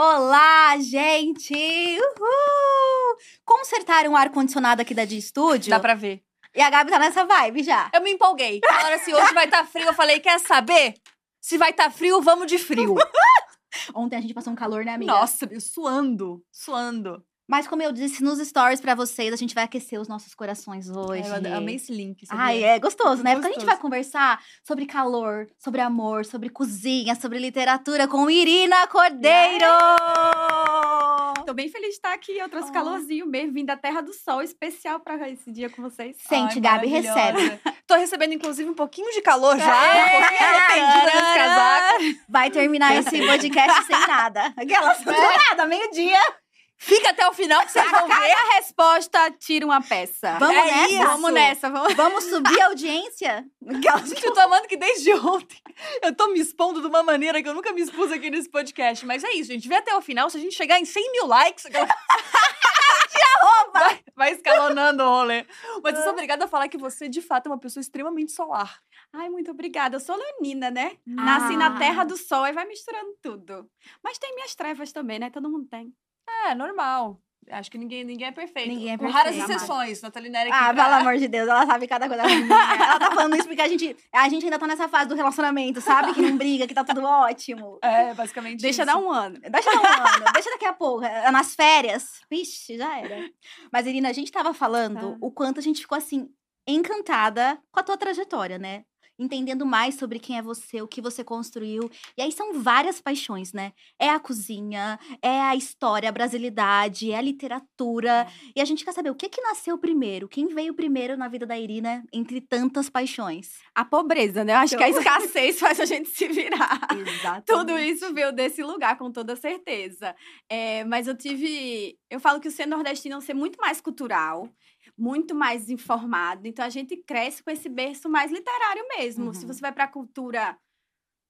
Olá, gente! Uhul! Consertaram o ar-condicionado aqui da de estúdio. Dá pra ver. E a Gabi tá nessa vibe já. Eu me empolguei. Falaram assim, hoje vai estar tá frio. Eu falei, quer saber? Se vai estar tá frio, vamos de frio. Ontem a gente passou um calor, né, amiga? Nossa, suando, suando. Mas como eu disse nos stories pra vocês, a gente vai aquecer os nossos corações hoje. É, eu amei esse link. Sabia? Ai, é gostoso, né? Gostoso. Porque a gente vai conversar sobre calor, sobre amor, sobre cozinha, sobre literatura com Irina Cordeiro! Yeah! Tô bem feliz de estar aqui. Eu trouxe oh. calorzinho mesmo, vim da Terra do Sol, especial pra esse dia com vocês. Sente, Ai, Gabi, recebe. Tô recebendo, inclusive, um pouquinho de calor já. É, um pouquinho arrependida casaco. Vai terminar esse podcast sem nada. Aquelas, é. nada, meio-dia. Fica até o final que vocês vão ver. Cada resposta tira uma peça. Vamos é nessa? Isso. Vamos nessa. Vamos... vamos subir a audiência? Gente, eu tô amando que desde ontem eu tô me expondo de uma maneira que eu nunca me expus aqui nesse podcast. Mas é isso, gente. Vê até o final. Se a gente chegar em 100 mil likes... A! Vai, vai escalonando o rolê. Mas eu sou obrigada a falar que você, de fato, é uma pessoa extremamente solar. Ai, muito obrigada. Eu sou leonina, né? Ah. Nasci na terra do sol e vai misturando tudo. Mas tem minhas trevas também, né? Todo mundo tem. É, normal. Acho que ninguém, ninguém é perfeito. Ninguém é perfeito. Com raras exceções, Natália Nery Ah, pelo amor de Deus, ela sabe cada coisa. ela tá falando isso porque a gente, a gente ainda tá nessa fase do relacionamento, sabe? Que não briga, que tá tudo ótimo. É, basicamente Deixa isso. dar um ano. Deixa dar um ano. Deixa daqui a pouco. É, nas férias. Vixe, já era. Mas, Irina, a gente tava falando tá. o quanto a gente ficou, assim, encantada com a tua trajetória, né? Entendendo mais sobre quem é você, o que você construiu. E aí são várias paixões, né? É a cozinha, é a história, a brasilidade, é a literatura. É. E a gente quer saber o que que nasceu primeiro, quem veio primeiro na vida da Irina entre tantas paixões. A pobreza, né? Eu acho que a escassez faz a gente se virar. Exatamente. Tudo isso veio desse lugar, com toda certeza. É, mas eu tive. Eu falo que o ser nordestino é um ser muito mais cultural muito mais informado. Então a gente cresce com esse berço mais literário mesmo. Uhum. Se você vai para a cultura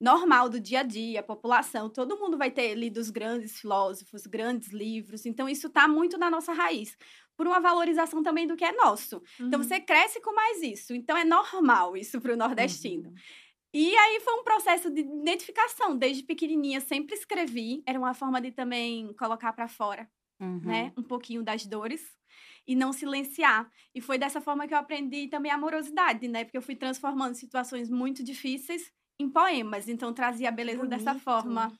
normal do dia a dia, a população, todo mundo vai ter lido os grandes filósofos, grandes livros. Então isso está muito na nossa raiz. Por uma valorização também do que é nosso. Então, uhum. Então você cresce com mais isso. Então é normal isso para o nordestino. Uhum. E aí foi um processo de identificação. Desde pequenininha sempre escrevi. Era uma forma de também colocar para fora, né? Uhum. Um pouquinho das dores e não silenciar. E foi dessa forma que eu aprendi também a amorosidade, né? Porque eu fui transformando situações muito difíceis em poemas. Então trazia a beleza dessa forma.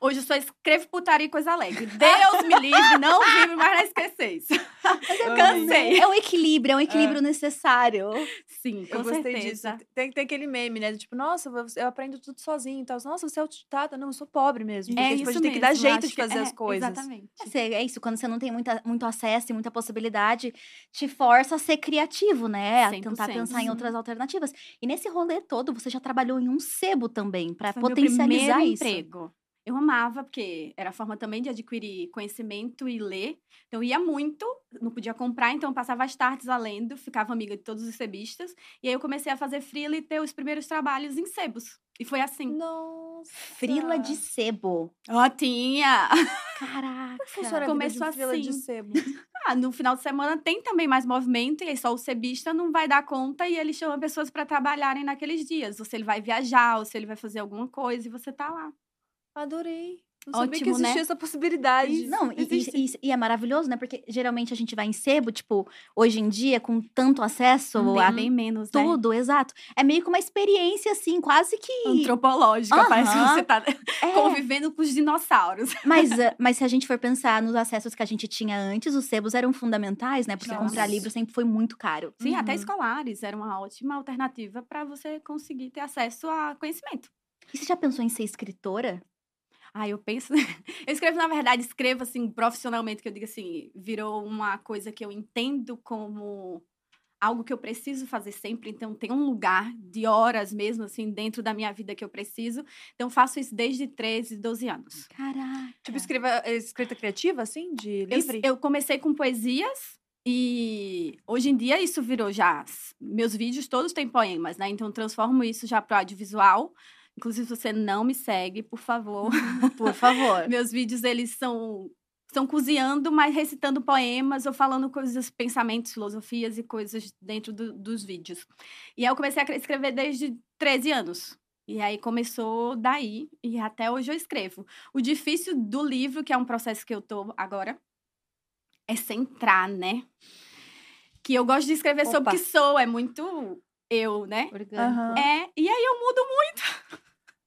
Hoje eu só escrevo putaria e coisa alegre. Deus me livre, não vive mais na esquecer Mas eu cansei. É um equilíbrio, é um equilíbrio é. necessário. Sim, com eu gostei certeza. disso. Tem, tem aquele meme, né? Tipo, nossa, eu aprendo tudo sozinho e tal. Nossa, você é autodidata. Não, eu sou pobre mesmo. É tipo, isso a gente mesmo, tem que dar jeito de fazer é, as coisas. Exatamente. É, é isso, quando você não tem muita, muito acesso e muita possibilidade, te força a ser criativo, né? A tentar pensar em outras alternativas. E nesse rolê todo, você já trabalhou em um sebo também, para potencializar meu isso. emprego. Eu amava, porque era a forma também de adquirir conhecimento e ler. Então, eu ia muito, não podia comprar, então eu passava as tardes a lendo, ficava amiga de todos os sebistas. E aí eu comecei a fazer frila e ter os primeiros trabalhos em sebos. E foi assim. Nossa! Frila de sebo. Ó, oh, tinha! Caraca! Funciona Começou de frila assim. de sebo. ah, no final de semana tem também mais movimento, e aí só o sebista não vai dar conta e ele chama pessoas para trabalharem naqueles dias. Ou se ele vai viajar, ou se ele vai fazer alguma coisa e você tá lá. Adorei. Não Ótimo, sabia que existia né? essa possibilidade. Não, e, e, e, é maravilhoso, né? Porque geralmente a gente vai em sebo, tipo, hoje em dia, com tanto acesso bem, a bem menos, né? tudo, exato. É meio que uma experiência, assim, quase que. Antropológica, uh -huh. parece que você tá é. convivendo com os dinossauros. Mas, eh, mas se a gente for pensar nos acessos que a gente tinha antes, os sebos eram fundamentais, né? Porque Nossa. comprar livro sempre foi muito caro. Sim, uhum. até escolares era uma ótima alternativa para você conseguir ter acesso a conhecimento. E você já pensou em ser escritora? Ah, eu penso. eu escrevo, na verdade, escrevo assim, profissionalmente, que eu digo assim, virou uma coisa que eu entendo como algo que eu preciso fazer sempre, então tem um lugar de horas mesmo, assim, dentro da minha vida que eu preciso. Então faço isso desde 13, 12 anos. Caraca! Tipo, escreva, escrita criativa, assim, de livre? Eu, eu comecei com poesias, e hoje em dia isso virou já. Meus vídeos todos têm poemas, né? Então transformo isso já para o audiovisual. Inclusive, se você não me segue, por favor. Por favor. Meus vídeos, eles são estão cozinhando, mas recitando poemas ou falando coisas, pensamentos, filosofias e coisas dentro do, dos vídeos. E aí eu comecei a escrever desde 13 anos. E aí começou daí, e até hoje eu escrevo. O difícil do livro, que é um processo que eu tô agora, é centrar, né? Que eu gosto de escrever sobre o Opa. que sou, é muito eu, né? Aham. É, e aí eu mudo muito.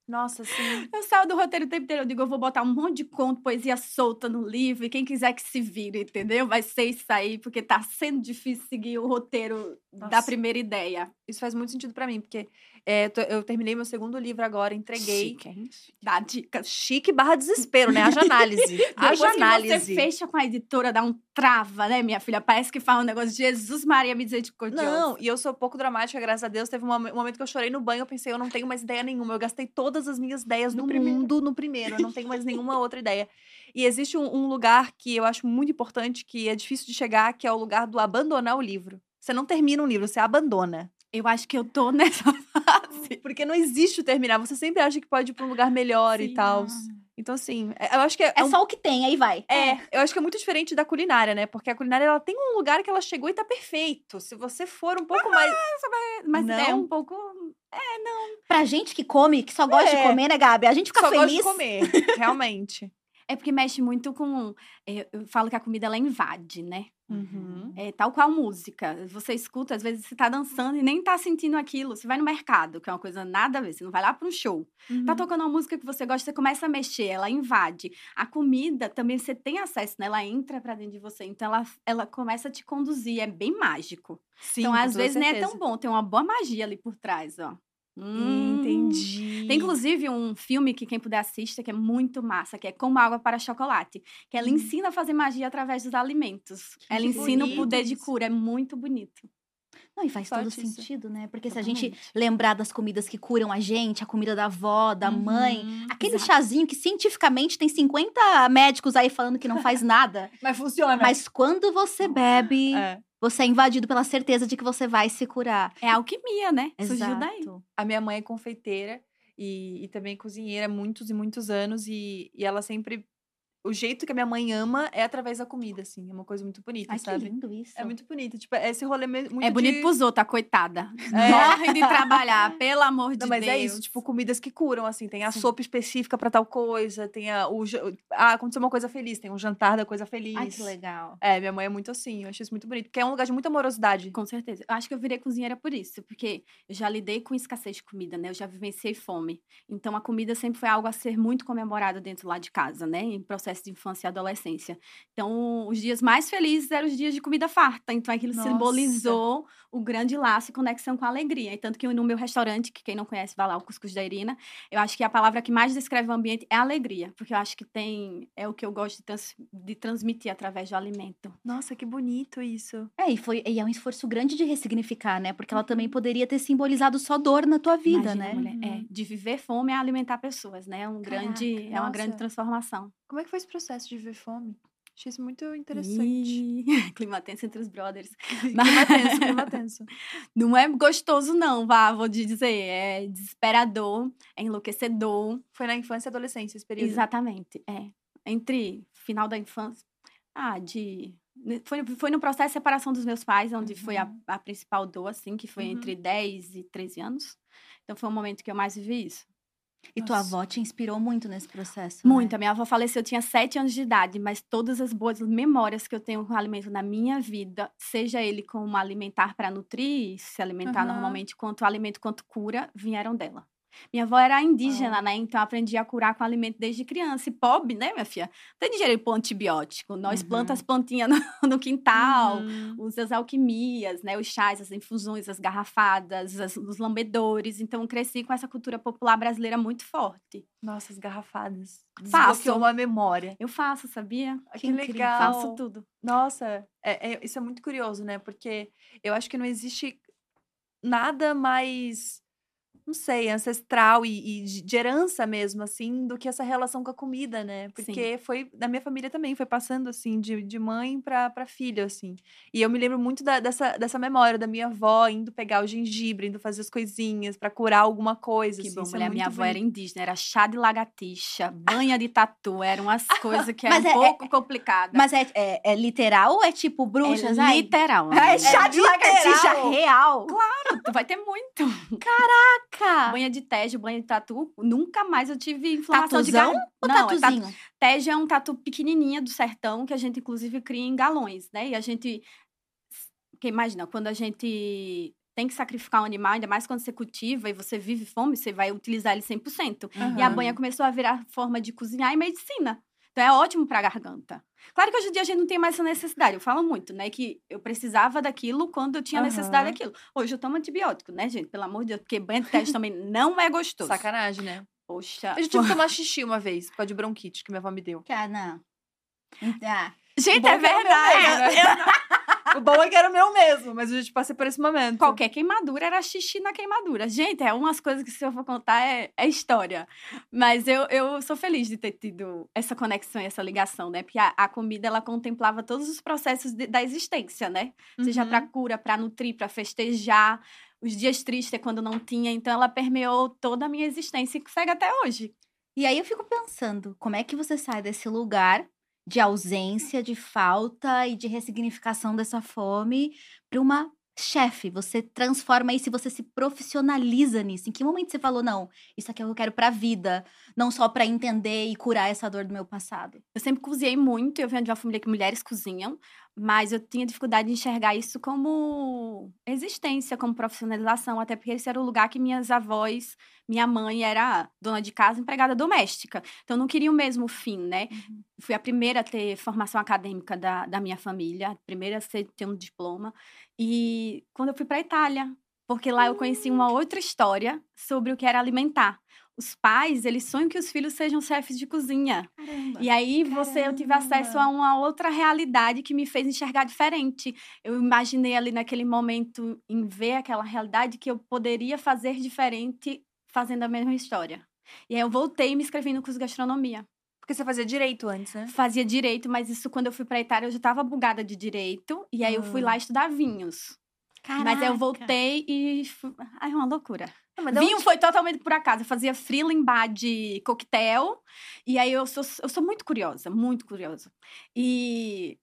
Nossa, sim. Eu saio do roteiro o tempo inteiro, eu digo, eu vou botar um monte de conto, poesia solta no livro, e quem quiser que se vire, entendeu? Vai ser isso aí, porque tá sendo difícil seguir o roteiro da Nossa. primeira ideia. Isso faz muito sentido pra mim, porque é, eu terminei meu segundo livro agora, entreguei. Chique, hein? Dá dicas. Chique barra desespero, né? Haja análise. Haja análise. você fecha com a editora, dá um trava, né, minha filha? Parece que fala um negócio de Jesus Maria misericordiosa. Não, e eu sou pouco dramática, graças a Deus. Teve um um momento que eu chorei no banho, eu pensei, eu não tenho mais ideia nenhuma. Eu gastei todas as minhas ideias No no, primeiro. mundo no primeiro. Eu não tenho mais nenhuma outra ideia. E existe um, um lugar que eu acho muito importante, que é difícil de chegar, que é o lugar do abandonar o livro. Você não termina um livro, você abandona. Eu acho que eu tô nessa fase. Porque não existe o terminar. Você sempre acha que pode ir pra um lugar melhor e Sim. tal. Então, assim, é- eu acho que é, É um- só o que tem, aí vai. É, eu acho que é muito diferente da culinária, né? Porque a culinária ela tem um lugar que ela chegou e tá perfeito. Se você for um pouco mais. Mas é Não. um pouco. Pra gente que come, que só gosta de É. comer, né, Gabi? A gente fica Só gosta feliz. de comer, realmente. É porque mexe muito com. é, Eu falo que a comida ela invade, né? Uhum. É tal qual música. Você escuta, às vezes você tá dançando e nem tá sentindo aquilo. Você vai no mercado, que é uma coisa nada a ver. Você não vai lá para um show. Tá Uhum. tocando uma música que você gosta, você começa a mexer, ela invade. A comida também você tem acesso, né? Ela entra pra dentro de você. Então ela, ela começa a te conduzir. É bem mágico. Sim, então, às vezes, nem é tão certeza. bom. Tem uma boa magia ali por trás, ó. Hum. Entendi. Tem, inclusive, um filme que quem puder assista, que é muito massa, que é Como Água para Chocolate. Que ela Hum. ensina a fazer magia através dos alimentos. ela que ensina o bonito poder de cura. É muito bonito. Não, e faz todo isso. sentido, né? Porque se a gente Totalmente. lembrar das comidas que curam a gente, a comida da avó, da mãe, Uhum. aquele exato. chazinho que cientificamente tem 50 médicos aí falando que não faz nada. Mas funciona. Mas quando você bebe, É. você é invadido pela certeza de que você vai se curar. É alquimia, né? Surgiu daí. Exato. A minha mãe é confeiteira e, e também cozinheira há muitos e muitos anos. E, e ela sempre. O jeito que a minha mãe ama é através da comida, assim. É uma coisa muito bonita, Ai, que sabe? lindo isso. É muito bonito. Tipo, é esse rolê muito É bonito de... pros outros, a coitada. É. Morre de trabalhar, pelo amor de Não, mas Deus. é isso, tipo, comidas que curam, assim. Tem a Sim. sopa específica pra tal coisa, tem a, o... Ah, aconteceu uma coisa feliz, tem um jantar da coisa feliz. Ai, que legal. É, minha mãe é muito assim, eu acho isso muito bonito. Porque é um lugar de muita amorosidade. Com certeza. Eu acho que eu virei cozinheira por isso, porque eu já lidei com escassez de comida, né? Eu já vivenciei fome. Então a comida sempre foi algo a ser muito comemorado dentro lá de casa, né? Em processo de infância e adolescência. Então, os dias mais felizes eram os dias de comida farta. Então aquilo Nossa. simbolizou o grande laço e conexão com a alegria. E tanto que no meu restaurante, que quem não conhece, vai lá, o Cuscuz da Irina, eu acho que a palavra que mais descreve o ambiente é alegria, porque eu acho que tem é o que eu gosto de, trans- de transmitir através do alimento. Nossa, que bonito isso. É, e, foi, e é um esforço grande de ressignificar, né? Porque ela também poderia ter simbolizado só dor na tua vida, Imagina, né? mulher, é, Uhum. de viver fome é alimentar pessoas, né? É, um grande, é uma grande transformação. Como é que foi esse processo de ver fome? Achei isso muito interessante. Ih, Clima tenso entre os brothers. clima tenso, clima tenso. Não é gostoso, não, vá, vou te dizer. É desesperador, é enlouquecedor. Foi na infância e adolescência esse período. Exatamente, é. Entre final da infância. Ah, de. ne- Foi, foi no processo de separação dos meus pais, onde foi a, Uhum. a principal dor, assim, que foi Uhum. entre 10 e 13 anos. Então foi um momento que eu mais vivi isso. E tua avó te inspirou muito nesse processo. né? Muito. A minha avó faleceu, eu tinha sete anos de idade, mas todas as boas memórias que eu tenho com o alimento na minha vida, seja ele como alimentar para nutrir, se alimentar Aham. normalmente, quanto alimento, quanto cura, vieram dela. Minha avó era indígena, né? Então aprendi a curar com alimento desde criança. E pobre, né, minha filha? Não tem dinheiro para antibiótico. Nós Uhum. plantamos as plantinhas no, no quintal, Uhum. usa as alquimias, né? Os chás, as infusões, as garrafadas, as- os lambedores. Então cresci com essa cultura popular brasileira muito forte. Nossa, as garrafadas. Faço. Desbloqueou uma memória. Eu faço, sabia? Ah, Que Que, legal. Faço tudo. Nossa, é- é- isso é muito curioso, né? Porque eu acho que não existe nada mais, não sei, ancestral e, e de, herança mesmo, assim, do que essa relação com a comida, né? Porque foi, na minha família também, foi passando, assim, de, de mãe pra, pra filha, assim. E eu me lembro muito da- dessa, dessa memória da minha avó indo pegar o gengibre, indo fazer as coisinhas pra curar alguma coisa, Que assim. bom, é mulher. Minha muito avó era bonito. indígena, era chá de lagartixa, banha de tatu, eram as coisas que eram um é- pouco complicadas. Mas é, é, é literal ou é tipo bruxas? é literal. É chá de lagartixa real. Claro, muito, vai ter muito. Caraca! Banha de tejo, banha de tatu. Nunca mais eu tive inflamação de Tatuzão garganta. ou Não, é tatu-? Tejo é um tatu pequenininha do sertão que a gente inclusive cria em galões, né? E a gente porque imagina, quando a gente tem que sacrificar um animal, ainda mais quando você cultiva e você vive fome, você vai utilizar ele 100%. E a banha começou a virar forma de cozinhar e medicina. Então é ótimo para a garganta. Claro que hoje em dia a gente não tem mais essa necessidade. Eu falo muito, né? Que eu precisava daquilo quando eu tinha necessidade Aham. daquilo. Hoje eu tomo antibiótico, né, gente? Pelo amor de Deus, porque banho de teste também não é gostoso. Sacanagem, né? Poxa. Eu já tive que tomar xixi uma vez, por causa de bronquite, que minha avó me deu. Ah, não. Ah, Gente, Bom é meu verdade. mesmo, né? O bom é que era o meu mesmo, mas eu já passei por esse momento. Qualquer queimadura era xixi na queimadura. Gente, é umas coisas que se eu for contar é, é história. Mas eu, eu sou feliz de ter tido essa conexão e essa ligação, né? Porque a, a comida, ela contemplava todos os processos de- da existência, né? Seja Uhum. pra cura, pra nutrir, pra festejar. Os dias tristes é quando não tinha. Então, ela permeou toda a minha existência e segue até hoje. E aí eu fico pensando, como é que você sai desse lugar de ausência, de falta e de ressignificação dessa fome para uma chefe? Você transforma isso e você se profissionaliza nisso. Em que momento você falou, não, isso aqui é o que eu quero pra vida, não só pra entender e curar essa dor do meu passado? Eu sempre cozinhei muito, eu venho de uma família que mulheres cozinham, mas eu tinha dificuldade de enxergar isso como existência, como profissionalização, até porque esse era o lugar que minhas avós, minha mãe era dona de casa, empregada doméstica. Então, eu não queria o mesmo fim, né? Fui a primeira a ter formação acadêmica da, da minha família, a primeira a ter um diploma. E quando eu fui para a Itália, porque lá eu conheci uma outra história sobre o que era alimentar. Os pais, eles sonham que os filhos sejam chefes de cozinha. Caramba. E aí você eu tive acesso a uma outra realidade que me fez enxergar diferente. Eu imaginei ali naquele momento em ver aquela realidade que eu poderia fazer diferente fazendo a mesma história. E aí eu voltei e me inscrevi no curso de gastronomia. Porque você fazia direito antes, né? Fazia direito, mas isso quando eu fui para Itália eu já estava bugada de direito e aí eu fui Ah. lá estudar vinhos. Mas aí eu voltei e ai, é uma loucura. Não, da Vinho onde- foi totalmente por acaso. Eu fazia freela em bar de coquetel. E aí eu sou, eu sou muito curiosa, muito curiosa. E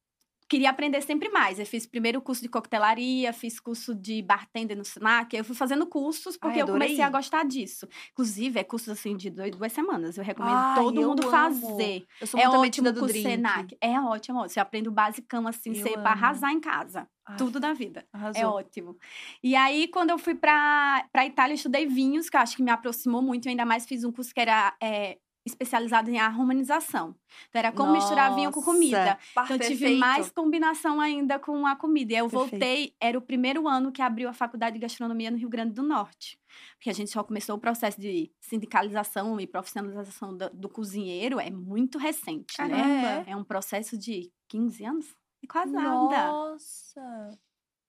queria aprender sempre mais. Eu fiz primeiro curso de coquetelaria, fiz curso de bartender no Senac. Eu fui fazendo cursos porque Ai, eu comecei a gostar disso. Inclusive, é cursos assim de dois, duas semanas. Eu recomendo Ai, todo eu mundo amo. fazer. Eu sou É muito ótimo do drink. Senac. É ótimo. Você aprende o basicão assim, amo. para arrasar em casa. Ai, Tudo da vida. É arrasou. ótimo. E aí, quando eu fui pra Itália, eu estudei vinhos, que eu acho que me aproximou muito. Eu ainda mais fiz um curso que era é, especializado em harmonização. Então, era como misturar vinho com Nossa, comida. Então, eu tive perfeito. mais combinação ainda com a comida. E aí, eu Perfeito. voltei, era o primeiro ano que abriu a faculdade de gastronomia no Rio Grande do Norte. Porque a gente só começou o processo de sindicalização e profissionalização do, do cozinheiro, é muito recente, né? Caramba. É um processo de 15 anos? E quase nada Nossa.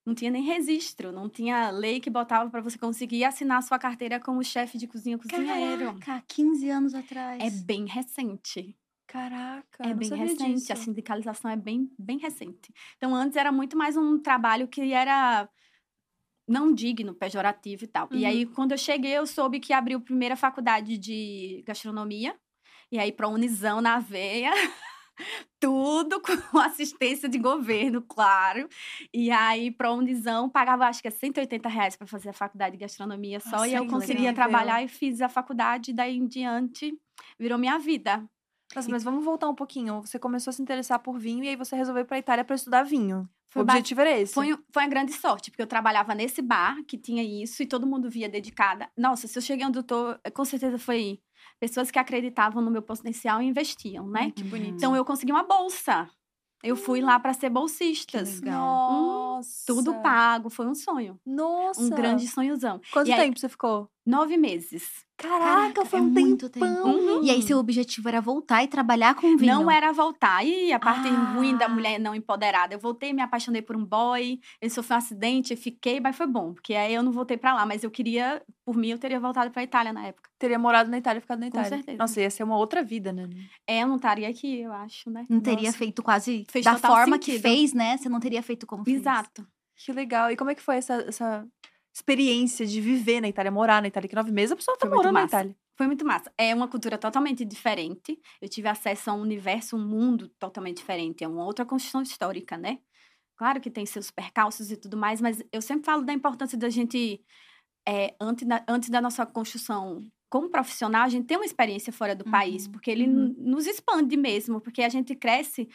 Não tinha nem registro, não tinha lei que botava para você conseguir assinar sua carteira como chefe de cozinha cozinheiro. Caraca, 15 anos atrás. É bem recente. Caraca, É bem recente. disso. A sindicalização é bem, bem recente. Então, antes era muito mais um trabalho que era não digno, pejorativo e tal. E Uhum. aí, quando eu cheguei, eu soube que abriu a primeira faculdade de gastronomia. E aí, para Unisão na veia. Tudo com assistência de governo, claro. E aí, para Unisão, pagava acho que é 180 reais para fazer a faculdade de gastronomia só. Nossa, e eu conseguia incrível. trabalhar e fiz a faculdade. Daí em diante, virou minha vida. Nossa, mas vamos voltar um pouquinho. Você começou a se interessar por vinho e aí você resolveu ir pra Itália pra estudar vinho. Foi o ba- objetivo era esse. Foi, foi uma grande sorte, porque eu trabalhava nesse bar que tinha isso e todo mundo via dedicada. Nossa, se eu cheguei onde eu tô, com certeza foi pessoas que acreditavam no meu potencial e investiam, né? Que bonito. Então eu consegui uma bolsa. Eu fui lá para ser bolsistas. Que legal. Nossa. Tudo pago, foi um sonho. Nossa. Um grande sonhozão. Quanto E aí- tempo você ficou? Nove meses. Caraca, foi é um muito tempão. tempo. Uhum. E aí, seu objetivo era voltar e trabalhar com vinho. Não era voltar. E a parte Ah. ruim da mulher não empoderada. Eu voltei, me apaixonei por um boy, ele sofreu um acidente, eu fiquei, mas foi bom, porque aí eu não voltei pra lá. Mas eu queria, por mim, eu teria voltado pra Itália na época. Teria morado na Itália e ficado na Com Itália. certeza. Nossa, ia ser uma outra vida, né? É, eu não estaria aqui, eu acho, né? Não teria Nossa. feito quase Fez da forma que sentido. fez, né? Você não teria feito como fez. Exato. Que legal. E como é que foi essa, essa experiência de viver na Itália, morar na Itália? Que nove meses a pessoa tá Foi morando na. Itália. Foi muito massa. É uma cultura totalmente diferente. Eu tive acesso a um universo, um mundo totalmente diferente. É uma outra construção histórica, né? Claro que tem seus percalços e tudo mais, mas eu sempre falo da importância da gente, é, antes, da, antes da nossa construção como profissional, a gente ter uma experiência fora do uhum. país, porque ele uhum. nos expande mesmo, porque a gente cresce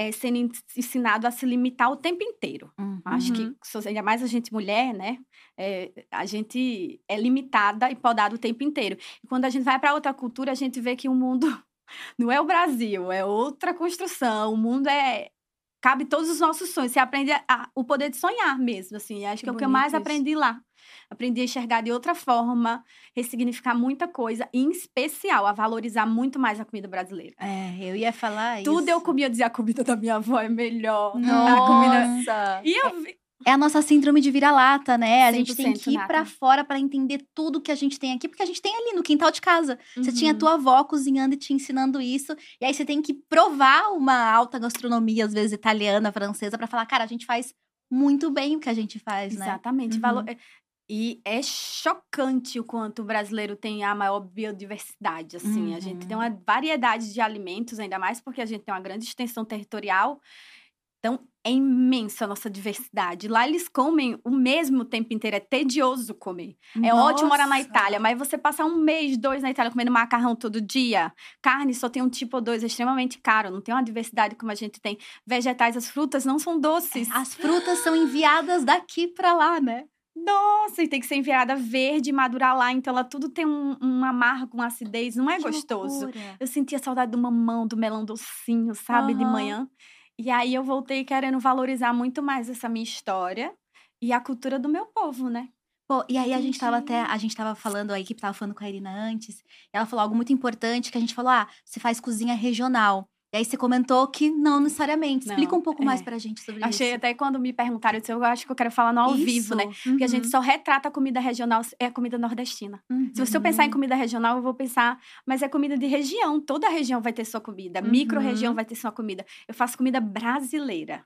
é, sendo ensinado a se limitar o tempo inteiro. Uhum. Acho que, ainda mais a gente mulher, né? É, a gente é limitada e podada o tempo inteiro. E quando a gente vai para outra cultura, a gente vê que o mundo não é o Brasil, é outra construção. O mundo é, cabe todos os nossos sonhos. Você aprende a, a, o poder de sonhar mesmo, assim. Acho que, que é o que eu mais isso. aprendi lá. Aprendi a enxergar de outra forma, ressignificar muita coisa, em especial a valorizar muito mais a comida brasileira. É, eu ia falar Tudo isso. Tudo eu comia, dizia a comida da minha avó é melhor. Nossa! E eu é a nossa síndrome de vira-lata, né? A gente tem que ir para fora para entender tudo que a gente tem aqui, porque a gente tem ali no quintal de casa. Uhum. Você tinha a uhum. tua avó cozinhando e te ensinando isso, e aí você tem que provar uma alta gastronomia, às vezes italiana, francesa, para falar, cara, a gente faz muito bem o que a gente faz, né? Exatamente. Uhum. E é chocante o quanto o brasileiro tem a maior biodiversidade, assim. Uhum. A gente tem uma uhum. variedade de alimentos, ainda mais porque a gente tem uma grande extensão territorial. Então, é imensa a nossa diversidade. Lá eles comem o mesmo tempo inteiro, é tedioso comer. É nossa. ótimo morar na Itália, mas você passar um mês, dois na Itália comendo macarrão todo dia, carne só tem um tipo ou dois, é extremamente caro, não tem uma diversidade como a gente tem. Vegetais, as frutas não são doces. É, as frutas são enviadas daqui para lá, né? Nossa, e tem que ser enviada verde, madurar lá, então ela tudo tem um, um amargo, uma acidez, não é que gostoso. Loucura. Eu sentia saudade do mamão, do melão docinho, sabe, uhum. de manhã. E aí eu voltei querendo valorizar muito mais essa minha história e a cultura do meu povo, né? Pô, e aí a gente tava até, a gente tava falando, a equipe tava falando com a Irina antes, e ela falou algo muito importante, que a gente falou, ah, você faz cozinha regional. E aí você comentou que não necessariamente. Não, Explica um pouco é. mais pra gente sobre Achei isso. Achei até quando me perguntaram, eu, disse, eu acho que eu quero falar no ao isso. vivo, né? Uhum. Porque a gente uhum. só retrata a comida regional, é a comida nordestina. Uhum. Se você pensar em comida regional, eu vou pensar, mas é comida de região. Toda região vai ter sua comida. Uhum. Micro-região vai ter sua comida. Eu faço comida brasileira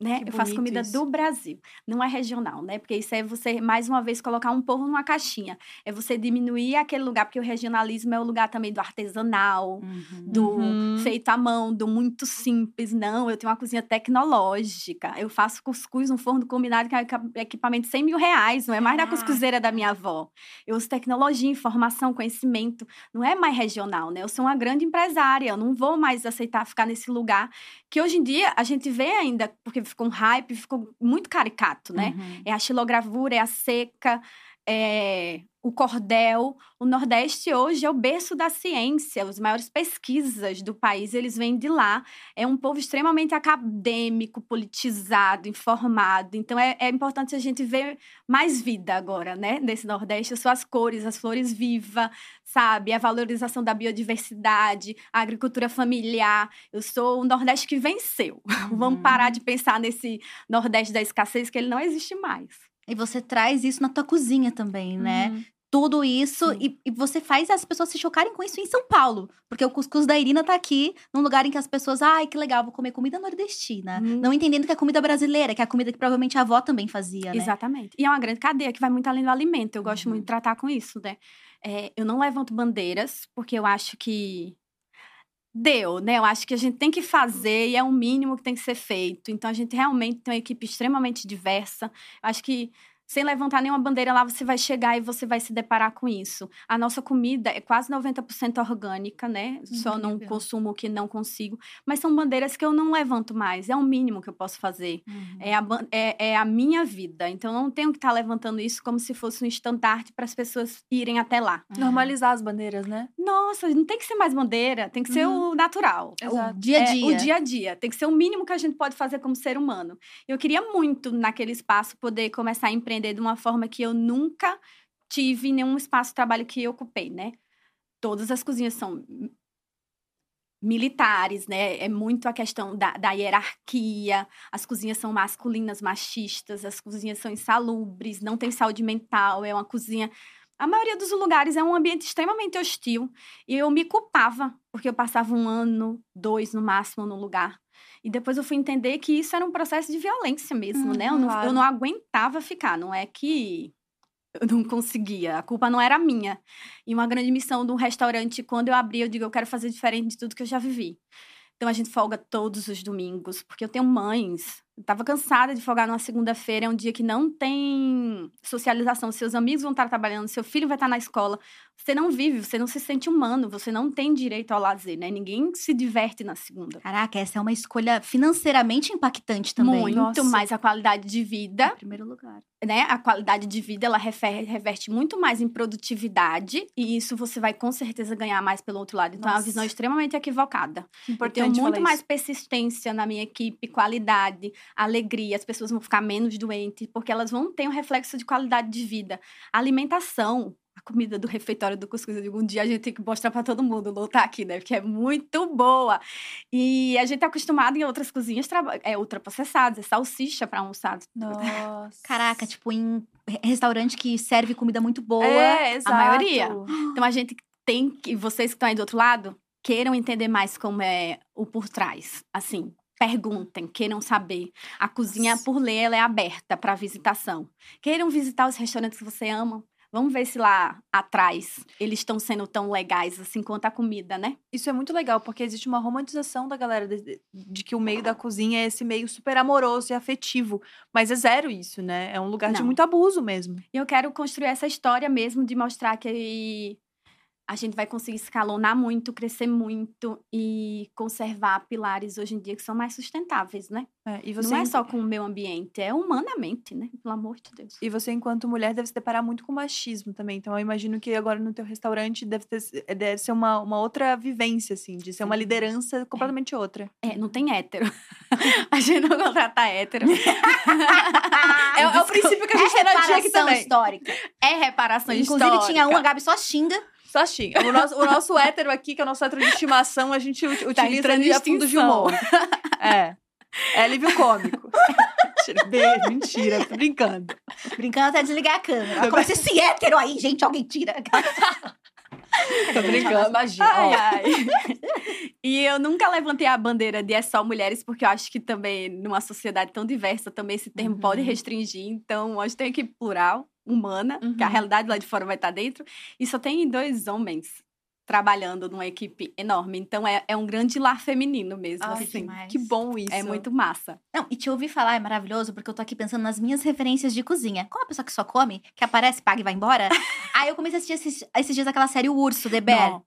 né? eu faço comida isso. do Brasil, não é regional, né? Porque isso é você, mais uma vez, colocar um povo numa caixinha. É você diminuir aquele lugar, porque o regionalismo é o lugar também do artesanal, uhum. do uhum. feito à mão, do muito simples. Não, eu tenho uma cozinha tecnológica. Eu faço cuscuz no forno combinado, que é equipamento de 100 mil reais, não é mais ah. da cuscuzeira da minha avó. Eu uso tecnologia, informação, conhecimento. Não é mais regional, né? Eu sou uma grande empresária, eu não vou mais aceitar ficar nesse lugar que hoje em dia a gente vê ainda, porque ficou um hype, ficou muito caricato, né? Uhum. É a xilogravura, é a seca, é o cordel. O Nordeste hoje é o berço da ciência, as maiores pesquisas do país, eles vêm de lá. É um povo extremamente acadêmico, politizado, informado. Então, é, é importante a gente ver mais vida agora, né? Nesse Nordeste, as suas cores, as flores vivas, sabe? A valorização da biodiversidade, a agricultura familiar. Eu sou o Nordeste que venceu. Uhum. Vamos parar de pensar nesse Nordeste da escassez, que ele não existe mais. E você traz isso na tua cozinha também, né? Uhum. Tudo isso, e, e, você faz as pessoas se chocarem com isso em São Paulo. Porque o cuscuz da Irina tá aqui, num lugar em que as pessoas, ai, que legal, vou comer comida nordestina. Uhum. Não entendendo que é comida brasileira, que é a comida que provavelmente a avó também fazia, né? Exatamente. E é uma grande cadeia que vai muito além do alimento. Eu gosto uhum. muito de tratar com isso, né? É, eu não levanto bandeiras, porque eu acho que deu, né? Eu acho que a gente tem que fazer e é o mínimo que tem que ser feito. Então a gente realmente tem uma equipe extremamente diversa. Eu acho que sem levantar nenhuma bandeira lá, você vai chegar e você vai se deparar com isso. A nossa comida é quase 90% orgânica, né? Incrível. Só não consumo o que não consigo. Mas são bandeiras que eu não levanto mais. É o mínimo que eu posso fazer. Uhum. É, a, é, é, a minha vida. Então, eu não tenho que estar tá levantando isso como se fosse um estandarte para as pessoas irem até lá. Uhum. Normalizar as bandeiras, né? Nossa, não tem que ser mais bandeira. Tem que ser uhum. o natural. Exato. O dia a dia. É, o dia a dia. Tem que ser o mínimo que a gente pode fazer como ser humano. Eu queria muito, naquele espaço, poder começar a empreender empreender de uma forma que eu nunca tive nenhum espaço de trabalho que eu ocupei, né? Todas as cozinhas são militares, né? É muito a questão da, da, hierarquia. As cozinhas são masculinas, machistas, as cozinhas são insalubres, não tem saúde mental, é uma cozinha. A maioria dos lugares é um ambiente extremamente hostil. E eu me culpava, porque eu passava um ano, dois no máximo no lugar. E depois eu fui entender que isso era um processo de violência mesmo, hum, né? Eu não, claro. eu não aguentava ficar, não é que eu não conseguia, a culpa não era minha. E uma grande missão de um restaurante, quando eu abri, eu digo, eu quero fazer diferente de tudo que eu já vivi. Então a gente folga todos os domingos, porque eu tenho mães Tava cansada de folgar numa segunda-feira, é um dia que não tem socialização. Seus amigos vão estar trabalhando, seu filho vai estar na escola. Você não vive, você não se sente humano, você não tem direito ao lazer, né? Ninguém se diverte na segunda. Caraca, essa é uma escolha financeiramente impactante também. Muito Nossa. mais a qualidade de vida Em primeiro lugar. né, a qualidade de vida ela refer- reverte muito mais em produtividade e isso você vai com certeza ganhar mais pelo outro lado. Então é uma Nossa. visão extremamente equivocada. Eu Importante tenho muito mais isso. persistência na minha equipe, qualidade, alegria, as pessoas vão ficar menos doentes porque elas vão ter um reflexo de qualidade de vida. Alimentação, a comida do refeitório do cuscuz, eu digo, um dia a gente tem que mostrar para todo mundo, lutar aqui, né? Porque é muito boa. E a gente é acostumado em outras cozinhas, é ultraprocessados, é salsicha para almoçar. Nossa. Caraca, tipo, em restaurante que serve comida muito boa. é, exato. maioria. Então a gente tem que, vocês que estão aí do outro lado, queiram entender mais como é o por trás. Assim, perguntem, queiram saber. A cozinha, por lei, ela é aberta para visitação. Queiram visitar os restaurantes que você ama. Vamos ver se lá atrás eles estão sendo tão legais assim quanto a comida, né? Isso é muito legal, porque existe uma romantização da galera de, de que o meio da cozinha é esse meio super amoroso e afetivo. Mas é zero isso, né? É um lugar de Não. muito abuso mesmo. E eu quero construir essa história mesmo de mostrar que a gente vai conseguir escalonar muito, crescer muito e conservar pilares hoje em dia que são mais sustentáveis, né? É, e você Não é só com o meio ambiente, é humanamente, né? Pelo amor de Deus. E você, enquanto mulher, deve se deparar muito com machismo também. Então, eu imagino que agora no teu restaurante deve, ter, deve ser uma, uma outra vivência, assim, de ser uma liderança completamente outra. É, não tem hétero. a gente não contrata hétero. É, é o princípio que a gente é dia aqui reparação também. histórica. É reparação Inclusive, histórica. tinha um, a Gabi só xinga. Só xinga. O nosso, o nosso hétero aqui, que é o nosso hétero de estimação, a gente ut- utiliza ele a fundo de humor. É. É alívio cômico. Mentira, Beijo, mentira, tô brincando. Brincando até desligar a câmera. Como se esse hétero aí, gente, alguém tira. Tô brincando, imagina. Ai, ai. e eu nunca levantei a bandeira de é só mulheres, porque eu acho que também, numa sociedade tão diversa, também esse termo Uhum. pode restringir. Então, a gente tem equipe plural, humana, que a Uhum. realidade lá de fora vai estar dentro. E só tem dois homens trabalhando numa equipe enorme. Então, é, é um grande lar feminino mesmo, Ai, assim. Que bom isso. É muito massa. Não, e te ouvir falar é maravilhoso, porque eu tô aqui pensando nas minhas referências de cozinha. Como a pessoa que só come, que aparece, paga e vai embora. aí eu comecei a assistir esses, esses dias aquela série O Urso, The Bear. Não.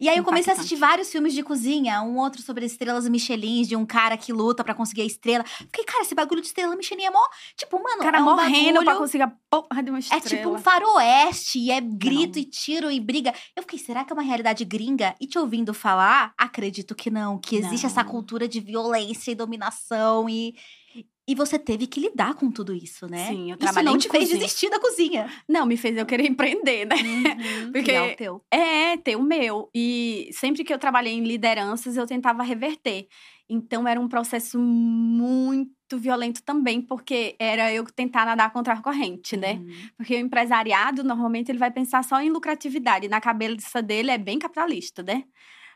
E aí eu comecei a assistir vários filmes de cozinha, um outro sobre estrelas Michelins, de um cara que luta pra conseguir a estrela. Fiquei, cara, esse bagulho de estrela Michelin é mó. Tipo, mano, O cara é um morrendo pra bagulho- conseguir a porra de uma É estrela. tipo um faroeste, e é grito Não. e tiro e briga. Eu fiquei, será que é uma realidade gringa? E te ouvindo falar, acredito que não, que existe essa Não. cultura de violência e dominação e. E você teve que lidar com tudo isso, né? Sim, eu Isso trabalhei não em te fez cozinha. desistir da cozinha. Não, me fez eu querer empreender, né? Porque- Criar o teu. É, ter o meu. E sempre que eu trabalhei em lideranças, eu tentava reverter. Então era um processo muito violento também, porque era eu tentar nadar contra a corrente, né? Uhum. Porque o empresariado, normalmente, ele vai pensar só em lucratividade. Na cabeça dele é bem capitalista, né?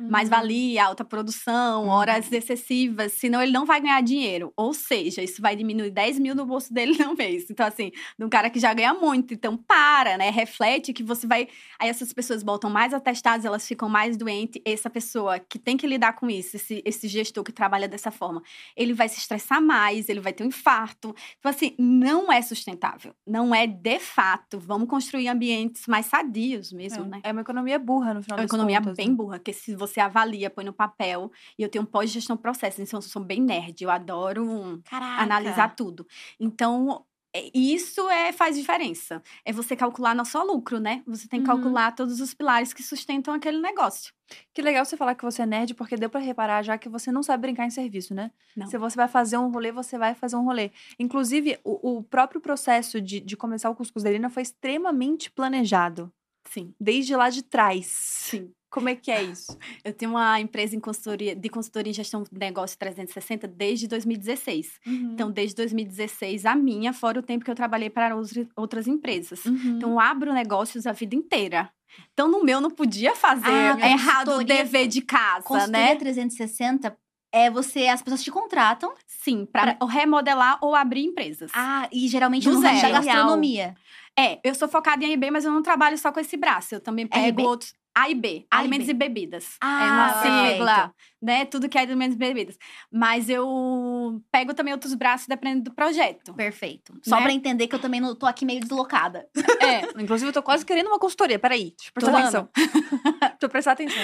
Mais valia, alta produção, Uhum. horas excessivas, senão ele não vai ganhar dinheiro. Ou seja, isso vai diminuir 10 mil no bolso dele no mês. Então, assim, de um cara que já ganha muito. Então, para, né? Reflete que você vai. Aí essas pessoas voltam mais atestadas, elas ficam mais doentes. Essa pessoa que tem que lidar com isso, esse, esse gestor que trabalha dessa forma, ele vai se estressar mais, ele vai ter um infarto. Então, assim, não é sustentável. Não é de fato. Vamos construir ambientes mais sadios mesmo, né? É uma economia burra, no final É uma das economia contas, bem né? burra, porque se você avalia, põe no papel, e eu tenho pós-gestão processo, então eu sou bem nerd, eu adoro Caraca. analisar tudo. Então, é- isso é, faz diferença. É você calcular não só lucro, né? Você tem que Uhum. calcular todos os pilares que sustentam aquele negócio. Que legal você falar que você é nerd, porque deu pra reparar já que você não sabe brincar em serviço, né? Não. Se você vai fazer um rolê, você vai fazer um rolê. Inclusive, o, o próprio processo de, de começar o Cuscuz da Helena foi extremamente planejado. Sim, Desde lá de trás. sim. Como é que é isso? Eu tenho uma empresa em consultoria, de consultoria em gestão de negócio 360 desde 2016. Então, desde 2016, a minha, fora o tempo que eu trabalhei para outras- empresas. Uhum. Então, eu abro negócios a vida inteira. Então, no meu, não podia fazer Ah, errado o dever de casa, Consultoria né? 360 é você, as pessoas te contratam. Sim, para remodelar ou abrir empresas. Ah, e geralmente Do no da zero. gastronomia. É, eu sou focada em RB, mas eu não trabalho só com esse braço. Eu também pego RB? outros. A e B, A e alimentos B. e bebidas. Ah, é uma perfeito. sigla, né? Tudo que é alimentos e bebidas. Mas eu pego também outros braços dependendo do projeto. Perfeito. Só Né? pra entender que eu também não tô aqui meio deslocada. É, Inclusive, eu tô quase querendo uma consultoria. Peraí, deixa eu prestar Tô atenção. deixa eu prestar atenção.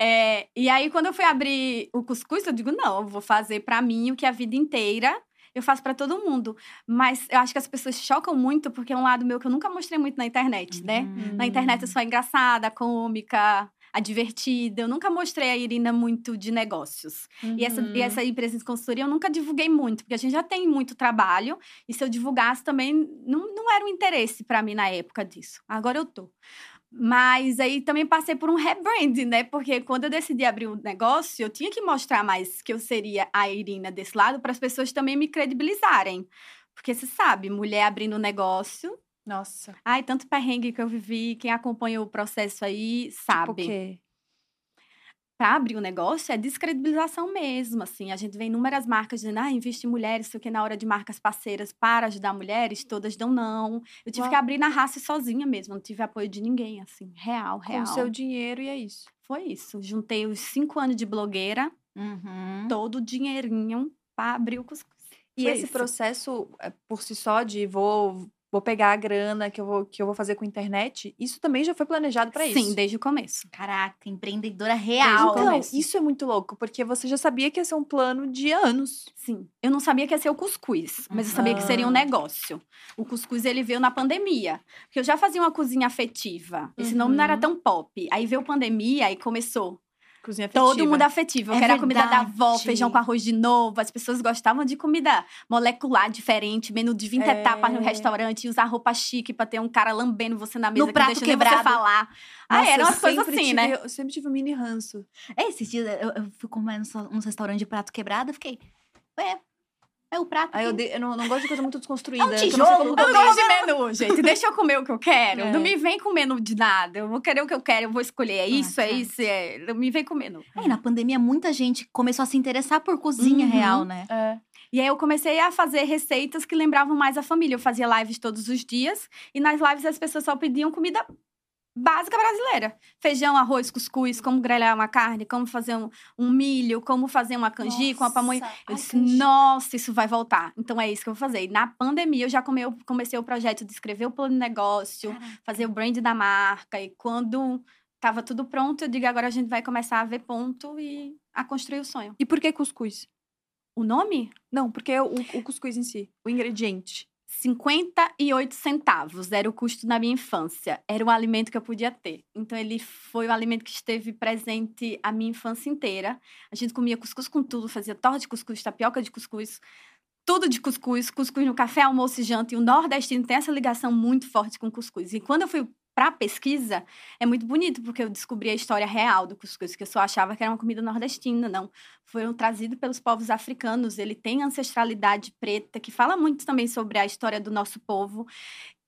é, e aí quando eu fui abrir o cuscuz, eu digo, não, eu vou fazer pra mim o que a vida inteira eu faço pra todo mundo. Mas eu acho que as pessoas chocam muito porque é um lado meu que eu nunca mostrei muito na internet, né? Hum. Na internet eu sou engraçada, cômica, a divertida. Eu nunca mostrei a Irina muito de negócios. E, essa, Uhum. e essa empresa de consultoria eu nunca divulguei muito, porque a gente já tem muito trabalho. E se eu divulgasse também, não, não era um interesse pra mim na época disso. Agora eu tô. Mas aí também passei por um rebranding, né? Porque quando eu decidi abrir o negócio, eu tinha que mostrar mais que eu seria a Irina desse lado para as pessoas também me credibilizarem. Porque você sabe, mulher abrindo um negócio. Nossa. Ai, tanto perrengue que eu vivi, quem acompanhou o processo aí Tipo sabe o quê? Para abrir um negócio é descredibilização mesmo, assim. A gente vê inúmeras marcas dizendo, ah, investe em mulheres, sei o que, na hora de marcas parceiras para ajudar mulheres, todas dão não. Eu tive Uau. que abrir na raça sozinha mesmo, não tive apoio de ninguém, assim. Real, Com real. o seu dinheiro e é isso. Foi isso. Juntei os cinco anos de blogueira, Uhum. todo o dinheirinho para abrir o cuscuz. E Foi esse isso. processo, é, por si só, de vou, vou pegar a grana que eu vou, que eu vou fazer com a internet, isso também já foi planejado pra isso. Sim, desde o começo. Caraca, empreendedora Desde o real. Então, isso é muito louco, porque você já sabia que ia ser um plano de anos. Sim. Eu não sabia que ia ser o cuscuz, mas eu sabia que seria um Ah. negócio. O cuscuz, ele veio na pandemia. Porque eu já fazia uma cozinha afetiva. Esse nome não era Uhum. tão pop. Aí veio pandemia e começou Cozinha afetiva. todo mundo afetivo. Eu É quero a comida da avó, feijão com arroz de novo. As pessoas gostavam de comida molecular diferente, menu de 20 É. etapas no restaurante, e usar roupa chique pra ter um cara lambendo você na mesa No que prato deixa nem você quebrado. falar. ah, Nossa, eram eu umas coisas assim, tive- né? Eu sempre tive um mini ranço. É, esses dias eu, eu fui comer nos restaurantes de prato quebrado, eu fiquei. Ué, é o prato. Eu, de- eu não, não gosto de coisa muito desconstruída. É um tijolo, eu Eu gosto de menu, gente. Deixa eu comer o que eu quero. É. Não me vem com menu de nada. Eu vou querer o que eu quero, eu vou escolher. É isso, é cara. isso, é. Não me vem com menu. É, na pandemia, muita gente começou a se interessar por cozinha Uhum. real, né? É. E aí eu comecei a fazer receitas que lembravam mais a família. Eu fazia lives todos os dias. E nas lives as pessoas só pediam comida básica brasileira. Feijão, arroz, cuscuz, como grelhar uma carne, como fazer um, um milho, como fazer uma canjica, uma pamonha. Eu disse, canjica. nossa, isso vai voltar. Então é isso que eu vou fazer. E na pandemia, eu já come- eu comecei o projeto de escrever o plano de negócio, fazer o brand da marca. E quando tava tudo pronto, eu digo, agora a gente vai começar a ver ponto e a construir o sonho. E por que cuscuz? O nome? Não, porque o, o cuscuz em si, o ingrediente. 58 centavos era o custo na minha infância. Era um alimento que eu podia ter. Então, ele foi um alimento que esteve presente a minha infância inteira. A gente comia cuscuz com tudo, fazia torta de cuscuz, tapioca de cuscuz, tudo de cuscuz, cuscuz no café, almoço e janta. E o nordestino tem essa ligação muito forte com cuscuz. E quando eu fui para pesquisa, é muito bonito, porque eu descobri a história real do cuscuz, que eu só achava que era uma comida nordestina, não. Foram trazidos pelos povos africanos, ele tem ancestralidade preta, que fala muito também sobre a história do nosso povo.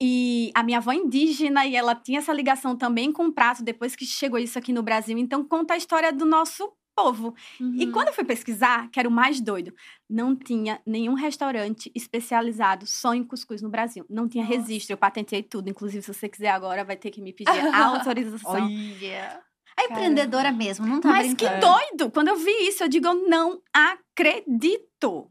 E a minha avó é indígena, e ela tinha essa ligação também com o prato, depois que chegou isso aqui no Brasil. Então, conta a história do nosso povo. E Uhum. quando eu fui pesquisar, que era o mais doido, não tinha nenhum restaurante especializado só em cuscuz no Brasil. Não tinha Nossa. registro, eu patentei tudo. Inclusive, se você quiser agora, vai ter que me pedir a autorização. Olha. É empreendedora mesmo, não tá Mas que brincando. doido! Quando eu vi isso, eu digo, eu não acredito.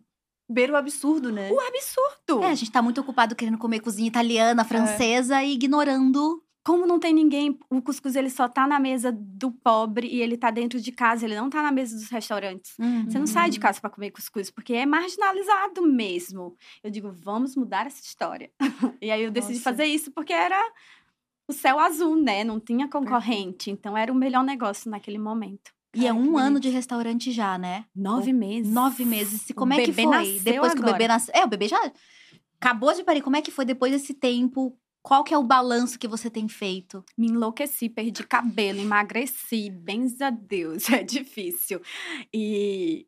Beira o absurdo, né? O absurdo. É, a gente tá muito ocupado querendo comer cozinha italiana, francesa e ignorando. Como não tem ninguém, o cuscuz ele só tá na mesa do pobre e ele tá dentro de casa, ele não tá na mesa dos restaurantes. Você não sai de casa para comer cuscuz, porque é marginalizado mesmo. Eu digo, vamos mudar essa história. e aí eu decidi Nossa. fazer isso porque era o céu azul, né? Não tinha concorrente. Então era o melhor negócio naquele momento. E é Ai, que um ano de restaurante já, né? Nove meses. Nove meses. E O como é que foi? depois que o agora. bebê nasceu. É, o bebê já acabou de parir. Como é que foi depois desse tempo? Qual que é o balanço que você tem feito? Me enlouqueci, perdi cabelo, emagreci, bens a Deus, é difícil. E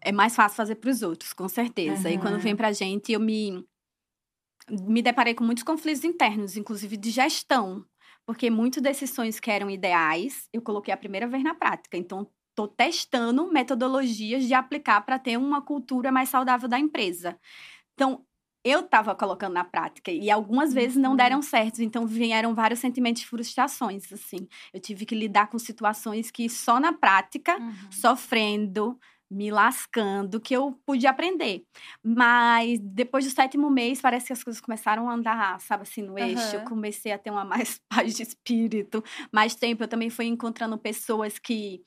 é mais fácil fazer para os outros, com certeza. E quando vem pra gente, eu me me deparei com muitos conflitos internos, inclusive de gestão, porque muitos desses sonhos que eram ideais, eu coloquei a primeira vez na prática. Então, estou testando metodologias de aplicar para ter uma cultura mais saudável da empresa. Então, eu estava colocando na prática e algumas vezes não Uhum. deram certo, então vieram vários sentimentos de frustrações, assim. Eu tive que lidar com situações que só na prática, Uhum. sofrendo, me lascando, que eu pude aprender. Mas depois do sétimo mês, parece que as coisas começaram a andar, sabe, assim, no eixo. Eu Aham. comecei a ter uma mais paz de espírito, mais tempo. Eu também fui encontrando pessoas que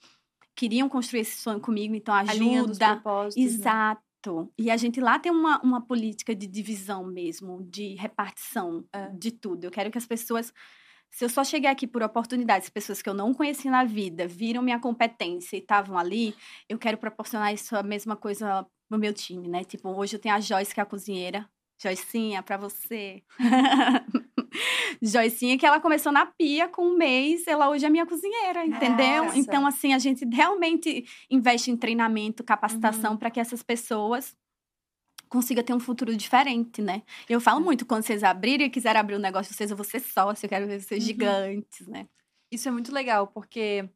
queriam construir esse sonho comigo, então A linha dos ajuda. propósitos. né? Exato. E a gente lá tem uma, uma política de divisão mesmo, de repartição É. de tudo. Eu quero que as pessoas. Se eu só cheguei aqui por oportunidades, pessoas que eu não conheci na vida viram minha competência e estavam ali, eu quero proporcionar isso a mesma coisa pro meu time, né? Tipo, hoje eu tenho a Joyce, que é a cozinheira. Joicinha, pra você. Joicinha, que ela começou na pia com um mês, ela hoje é minha cozinheira, entendeu? Nossa. Então, assim, a gente realmente investe em treinamento, capacitação para que essas pessoas consigam ter um futuro diferente, né? Eu falo muito, quando vocês abrirem e quiserem abrir um negócio vocês, eu vou ser sócio, eu quero ver vocês Uhum. gigantes, né? Isso é muito legal, porque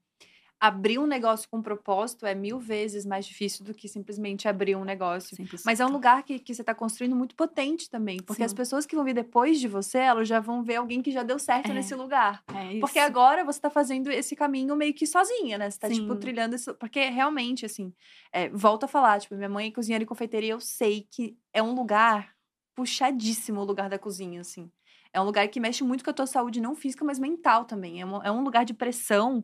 abrir um negócio com propósito é mil vezes mais difícil do que simplesmente abrir um negócio. Mas é um lugar que, que você está construindo muito potente também. Porque as Sim. pessoas que vão vir depois de você, elas já vão ver alguém que já deu certo É. nesse lugar. É isso. Porque agora você tá fazendo esse caminho meio que sozinha, né? Você tá, tipo, trilhando isso. Porque realmente, assim, é, volto a falar, tipo, minha mãe é cozinheira e confeiteria, eu sei que é um lugar puxadíssimo o lugar da cozinha, assim. É um lugar que mexe muito com a tua saúde, não física, mas mental também. É, um- é um lugar de pressão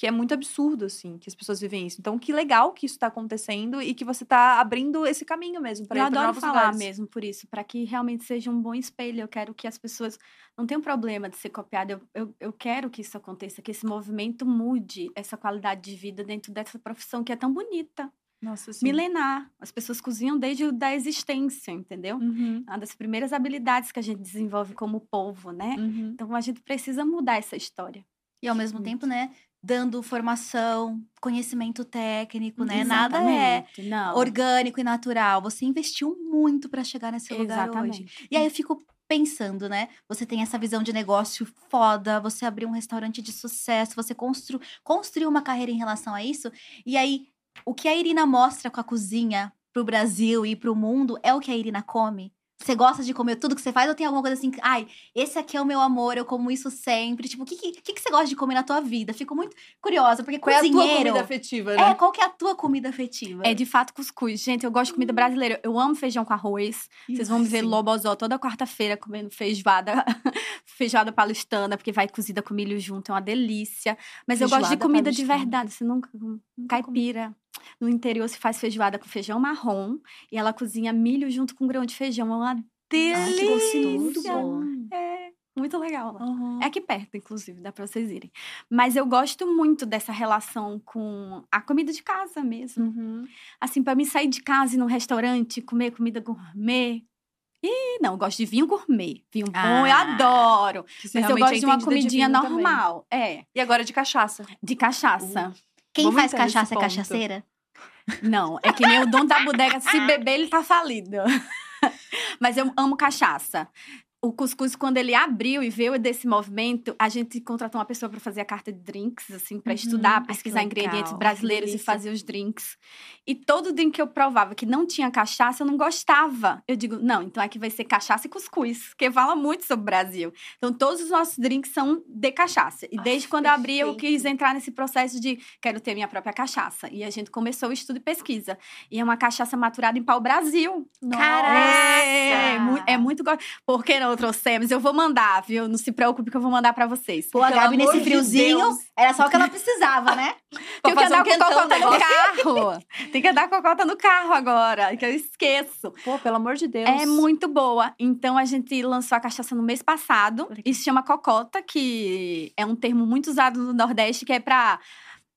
que é muito absurdo, assim, que as pessoas vivem isso. Então, que legal que isso tá acontecendo e que você tá abrindo esse caminho mesmo para eu ir pra adoro novos falar lugares. mesmo por isso, para que realmente seja um bom espelho. Eu quero que as pessoas não tenham problema de ser copiada. Eu, eu, eu quero que isso aconteça, que esse movimento mude essa qualidade de vida dentro dessa profissão que é tão bonita, Nossa, sim. milenar. As pessoas cozinham desde o da existência, entendeu? Uhum, Uma das primeiras habilidades que a gente desenvolve como povo, né? uhum. Então a gente precisa mudar essa história. E ao mesmo Muito. tempo, né, dando formação, conhecimento técnico, né? Nada é Exatamente. Não. orgânico e natural. Você investiu muito para chegar nesse lugar hoje. Exatamente. E aí eu fico pensando, né? Você tem essa visão de negócio foda, você abriu um restaurante de sucesso, você constru construiu uma carreira em relação a isso. E aí, o que a Irina mostra com a cozinha pro Brasil e pro mundo é o que a Irina come? Você gosta de comer tudo que você faz ou tem alguma coisa assim, ai, esse aqui é o meu amor, eu como isso sempre? Tipo, o que, que, que que você gosta de comer na tua vida? Fico muito curiosa, porque Qual é a tua cozinheiro... comida afetiva, né? É, qual que é a tua comida afetiva? É de fato cuscuz. Gente, eu gosto de comida brasileira. Eu amo feijão com arroz. Vocês vão me ver Sim. lobozó toda quarta-feira comendo feijoada, feijoada paulistana, porque vai cozida com milho junto, é uma delícia. Mas eu gosto de Feijoada comida de paulistana. verdade. Você nunca. Caipira. No interior se faz feijoada com feijão marrom e ela cozinha milho junto com grão de feijão. É uma delícia. que gostoso. É, muito legal lá. Uhum. É aqui perto, inclusive, dá pra vocês irem. Mas eu gosto muito dessa relação com a comida de casa mesmo. Uhum. Assim, pra mim sair de casa e ir num restaurante, comer comida gourmet. Ih, não, eu gosto de vinho gourmet. Vinho bom, eu Ah. adoro. Mas eu realmente gosto é de uma comidinha também. normal. É, E agora de cachaça. de cachaça. Quem Vamos faz cachaça é cachaceira? Não, é que nem o dono da bodega, se beber, ele tá falido. Mas eu amo cachaça. O cuscuz, quando ele abriu e veio desse movimento, a gente contratou uma pessoa para fazer a carta de drinks, assim, para Uhum. estudar, que pesquisar ingredientes Que brasileiros e fazer os drinks. E todo drink que eu provava que não tinha cachaça, eu não gostava. Eu digo, não, então aqui vai ser cachaça e cuscuz, porque fala muito sobre o Brasil. Então, todos os nossos drinks são de cachaça. E Ai, desde quando eu abri, eu quis entrar nesse processo de quero ter minha própria cachaça. E a gente começou o estudo e pesquisa. E é uma cachaça maturada em pau-brasil. É, mu- é muito gostoso. Por que não trouxemos? Eu vou mandar, viu? Não se preocupe que eu vou mandar pra vocês. Pô, a Gabi nesse friozinho, era só o que ela precisava, né? Tem que andar um com cocota no carro. Tem que andar com cocota no carro agora, que eu esqueço. Pô, pelo amor de Deus. É muito boa. Então a gente lançou a cachaça no mês passado. E se chama cocota, que é um termo muito usado no Nordeste, que é pra.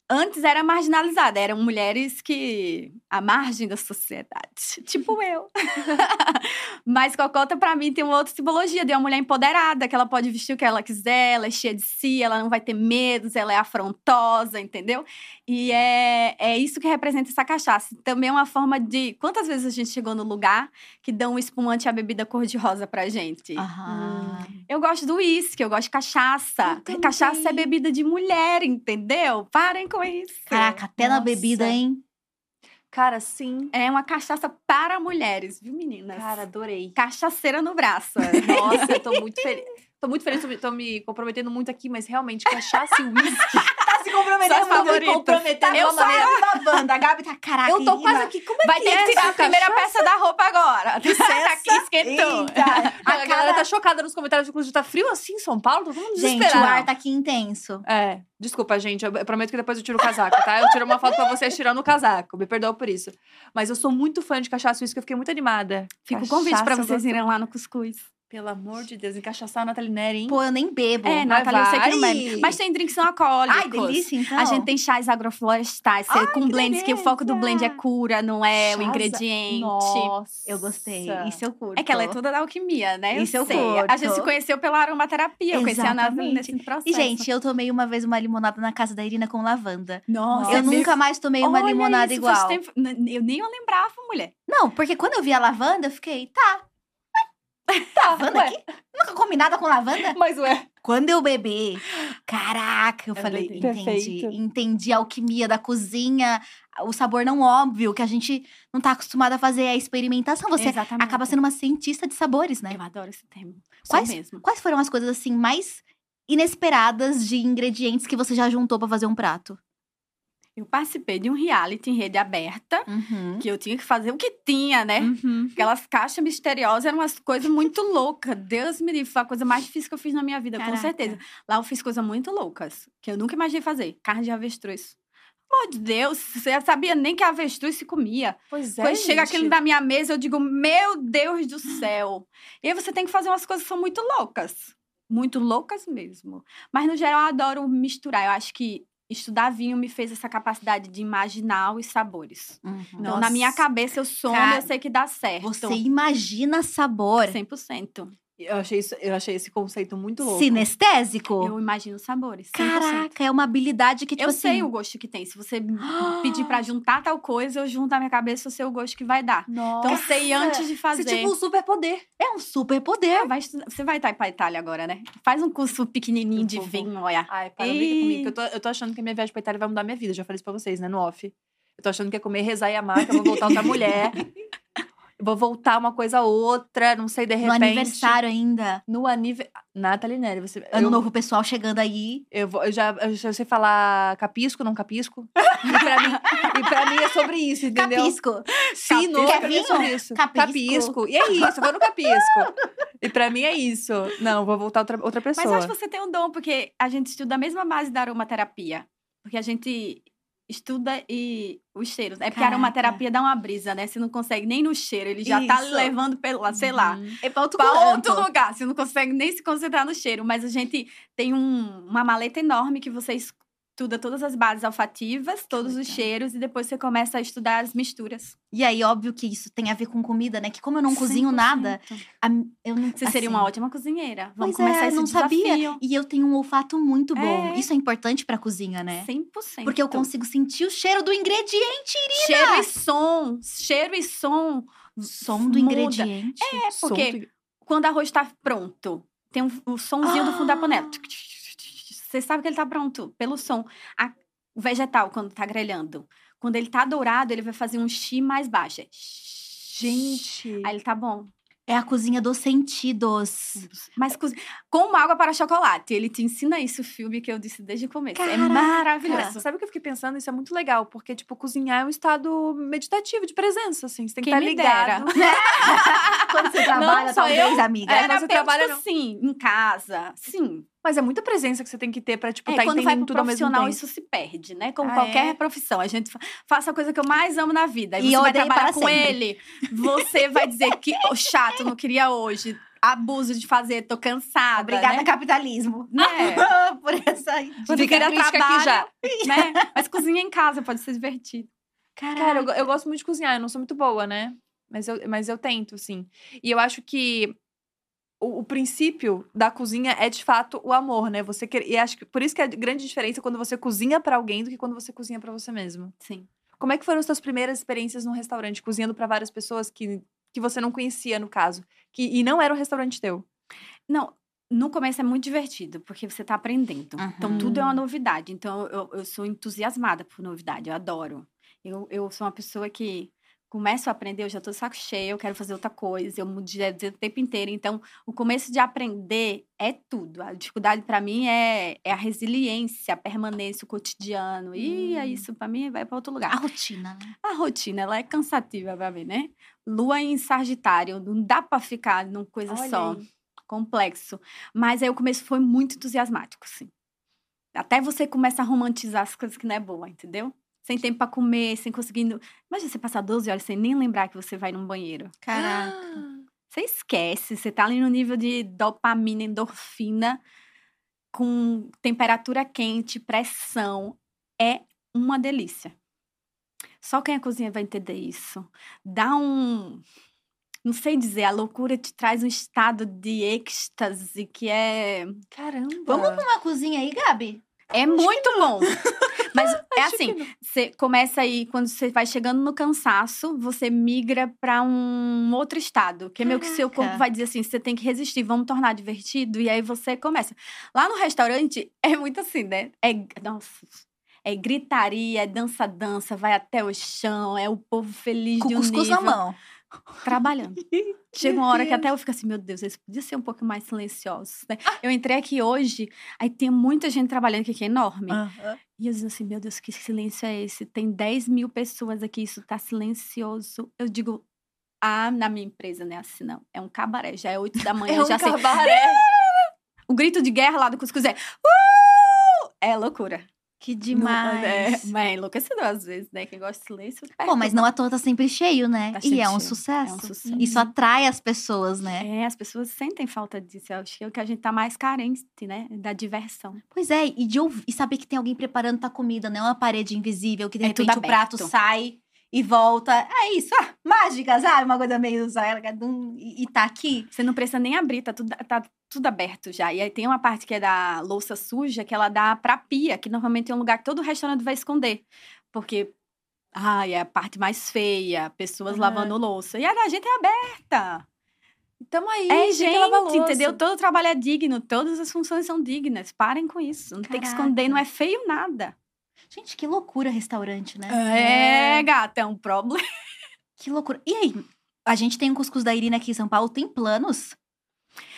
Antes era marginalizada, eram mulheres que. à margem da sociedade. Tipo eu. Mas cocota, pra mim, tem uma outra simbologia de uma mulher empoderada, que ela pode vestir o que ela quiser, ela é cheia de si, ela não vai ter medos, ela é afrontosa, entendeu? E é, é isso que representa essa cachaça. Também é uma forma de. Quantas vezes a gente chegou no lugar que dão um espumante e a bebida cor-de-rosa pra gente? Aham. Eu gosto do uísque, eu gosto de cachaça. Cachaça é bebida de mulher, entendeu? Parem com isso. Caraca, até na Nossa. bebida, hein? Cara, sim. É uma cachaça para mulheres, viu, meninas? Cara, adorei. Cachaceira no braço. Nossa, eu tô muito feliz. Tô muito feliz, tô me, tô me comprometendo muito aqui, mas realmente, cachaça e uísque. Tá comprometendo Suas muito, favoritas. comprometendo Eu de uma maneira lavando. A Gabi tá, caraca, Eu tô quase aqui. Como é Vai que ter é que tirar a primeira cachaça? peça da roupa agora. Licença. aqui esquentou. Eita, A, a galera cada... tá chocada nos comentários, inclusive, tá frio assim em São Paulo? Todo mundo Gente, o desesperado. ar tá aqui intenso. É, desculpa, gente. Eu prometo que depois eu tiro o casaco, tá? Eu tiro uma foto pra vocês tirando o casaco. Me perdoa por isso. Mas eu sou muito fã de cachaça suíça, que eu fiquei muito animada. Fica o convite pra vocês irem lá no Cuscuz. Pelo amor de Deus, encaixaçar a Nathalie Neri, hein? Pô, eu nem bebo. É, Natália, eu sei que não bebe. Mas tem drinks não alcoólicos. Ai, delícia, então. A gente tem chás agroflorestais, Ai, com que blends, que o foco do blend é delícia. cura, não é o Chás- ingrediente. Nossa. Eu gostei. Isso eu curto. É que ela é toda da alquimia, né? Isso eu sei. curto. A gente se conheceu pela aromaterapia. Eu conheci a Exatamente. nesse processo. E, gente, eu tomei uma vez uma limonada na casa da Irina com lavanda. Nossa, eu é nunca mais tomei uma Olha limonada isso, faz igual. tempo- N- Eu nem eu lembrava, mulher. Não, porque quando eu vi a lavanda, eu fiquei, tá. Tá, lavanda ué. aqui? Nunca comi nada com lavanda? Mas ué. Quando eu bebi, caraca, eu É falei, entendi. Perfeito. Entendi a alquimia da cozinha, o sabor não óbvio, que a gente não tá acostumado a fazer a experimentação. Você Exatamente. acaba sendo uma cientista de sabores, né? Eu adoro esse termo. Quais- mesmo. Quais foram as coisas assim mais inesperadas de ingredientes que você já juntou pra fazer um prato? Eu participei de um reality em rede aberta, Uhum. que eu tinha que fazer o que tinha, né? Uhum. Aquelas caixas misteriosas eram umas coisas muito loucas. Deus me livre, foi a coisa mais difícil que eu fiz na minha vida, Caraca. com certeza. Lá eu fiz coisas muito loucas, que eu nunca imaginei fazer. Carne de avestruz. Pelo amor de Deus, você sabia nem que a avestruz se comia. Pois é. Quando chega gente. aquilo na minha mesa, eu digo, meu Deus do céu. E aí você tem que fazer umas coisas que são muito loucas. Muito loucas mesmo. Mas, no geral, eu adoro misturar. Eu acho que estudar vinho me fez essa capacidade de imaginar os sabores. Uhum. Então, na minha Nossa. cabeça, eu somo, Cara, eu sei que dá certo. Você imagina sabor 100%. Eu achei, isso, eu achei esse conceito muito louco. sinestésico? Eu imagino sabores. 100%. Caraca, é uma habilidade que, tipo eu assim... sei o gosto que tem. Se você pedir pra juntar tal coisa, eu junto na minha cabeça, eu sei o gosto que vai dar. Nossa. Então, eu sei antes de fazer. Você tipo um superpoder. É um super poder. Ah, vai Você vai estar pra Itália agora, né? Faz um curso pequenininho de Eu vou, vinho, olha. Ai, para, brinca comigo. Eu tô, eu tô achando que a minha viagem pra Itália vai mudar minha vida. Já falei isso pra vocês, né? No off. Eu tô achando que é comer, rezar e amar, que eu vou voltar outra mulher. Vou voltar uma coisa a outra, não sei, de repente. No aniversário ainda. No aniversário. Nathalie Neri, você. Ano eu, novo pessoal chegando aí. Eu, vou, eu, já, eu já sei falar capisco, não capisco. E pra mim, e pra mim é sobre isso, entendeu? Capisco. Sim, não, Quer é vinho? sobre isso. Capisco. Capisco. E é isso, eu vou no capisco. E pra mim é isso. Não, vou voltar outra, outra Mas pessoa. eu acho que você tem um dom, porque a gente estuda a mesma base da aromaterapia. Porque a gente estuda e os cheiros. É porque Caraca. a aromaterapia dá uma brisa, né? Você não consegue nem no cheiro, ele já tá Isso. levando pela, sei lá. É pra outro pra outro lugar. Você não consegue nem se concentrar no cheiro. Mas a gente tem um- uma maleta enorme que você estuda todas as bases olfativas, todos os cheiros, e depois você começa a estudar as misturas. E aí, óbvio que isso tem a ver com comida, né? Que como eu não cozinho nada, 100%. a- eu não... Você seria assim, uma ótima cozinheira. Vamos Pois começar é, esse não desafio. sabia. E eu tenho um olfato muito bom. É. Isso é importante pra cozinha, né? 100%. Porque eu consigo sentir o cheiro do ingrediente. Cheiro e som. Cheiro e som. Som do Muda. ingrediente. É, porque do- quando o arroz tá pronto, tem um, o somzinho do fundo da panela. Você sabe que ele tá pronto pelo som. A- o vegetal, quando tá grelhando, quando ele tá dourado, ele vai fazer um chi mais baixo. É Gente. Aí ele tá bom. É a cozinha dos sentidos. Mas cozi- como água para chocolate. Ele te ensina isso, o filme que eu disse desde o começo. é Caraca! maravilhoso. Sabe o que eu fiquei pensando? Isso é muito legal, porque, tipo, cozinhar é um estado meditativo, de presença, assim. Você tem que Quem estar me dera. ligado. Quando você trabalha, só talvez, eu. amiga. É, quando você trabalha no- sim, em casa, sim. Mas é muita presença que você tem que ter pra, tipo, É, tá quando vai pro tudo profissional, isso se perde, né? Como Ah, qualquer é? profissão. A gente fa- faça a coisa que eu mais amo na vida. E E você vai trabalhar com sempre. ele. Você vai dizer que oh, chato, não queria hoje. Abuso de fazer, tô cansada. Obrigada, né? capitalismo. Né? Por essa Quando Fica a crítica aqui já. né? Mas cozinha em casa, pode ser divertido. Cara, eu, eu gosto muito de cozinhar, eu não sou muito boa, né? Mas eu, mas eu tento, sim. E eu acho que o, o princípio da cozinha é, de fato, o amor, né? Você quer, e acho que por isso que é a grande diferença quando você cozinha pra alguém do que quando você cozinha pra você mesmo. Sim. Como é que foram as suas primeiras experiências num restaurante, cozinhando pra várias pessoas que, que você não conhecia, no caso? Que, e não era um restaurante teu? Não, no começo é muito divertido, porque você tá aprendendo. Então, Uhum. tudo é uma novidade. Então, eu, eu sou entusiasmada por novidade, eu adoro. Eu, eu sou uma pessoa que começo a aprender, eu já de saco cheio, eu quero fazer outra coisa, eu mudo de o tempo inteiro. Então, o começo de aprender é tudo. A dificuldade para mim é, é a resiliência, a permanência, o cotidiano. Hum. E é isso para mim vai para outro lugar. A rotina, né? A rotina, ela é cansativa para mim, né? Lua em Sagitário, não dá para ficar numa coisa Olha só. Aí. Complexo. Mas aí o começo foi muito entusiasmático, sim. Até você começa a romantizar as coisas que não é boa, entendeu? Sem tempo para comer, sem conseguindo. Imagina você passar 12 horas sem nem lembrar que você vai num banheiro. Caraca. Você esquece, você tá ali no nível de dopamina, endorfina, com temperatura quente, pressão. É uma delícia. Só quem é cozinha vai entender isso. Dá um. Não sei dizer, a loucura te traz um estado de êxtase que é. Caramba! Vamos pra uma cozinha aí, Gabi? É muito bom. Mas é assim, você começa aí, quando você vai chegando no cansaço, você migra para um outro estado. Que é meio que seu corpo vai dizer assim, você tem que resistir, vamos tornar divertido. E aí você começa. Lá no restaurante, é muito assim, né? É, nossa, é gritaria, é dança-dança, vai até o chão, é o povo feliz Com de um cuscuz nível. na mão trabalhando. Chega uma hora que até eu fico assim, meu Deus, eles podiam ser um pouco mais silenciosos. Né? Eu entrei aqui hoje, aí tem muita gente trabalhando aqui, que é enorme. E eu digo assim, meu Deus, que silêncio é esse? Tem 10 mil pessoas aqui, isso tá silencioso. Eu digo, ah, na minha empresa não é assim, não. É um cabaré, já é 8 da manhã, é um já cabaré. sei. O grito de guerra lá do Cuscuz é. Uh! É loucura. Que demais. Não, é, mas é enlouquecedor às vezes, né? Quem gosta de silêncio. Pô, mas não à toa tá sempre cheio, né? Tá e é um, sucesso. é um sucesso. Isso atrai as pessoas, né? É, as pessoas sentem falta disso. Eu acho que é o que a gente tá mais carente, né? Da diversão. Pois é, e de ouvir, e saber que tem alguém preparando tua comida, não é uma parede invisível que de é repente o prato sai e volta. É isso, ah, mágica, sabe? Uma coisa meio e, e tá aqui. Você não precisa nem abrir, tá tudo, tá tudo aberto já. E aí tem uma parte que é da louça suja que ela dá pra pia, que normalmente é um lugar que todo restaurante vai esconder. Porque ai, é a parte mais feia, pessoas uhum. lavando louça. E a da gente é aberta. Tamo aí, é gente, entendeu? Todo trabalho é digno, todas as funções são dignas. Parem com isso. Não Caraca. tem que esconder, não é feio nada. Gente, que loucura restaurante, né? É, é, gata, é um problema. Que loucura. E aí, a gente tem um cuscuz da Irina aqui em São Paulo, tem planos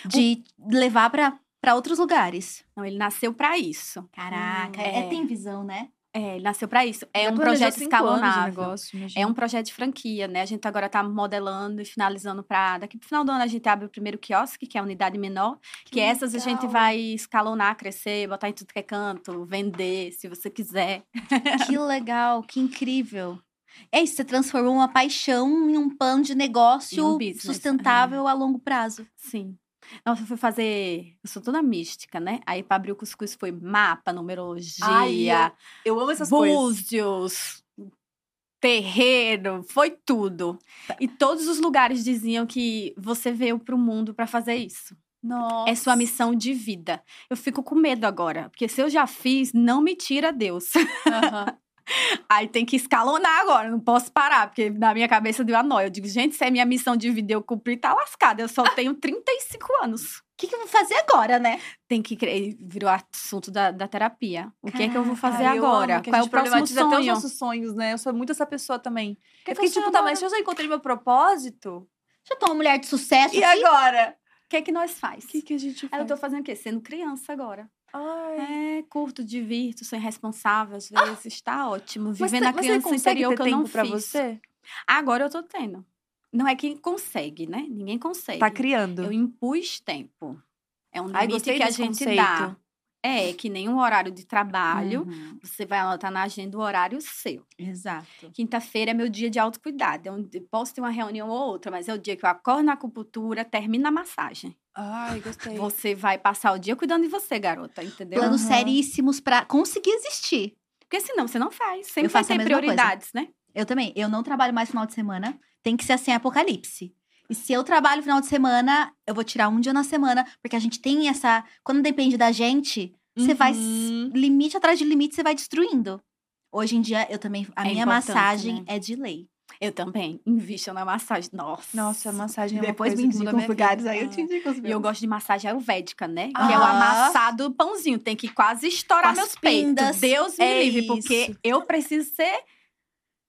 de o... levar para outros lugares? Não, ele nasceu para isso. Caraca, hum, é. é. tem visão, né? É, ele nasceu para isso. É um projeto escalonável. Negócio, é um projeto de franquia, né? A gente agora está modelando e finalizando para daqui pro final do ano a gente abre o primeiro quiosque, que é a unidade menor, que, que essas a gente vai escalonar, crescer, botar em tudo que é canto, vender, se você quiser. Que legal, que incrível. É isso, você transformou uma paixão em um plano de negócio um sustentável a longo prazo. Sim. Nossa, eu fui fazer. Eu sou toda mística, né? Aí pra abrir o cuscuz foi mapa, numerologia. Ai, eu, eu amo essas búzios, coisas. terreiro, foi tudo. E todos os lugares diziam que você veio pro mundo para fazer isso. Nossa. É sua missão de vida. Eu fico com medo agora, porque se eu já fiz, não me tira Deus. Uhum. Aí tem que escalonar agora, não posso parar, porque na minha cabeça deu a noia. Eu digo, gente, se é minha missão de vida eu cumprir, tá lascada. Eu só tenho 35 anos. O que, que eu vou fazer agora, né? Tem que virou assunto da, da terapia. O que é que eu vou fazer agora? Qual é o próximo sonho? até os nossos sonhos, né? Eu sou muito essa pessoa também. Que eu fiquei tipo, tá, mas se eu já encontrei meu propósito... Já tô uma mulher de sucesso E aqui? agora? O que é que nós faz? O que, que a gente faz? Eu tô fazendo o quê? Sendo criança agora. Ai. É, curto, divirto, sou irresponsável às ah! vezes, ah! tá ótimo. Vivendo a criança interior que eu não pra fiz. você? Agora eu tô tendo. Não é que consegue, né? Ninguém consegue. Tá criando. Eu impus tempo. É um limite Ai, que a gente conceito. dá. É, que nem um horário de trabalho, uhum. você vai anotar na agenda o horário seu. Exato. Quinta-feira é meu dia de autocuidado. É onde posso ter uma reunião ou outra, mas é o dia que eu acordo na acupuntura, termino a massagem. Ai, gostei. Você vai passar o dia cuidando de você, garota, entendeu? Planos uhum. seríssimos para conseguir existir. Porque senão você não faz. Sempre eu vai ter prioridades, coisa. né? Eu também. Eu não trabalho mais final de semana. Tem que ser assim, apocalipse. E se eu trabalho final de semana, eu vou tirar um dia na semana, porque a gente tem essa. Quando depende da gente, você vai. Uhum. Limite atrás de limite, você vai destruindo. Hoje em dia, eu também. A é minha massagem né? é de lei. Eu também invisto na massagem. Nossa. Nossa, a massagem é uma Depois me indica os lugares, aí eu te indico os meus. E eu gosto de massagem ayurvédica, né? Ah. Que é o amassado pãozinho. Tem que quase estourar meus pindas. peitos. Deus me é livre, isso. porque eu preciso ser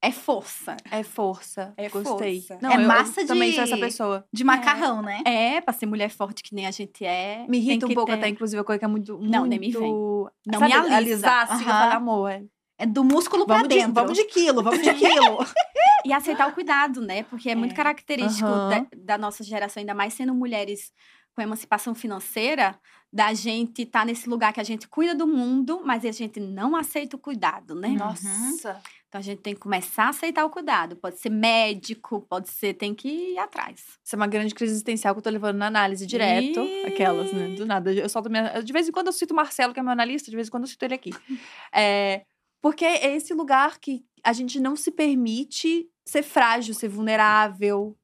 é força. É força. É Gostei. força. Não, É eu- eu massa também de- sou essa pessoa. De macarrão, né? É, pra ser mulher forte que nem a gente é. Me irrita um pouco ter- até, inclusive, a coisa que é muito. Não, nem me muito- vem. Não sabe, me alisa. Alisar, assim, eu Aham. falo, amor. é. É do músculo pra Vamos de, dentro. vamos de quilo, vamos de quilo. E aceitar o cuidado, né? Porque é, muito É. característico Aham. da, da nossa geração, ainda mais sendo mulheres com emancipação financeira, da gente estar nesse lugar que a gente cuida do mundo, mas a gente não aceita o cuidado, né? Uhum. Nossa. Então a gente tem que começar a aceitar o cuidado. Pode ser médico, pode ser, tem que ir atrás. Isso é uma grande crise existencial que eu tô levando na análise direto. Ih. Aquelas, né? Do nada. Eu solto minha. De vez em quando eu cito o Marcelo, que é meu analista, de vez em quando eu cito ele aqui. É, porque é esse lugar que a gente não se permite ser frágil, ser vulnerável,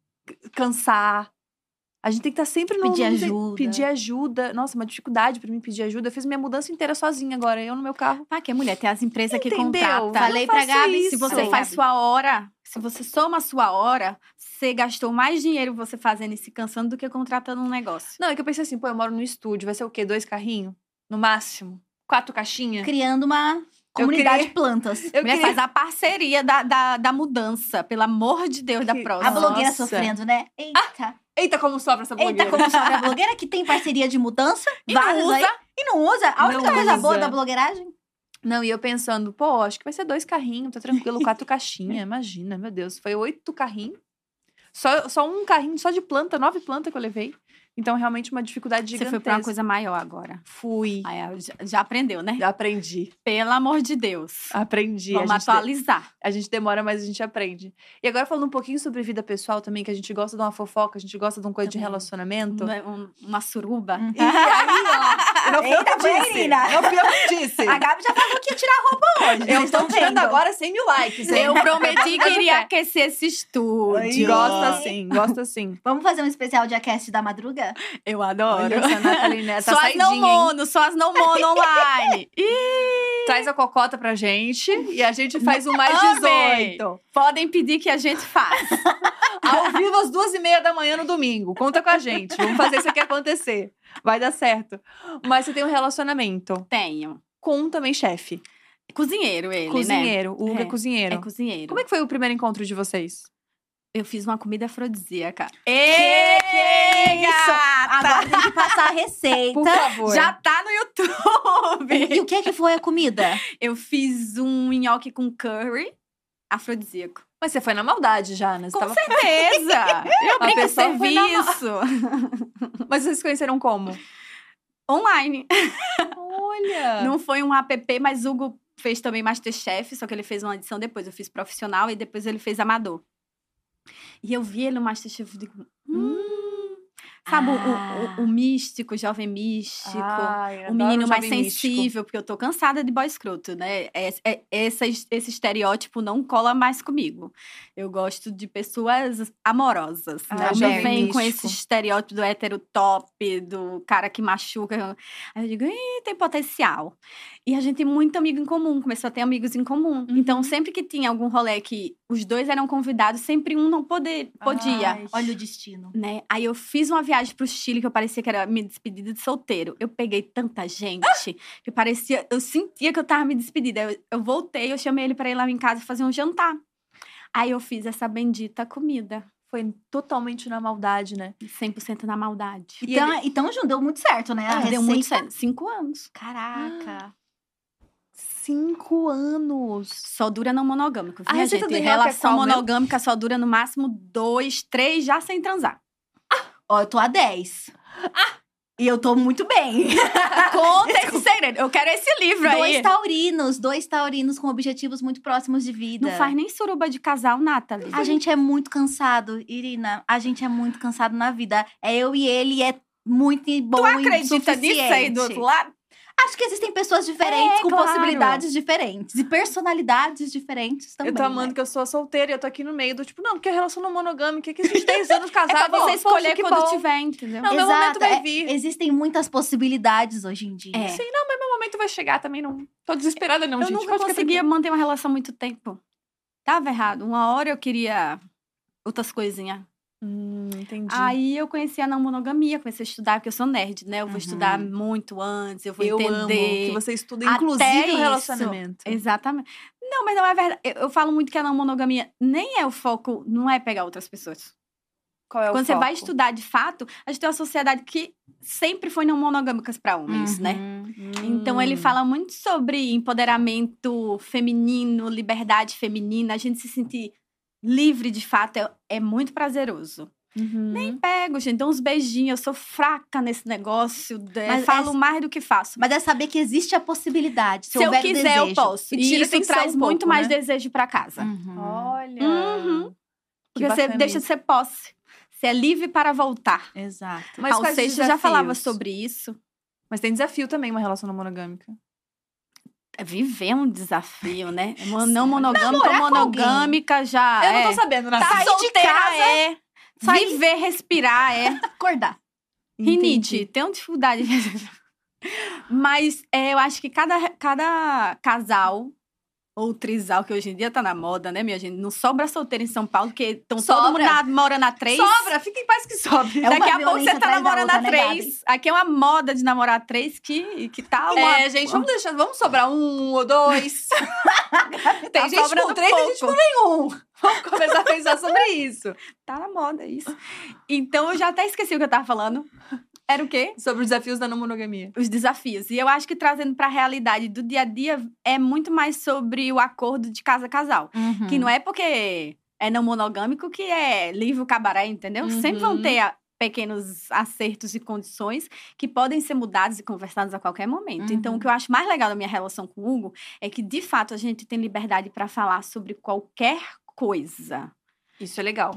cansar. A gente tem que estar sempre no. Pedir ajuda. Pedir ajuda. Nossa, uma dificuldade pra mim pedir ajuda. Eu fiz minha mudança inteira sozinha agora, eu no meu carro. Ah, que é mulher, tem as empresas que Entendeu? contratam. Falei faço Gabi, isso. Se você faz Gabi. sua hora, se você soma a sua hora, você gastou mais dinheiro você fazendo e se cansando do que contratando um negócio. Não, é que eu pensei assim, pô, eu moro no estúdio, vai ser o quê? Dois carrinhos? No máximo? Quatro caixinhas? Criando uma comunidade de plantas. Eu Mulher, queria- faz a parceria da, da, da mudança, pelo amor de Deus, da Que- próxima. A blogueira Nossa. sofrendo, né? Eita. Eita, como sobra essa blogueira. Eita, como sobra a blogueira que tem parceria de mudança. E não várias aí, usa. e não usa. A única Não coisa boa usa. da blogueiragem. Não, e eu pensando, pô, acho que vai ser dois carrinhos, tá tranquilo, quatro caixinhas, imagina, meu Deus. Foi oito carrinhos. Só, só um carrinho, só de planta, nove plantas que eu levei. Então, realmente, uma dificuldade Você gigantesca. foi pra uma coisa maior agora. Fui. Ah, já, já aprendeu, né? Já aprendi. Pelo amor de Deus. Aprendi. Vamos a, atualizar. a gente demora, mas a gente aprende. E agora, falando um pouquinho sobre vida pessoal também, que a gente gosta de uma fofoca, a gente gosta de um coisa de Também. relacionamento. Um- um- uma suruba. Hum. E aí, ó, não fui eu que disse. Não fui eu que disse. A Gabi já falou que ia tirar a roupa hoje. Eu tô estão tirando agora 100 mil likes, hein? Eu prometi que iria aquecer esse estúdio. Gosta sim, gosta sim. Vamos fazer um especial de Acast da madruga? Eu adoro. Olha essa Nathalie Neto, tá só as não mono, só as não mono online. Ih, Traz a cocota pra gente e a gente faz um mais Amei. 18. podem pedir que a gente faz. Ao vivo às duas e meia da manhã no domingo. Conta com a gente. Vamos fazer isso aqui acontecer. Vai dar certo. Mas você tem um relacionamento Tenho. com um também chefe. Cozinheiro ele, né? cozinheiro. O Hugo é, É, cozinheiro. É cozinheiro. Como é que foi o primeiro encontro de vocês? Eu fiz uma comida afrodisíaca. Que Ei, isso? gata! Agora tem que passar a receita. Por favor. Já tá no YouTube. E o que, que foi a comida? Eu fiz um nhoque com curry afrodisíaco. Mas você foi na maldade já, né? Você Com tava- certeza! Eu A brinco pessoa foi na serviço. Mas vocês se conheceram como? Online. Olha! Não foi um app, mas o Hugo fez também Masterchef, só que ele fez uma edição depois. Eu fiz profissional e depois ele fez amador. E eu vi ele no Masterchef e digo, hum, sabe, o- Ah. o, o, o místico, o jovem místico. Ai, o menino mais jovem místico. sensível, porque eu tô cansada de boy escroto, né? É, é- essa- esse estereótipo não cola mais comigo. Eu gosto de pessoas amorosas. Ah, né? Não me vem com esse estereótipo do hétero top, do cara que machuca. Aí eu digo, Ih, tem potencial. E a gente tem muito amigo em comum, começou a ter amigos em comum. Uhum. Então, sempre que tinha algum rolê que os dois eram convidados, sempre um não poder, podia. Ai. Olha o destino. Né? Aí eu fiz uma viagem pro Chile que eu parecia que era minha despedida de solteiro. Eu peguei tanta gente que parecia, eu sentia que eu tava me despedida. Eu, eu voltei, eu chamei ele para ir lá em casa fazer um jantar. Aí eu fiz essa bendita comida, Foi totalmente na maldade, né? 100% na maldade. E Então, então Ju, deu muito certo, né? A Ah, deu muito certo. Cinco anos. Caraca. Cinco anos. Só dura não monogâmico. A Viu, receita gente? do é Relação qual mesmo? monogâmica só dura no máximo dois, três, já sem transar. Ó, eu tô a 10. E eu tô muito bem. Conta esse segredo. Eu quero esse livro Dois aí. taurinos, dois taurinos com objetivos muito próximos de vida. Não faz nem suruba de casal, Nathalie. A gente é muito cansado, Irina. A gente é muito cansado na vida. É eu e ele é muito bom Tu e acredita nisso aí do outro lado? Acho que existem pessoas diferentes É, com claro. possibilidades diferentes e personalidades diferentes também. eu tô amando né? que eu sou solteira e eu tô aqui no meio do tipo, não, porque a relação não é monogâmica, que a gente 10 anos É casados. pra você escolher poxa, que quando bom. tiver, entendeu? Não, meu momento vai é- vir. existem muitas possibilidades hoje em dia. É. Sim, não, mas meu momento vai chegar também, não. Tô desesperada, não, eu gente. nunca Pode ficar conseguia manter uma relação muito tempo. Tava errado. Uma hora eu queria outras coisinhas. Hum, entendi. Aí eu conheci a não monogamia, comecei a estudar, porque eu sou nerd, né? Eu vou Uhum. estudar muito antes, eu vou eu entender. amo que você estuda, Até inclusive, o isso. relacionamento. Exatamente. Não, mas não é verdade. Eu, eu falo muito que a não monogamia nem é o foco, não é pegar outras pessoas. Qual é o Quando você foco? vai estudar de fato, a gente tem uma sociedade que sempre foi não monogâmicas para homens, né? Uhum. Então ele Hum. fala muito sobre empoderamento feminino, liberdade feminina, a gente se sentir livre de fato é, é muito prazeroso. Uhum. Nem pego, gente, dou uns beijinhos, eu sou fraca nesse negócio, de- Mas falo é- mais do que faço. Mas é saber que existe a possibilidade. Se, Se eu houver quiser, eu desejo. posso. E E isso traz um muito pouco, mais né? desejo para casa. Uhum. Olha. Uhum. Que Porque você deixa de ser posse. Você é livre para voltar. Exato. Mas Raul os Seixas já falava sobre isso. Mas tem desafio também uma relação não monogâmica. É Viver é um desafio, né? Não monogâmica, Namorar monogâmica já Eu é. não tô sabendo nada. Tá Sair de casa, é. sair- Viver, respirar é. Acordar. Rinite, tenho dificuldade. Mas é, eu acho que cada, cada casal, ou trisal, que hoje em dia tá na moda, né, minha gente? Não sobra solteiro em São Paulo, porque estão todo mundo na, morando a três. Sobra, fica em paz que sobra. É Daqui a pouco você tá namorando a né, três. Aqui é uma moda de namorar três que, que tá uma... É, gente, vamos deixar, vamos sobrar um ou dois. tem Tá gente com três, tem gente pouco. com nenhum. Vamos começar a pensar sobre isso. Tá na moda isso. Então eu já até esqueci o que eu tava falando. Era o quê? Sobre os desafios da não monogamia. Os desafios. E eu acho que trazendo pra realidade do dia a dia é muito mais sobre o acordo de casa a casal. Uhum. Que não é porque é não monogâmico que é livre o cabaré, entendeu? Sempre vão Uhum. ter a- pequenos acertos e condições que podem ser mudados e conversados a qualquer momento. Então, Uhum. o que eu acho mais legal da minha relação com o Hugo é que, de fato, a gente tem liberdade para falar sobre qualquer coisa. Isso é legal.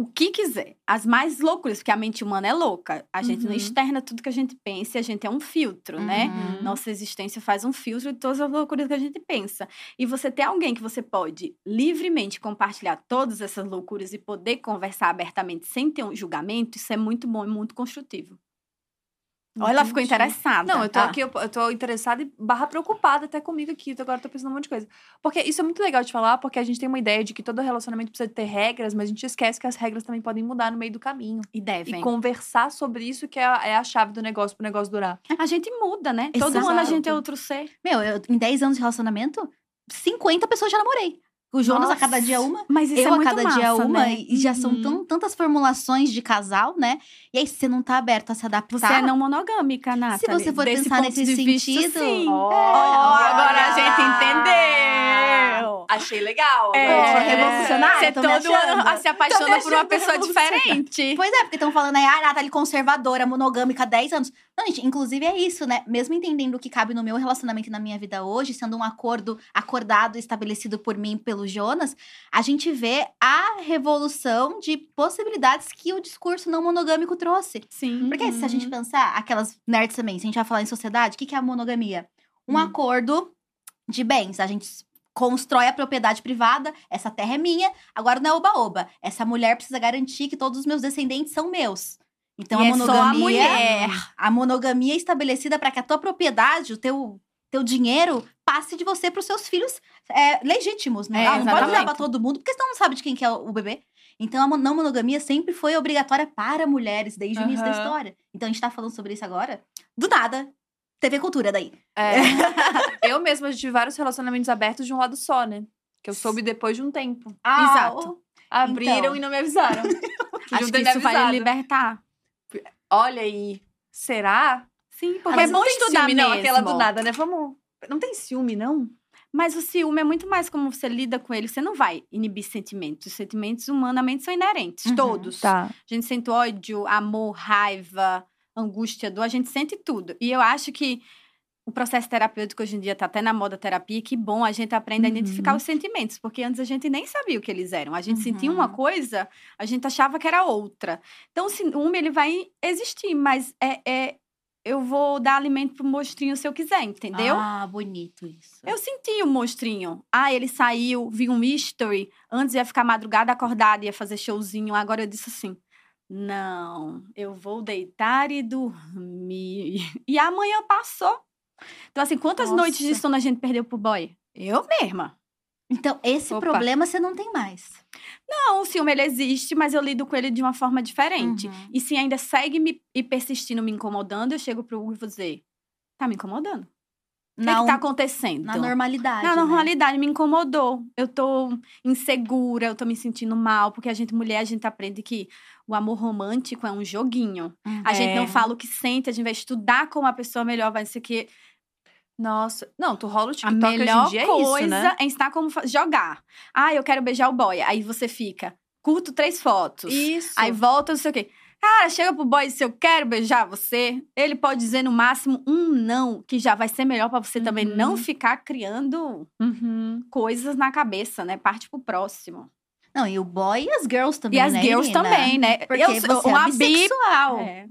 O que quiser. As mais loucuras, porque a mente humana é louca. A gente não Uhum. externa tudo que a gente pensa e a gente é um filtro, né? Uhum. Nossa existência faz um filtro de todas as loucuras que a gente pensa. E você ter alguém que você pode livremente compartilhar todas essas loucuras e poder conversar abertamente sem ter um julgamento, isso é muito bom e muito construtivo. Olha, ela ficou interessada. Não, eu tô Ah, aqui, eu, eu tô interessada e barra preocupada até comigo aqui. Agora eu tô pensando um monte de coisa. Porque isso é muito legal de falar, porque a gente tem uma ideia de que todo relacionamento precisa ter regras, mas a gente esquece que as regras também podem mudar no meio do caminho. E devem. E conversar sobre isso que é a, é a chave do negócio pro negócio durar. A gente muda, né? Todo Exato. ano a gente é outro ser. Meu, eu, em 10 anos de relacionamento, 50 pessoas já namorei. O Jonas a cada Nossa. dia uma. Mas isso eu é a cada dia massa, uma. né? E já são Uhum. tão- tantas formulações de casal, né? E aí, se você não tá aberto a se adaptar. Você é não monogâmica, Nathalie. você for Desse pensar nesse vista, sentido, sim. Oh, Olha, agora a gente entendeu. Achei legal. É, sou revolucionária, Você todo ano se apaixona por uma pessoa diferente. Pois é, porque estão falando aí, ah, Nathalie conservadora, monogâmica, 10 anos. Não, gente, inclusive é isso, né? Mesmo entendendo o que cabe no meu relacionamento e na minha vida hoje, sendo um acordo acordado e estabelecido por mim e pelo Jonas, a gente vê a revolução de possibilidades que o discurso não monogâmico trouxe. Sim. Porque se a gente pensar, aquelas nerds também, se a gente vai falar em sociedade, o que que é a monogamia? Um Hum. acordo de bens. A gente constrói a propriedade privada, essa terra é minha, agora não é oba-oba. Essa mulher precisa garantir que todos os meus descendentes são meus. Então E a é só a monogamia, mulher. a monogamia é estabelecida para que a tua propriedade, o teu teu dinheiro passe de você para os seus filhos é, legítimos, né? É, Ah, não pode dar para todo mundo, porque senão não sabe de quem que é o bebê. Então, a não monogamia sempre foi obrigatória para mulheres, desde o início da história. Então, a gente tá falando sobre isso agora. Do nada. TV Cultura daí. É. eu mesma tive vários relacionamentos abertos de um lado só, né? Que eu soube depois de um tempo. Exato. Abriram Então. e não me avisaram. Acho que isso vai avisado. lhe libertar. Olha aí. Será? Sim, porque Mas é bom não tem estudar ciúme, mesmo. não, aquela do nada, né? Vamos. Não tem ciúme, não? Mas o ciúme é muito mais como você lida com ele. Você não vai inibir sentimentos. Os sentimentos humanamente são inerentes, Uhum. todos. Tá. A gente sente ódio, amor, raiva, angústia, dor, a gente sente tudo. E eu acho que o processo terapêutico hoje em dia tá até na moda terapia, que bom a gente aprende a Uhum. identificar os sentimentos, porque antes a gente nem sabia o que eles eram. A gente sentia Uhum. uma coisa, a gente achava que era outra. Então o ciúme ele vai existir, mas é, é eu vou dar alimento pro monstrinho se eu quiser, entendeu? Ah, bonito isso. Eu senti o monstrinho. Ah, ele saiu, vi um history. Antes ia ficar madrugada acordada, ia fazer showzinho. Agora eu disse assim: não, eu vou deitar e dormir. E amanhã passou. Então, assim, quantas Nossa. noites de sono a gente perdeu pro boy? Eu mesma. Então, esse Opa. problema você não tem mais. Não, o ciúme ele existe, mas eu lido com ele de uma forma diferente. Uhum. E se ainda segue me e persistindo me incomodando, eu chego pro Hugo e vou dizer: tá me incomodando. O que, que tá acontecendo? Na normalidade. Na né? normalidade me incomodou. Eu tô insegura, eu tô me sentindo mal, porque a gente, mulher, a gente aprende que o amor romântico é um joguinho. Uhum. A gente É. não fala o que sente, a gente vai estudar como a pessoa melhor vai ser que Nossa. Não, tu rola o a TikTok hoje melhor em dia é coisa isso, né? é ensinar como jogar. Ah, eu quero beijar o boy. Aí você fica, curto três fotos. Isso. Aí volta, não sei o quê. Cara, chega pro boy e diz, eu quero beijar você. Ele pode dizer no máximo um não, que já vai ser melhor pra você também Uhum. não ficar criando Uhum. coisas na cabeça, né? Parte pro próximo. Não, e o boy e as girls também, e as né, girls Irina? também, né? Porque eu sou você uma é bi. bissexual. É.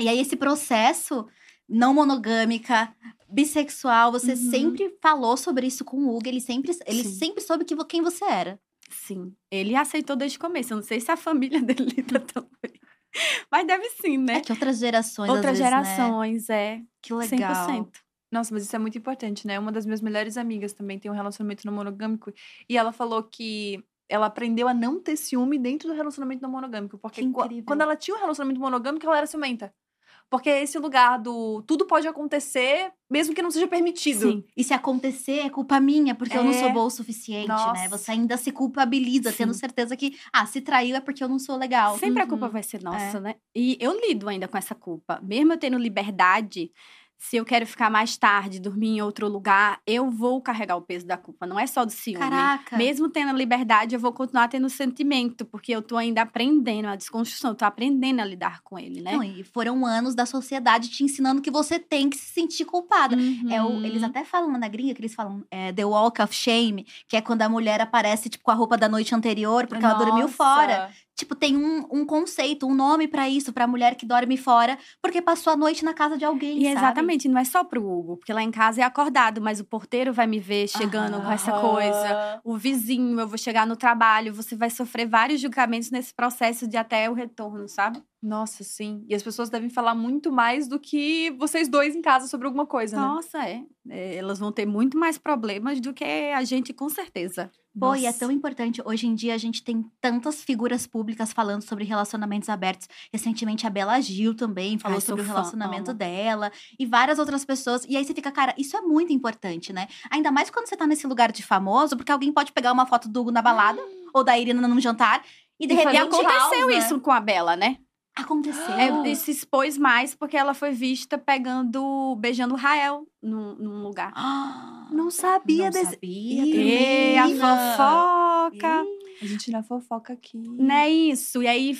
E aí, esse processo não monogâmica, bissexual, você Uhum. sempre falou sobre isso com o Hugo. Ele sempre, ele Sim. sempre soube que, quem você era. Sim. Ele aceitou desde o começo. Eu não sei se a família dele lida tão bem. Mas deve sim, né? É que outras gerações, Outras vezes, né? gerações, é. Que legal. 100%. Nossa, mas isso é muito importante, né? Uma das minhas melhores amigas também tem um relacionamento não monogâmico. E ela falou que ela aprendeu a não ter ciúme dentro do relacionamento não monogâmico. Porque quando ela tinha um relacionamento monogâmico, ela era ciumenta. Porque é esse lugar do tudo pode acontecer, mesmo que não seja permitido. Sim. E se acontecer, é culpa minha, porque eu não sou É. boa o suficiente, né? Nossa. Você ainda se culpabiliza, Sim. tendo certeza que, ah, se traiu é porque eu não sou legal. Sempre a Uhum. culpa vai ser nossa, né? E eu lido ainda com essa culpa. Mesmo eu tendo liberdade, se eu quero ficar mais tarde, dormir em outro lugar, eu vou carregar o peso da culpa. Não é só do ciúme. Caraca. Mesmo tendo liberdade, eu vou continuar tendo sentimento, porque eu tô ainda aprendendo a desconstrução, eu tô aprendendo a lidar com ele, né? Não, e foram anos da sociedade te ensinando que você tem que se sentir culpada. É o, eles Uhum. até falam na gringa que eles falam é, The Walk of Shame, que é quando a mulher aparece, tipo, com a roupa da noite anterior, porque ela dormiu Nossa. fora. Tipo, tem um, um conceito, um nome pra isso, pra mulher que dorme fora, porque passou a noite na casa de alguém. E sabe? exatamente, não é só pro Hugo, porque lá em casa é acordado, mas o porteiro vai me ver chegando com essa coisa. O vizinho, eu vou chegar no trabalho, você vai sofrer vários julgamentos nesse processo de até o retorno, sabe? Nossa, sim. E as pessoas devem falar muito mais do que vocês dois em casa sobre alguma coisa, né? Nossa, é. É, Elas vão ter muito mais problemas do que a gente, com certeza. Pô, e é Nossa. tão importante. Hoje em dia a gente tem tantas figuras públicas falando sobre relacionamentos abertos. Recentemente a Bela Gil também falou Ai, sobre o fã, relacionamento amo. dela e várias outras pessoas. E aí você fica, cara, isso é muito importante, né? Ainda mais quando você tá nesse lugar de famoso, porque alguém pode pegar uma foto do Hugo na balada ou da Irina num jantar e de repente caos, aconteceu né? isso com a Bela, né? Aconteceu. É, e se expôs mais porque ela foi vista pegando, beijando o Rael num, num lugar. Ah, Não sabia não desse. sabia E a Menina! fofoca. A gente na fofoca aqui. Não é isso. E aí,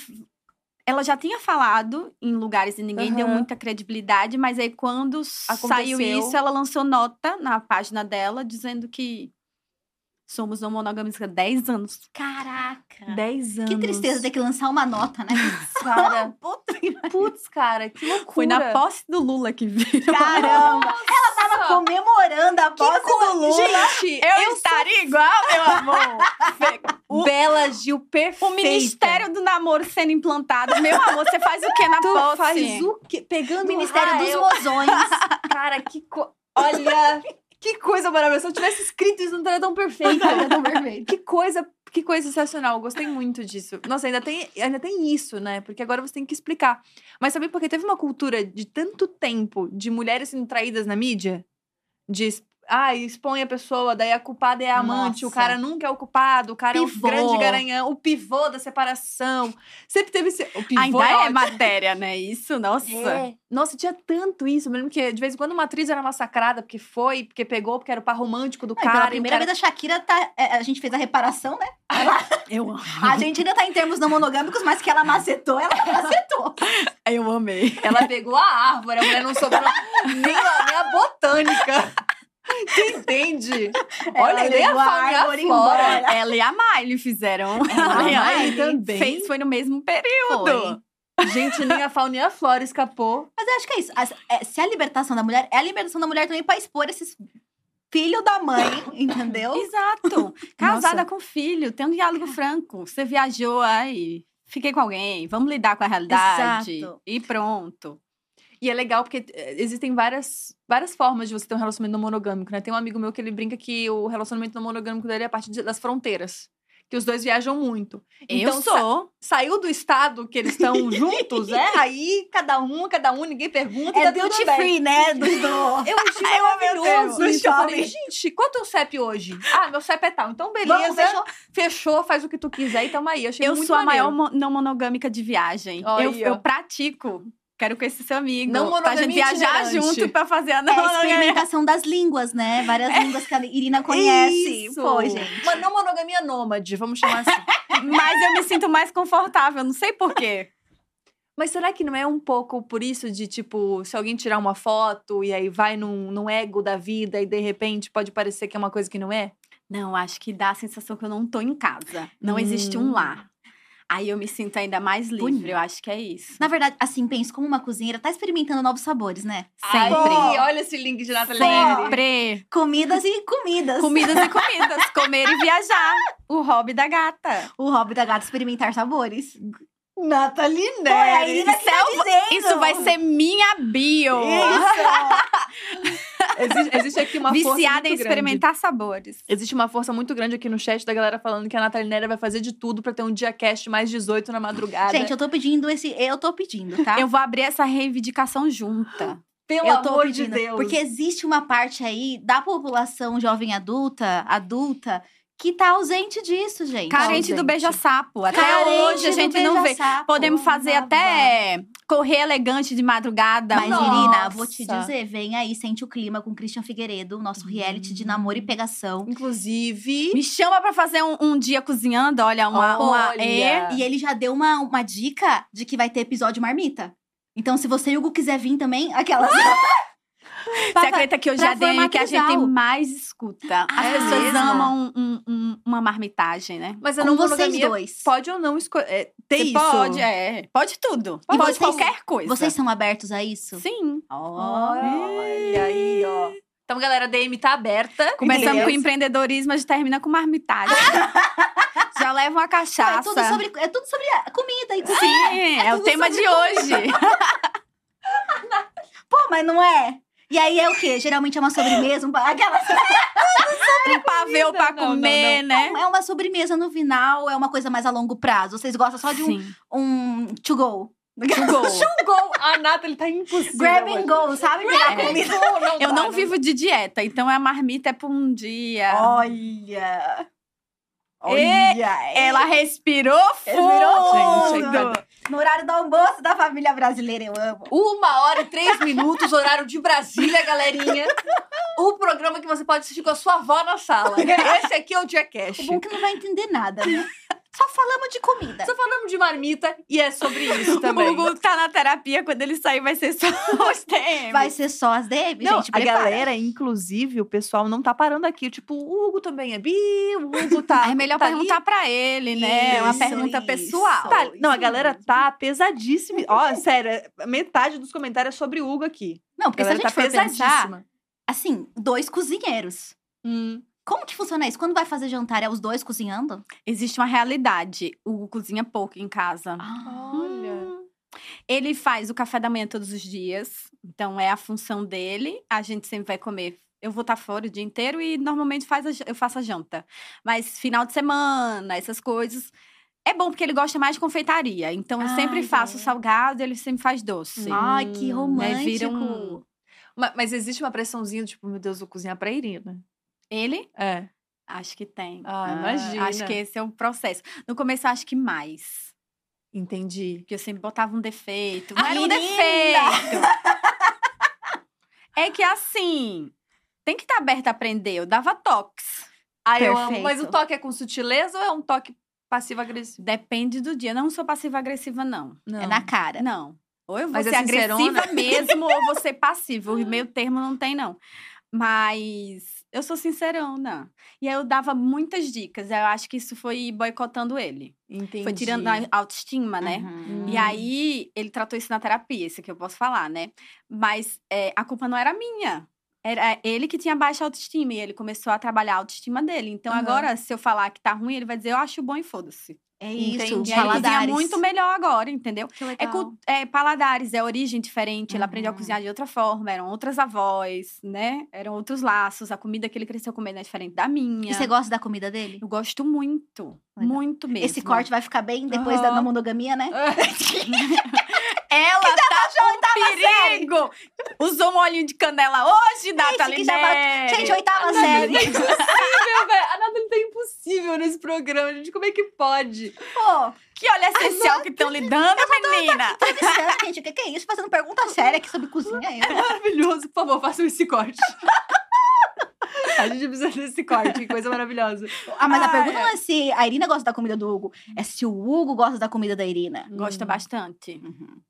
ela já tinha falado em lugares e ninguém deu Aham. muita credibilidade, mas aí quando saiu Aconteceu. isso, ela lançou nota na página dela dizendo que somos não monogâmicos há 10 anos. Caraca. 10 anos. Que tristeza ter que lançar uma nota, né? Cara. Puta Putz, cara, que loucura. Foi na posse do Lula que viram. Caramba! Ela tava comemorando a posse do Lula. Gente, Eu, estaria igual, meu amor. O- Bela Gil perfeita. O Ministério do Namoro sendo implantado. Meu amor, você faz o que na Tu posse? faz o quê? Pegando Ministério Ah, dos eu- Mozões. Cara, que co... Olha, que coisa maravilhosa. Se eu tivesse escrito isso, não estaria tão perfeita. que coisa, que coisa sensacional. Gostei muito disso. Nossa, ainda tem, ainda tem isso, né? Porque agora você tem que explicar. Mas sabe porque teve uma cultura de tanto tempo de mulheres sendo traídas na mídia? De ah, expõe a pessoa, daí a culpada é a amante, o Nossa. cara nunca é o culpado, o cara é Pivô. o grande garanhão, o pivô da separação. Sempre teve esse. O pivô Ainda é é matéria, né? Isso, nossa. É. Nossa, tinha tanto isso. Eu me lembro que de vez em quando uma atriz era massacrada porque foi, porque pegou, porque era o par romântico do Não, e cara. pela o primeira cara... vez a Shakira tá. é, A gente fez a reparação, né? Eu amo. A gente ainda tá em termos não monogâmicos, mas que ela macetou, ela macetou. Eu amei. Ela pegou a árvore, a mulher não sobrou nem a, nem a botânica. Tu entende? Olha, nem fauna e a embora. Ela e a Miley fizeram. Ela Ela e a Miley também. Fez, foi no mesmo período. Foi. Gente, nem a fauna e a flora escapou. Mas eu acho que é isso. É, se a libertação da mulher, é a libertação da mulher também pra expor esses filho da mãe, entendeu? Exato. Casada Nossa. com filho, tem um diálogo franco. Você viajou, aí, fiquei com alguém, vamos lidar com a realidade. Exato. E pronto. E é legal porque eh, existem várias, várias formas de você ter um relacionamento não monogâmico, né? Tem um amigo meu que ele brinca que o relacionamento não monogâmico dele é a partir das fronteiras. que os dois viajam muito. Eu Então, sa- sou. Saiu do estado que eles estão juntos, é? Aí cada um, cada um, ninguém pergunta. É tá duty free, né? Dos do... Eu achei meu maravilhoso. Eu falei, gente, qual é o CEP hoje? Ah, meu CEP é tal. Então, beleza. Vamos, fechou? Fechou, faz o que tu quiser e tamo aí. Achei Eu muito sou a maneiro. maior mo- não monogâmica de viagem. Eu, eu pratico. Quero conhecer seu amigo. Não pra gente monogamia viajar itinerante. junto pra fazer a não É a monogamia. experimentação das línguas, né? Várias línguas que a Irina conhece. Isso. Pô, gente. Uma não monogamia nômade, vamos chamar assim. Mas eu me sinto mais confortável, não sei porquê. Mas será que não é um pouco por isso de, tipo, se alguém tirar uma foto e aí vai num, num ego da vida e de repente pode parecer que é uma coisa que não é? Não, acho que dá a sensação que eu não tô em casa. Não existe Hum. um lar. Aí eu me sinto ainda mais livre, Bonito. eu acho que é isso. Na verdade, assim, penso como uma cozinheira, tá experimentando novos sabores, né? Sempre. Ai, olha esse link de Nathalie Neri. Sempre. Comidas e comidas. Comidas e comidas. Comer e viajar. O hobby da gata. O hobby da gata experimentar sabores. Nathalie Pô, é a Irina que Isso, tá é dizendo. isso vai ser minha bio. Existe, existe aqui uma força Viciada muito em grande. experimentar sabores. Existe uma força muito grande aqui no chat da galera falando que a Nathalie Neri vai fazer de tudo pra ter um dia cast mais 18 na madrugada. Gente, eu tô pedindo esse. Eu tô pedindo, tá? Eu vou abrir essa reivindicação junta. pelo Eu tô amor pedindo. de Deus. Porque existe uma parte aí da população jovem adulta, adulta, que tá ausente disso, gente. Carente do gente. beija-sapo. Até Carente hoje a do gente não vê. Podemos fazer Babá. até correr elegante de madrugada. Mas, Nossa. Irina, vou te dizer, vem aí, sente o clima com Christian Figueiredo, nosso reality de namoro e pegação. Inclusive. Me chama pra fazer um, um dia cozinhando, olha, uma. uma Olha. é. E ele já deu uma, uma dica de que vai ter episódio marmita. Então, se você e o Hugo quiser vir também, aquelas. Você acredita que hoje é DM que a gente mais escuta? As Ah, pessoas mesmo? amam um- um- uma marmitagem, né? Mas Com não vocês monogamia dois. pode ou não escolher. É, ter isso. Pode, é. Pode tudo. E pode vocês- qualquer coisa. Vocês são abertos a isso? Sim. Olha aí, ó. Então, galera, a DM tá aberta. Começamos Deus. com empreendedorismo, a gente termina com marmitagem. Já leva uma cachaça. é, tudo sobre, é tudo sobre comida e cozinha. Sim, é, o tudo tema de hoje. Pô, mas não é? E aí é o quê? Geralmente é uma sobremesa, um... pa- aquela... um pavê pra Não, não, comer, né? é uma sobremesa no final, é uma coisa mais a longo prazo. Vocês gostam só de um, Sim. um to go. To go. Gol! A Nathalie tá impossível. Grab and go, sabe? Pegar É. comida. Não Eu não vivo de dieta, então a marmita é por um dia. Olha! E Ela respirou fundo. Gente, gente, No horário do almoço da família brasileira, eu amo. Uma hora e três minutos, horário de Brasília, galerinha. O programa que você pode assistir com a sua avó na sala. Esse aqui é o O Diacast. bom é que não vai entender nada, né? Só falamos de comida. Só falamos de marmita e é sobre isso O também. Hugo tá na terapia, quando ele sair vai ser só os TM. Vai ser só as DM, Não, gente. a prepara. galera, inclusive, o pessoal não tá parando aqui. Tipo, o Hugo também é bi, o Hugo tá. É melhor tá ali. perguntar pra ele, né? É uma pergunta isso. pessoal. Tá, não, a galera mesmo. tá pesadíssima. Ó, sério, é- metade dos comentários é sobre o Hugo aqui. Não, porque a se a gente tá for pensar, pesadíssima. assim, dois cozinheiros. Hum. Como que funciona isso? Quando vai fazer jantar, é os dois cozinhando? Existe uma realidade. O Hugo cozinha pouco em casa. Olha. Hum. Ele faz o café da manhã todos os dias. Então, é a função dele. A gente sempre vai comer. Eu vou estar fora o dia inteiro e normalmente faz a eu faço a janta. Mas final de semana, essas coisas. É bom porque ele gosta mais de confeitaria. Então, eu Ai, sempre faço é. salgado ele sempre faz doce. Ai, que Hum, romântico. Vira um- Ma- Mas, existe uma pressãozinha, tipo, meu Deus, vou cozinhar pra Irina. Ele? É. Acho que tem. Ah, imagina. Acho que esse é o processo. No começo, eu acho que mais. Entendi. Porque eu sempre botava um defeito. Não Ah, era um defeito. é que assim, tem que estar aberta a aprender. Eu dava toques. Ah, eu amo. Mas o toque é com sutileza ou é um toque passivo-agressivo? Depende do dia. Não sou passiva-agressiva, não. Não. É na cara. Não. Ou eu vou Mas é ser agressiva sincerona? mesmo, ou vou ser passiva. O meio termo não tem, não. Mas eu sou sincerona. E aí eu dava muitas dicas. Eu acho que isso foi boicotando ele. Entendi. Foi tirando a autoestima, né? Uhum. E aí, ele tratou isso na terapia, isso que eu posso falar, né? Mas é, a culpa não era minha. Era ele que tinha baixa autoestima e ele começou a trabalhar a autoestima dele. Então, Aham. agora, se eu falar que tá ruim, ele vai dizer, eu acho bom e foda-se. É isso, Entendi. E aí ele cozinha paladares. muito melhor agora, entendeu? Que É, é paladares, é origem diferente. Ele aprendeu a Uhum. cozinhar de outra forma, eram outras avós, né? Eram outros laços. A comida que ele cresceu comendo é diferente da minha. E você gosta da comida dele? Eu gosto muito, Legal. muito mesmo. Esse corte vai ficar bem depois da, Aham. da monogamia, né? Ela tá com perigo! Usou um olhinho de canela hoje, Nathalie já Neri. Gente, oitava série. Impossível, velho. A Nathalie tá impossível nesse programa, gente. Como é que pode? Pô, Que óleo essencial que estão lhe dando, menina! entrevistando, gente, o que, que é isso? Fazendo pergunta séria aqui sobre cozinha. Eu. Maravilhoso. Por favor, façam esse corte. A gente precisa desse corte, que coisa maravilhosa. Ah, mas a Ai, pergunta não é se a Irina gosta da comida do Hugo, é se o Hugo gosta da comida da Irina. Gosta Hum. bastante. Uhum.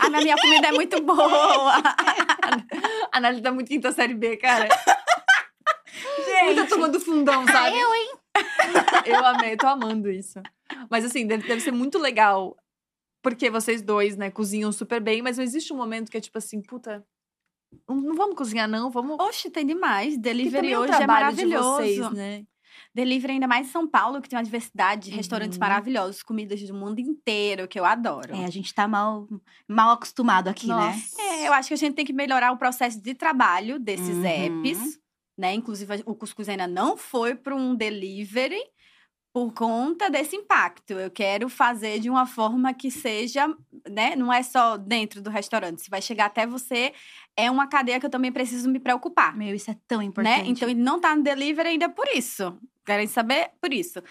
Ah, mas minha comida é muito boa. A Nathalie tá muito quinta série B, cara. Gente, Muita turma do fundão, sabe? eu, hein? Eu amei, tô amando isso. Mas assim, deve, deve ser muito legal. Porque vocês dois, né, cozinham super bem, mas não existe um momento que é tipo assim, puta. Não, não vamos cozinhar, não. Vamos. Oxe, tem demais. Delivery é hoje é trabalho de maravilhoso. vocês, né? Delivery ainda mais em São Paulo, que tem uma diversidade de restaurantes Uhum. maravilhosos, comidas do mundo inteiro, que eu adoro. É, a gente tá mal, mal acostumado aqui, né? Nossa. É, eu acho que a gente tem que melhorar o processo de trabalho desses Uhum. apps, né? Inclusive, o Cuscuz ainda não foi para um delivery por conta desse impacto. Eu quero fazer de uma forma que seja, né? Não é só dentro do restaurante. Se vai chegar até você, é uma cadeia que eu também preciso me preocupar. Meu, isso é tão Né? importante. Então ele não tá no delivery ainda por isso. Querem saber por isso.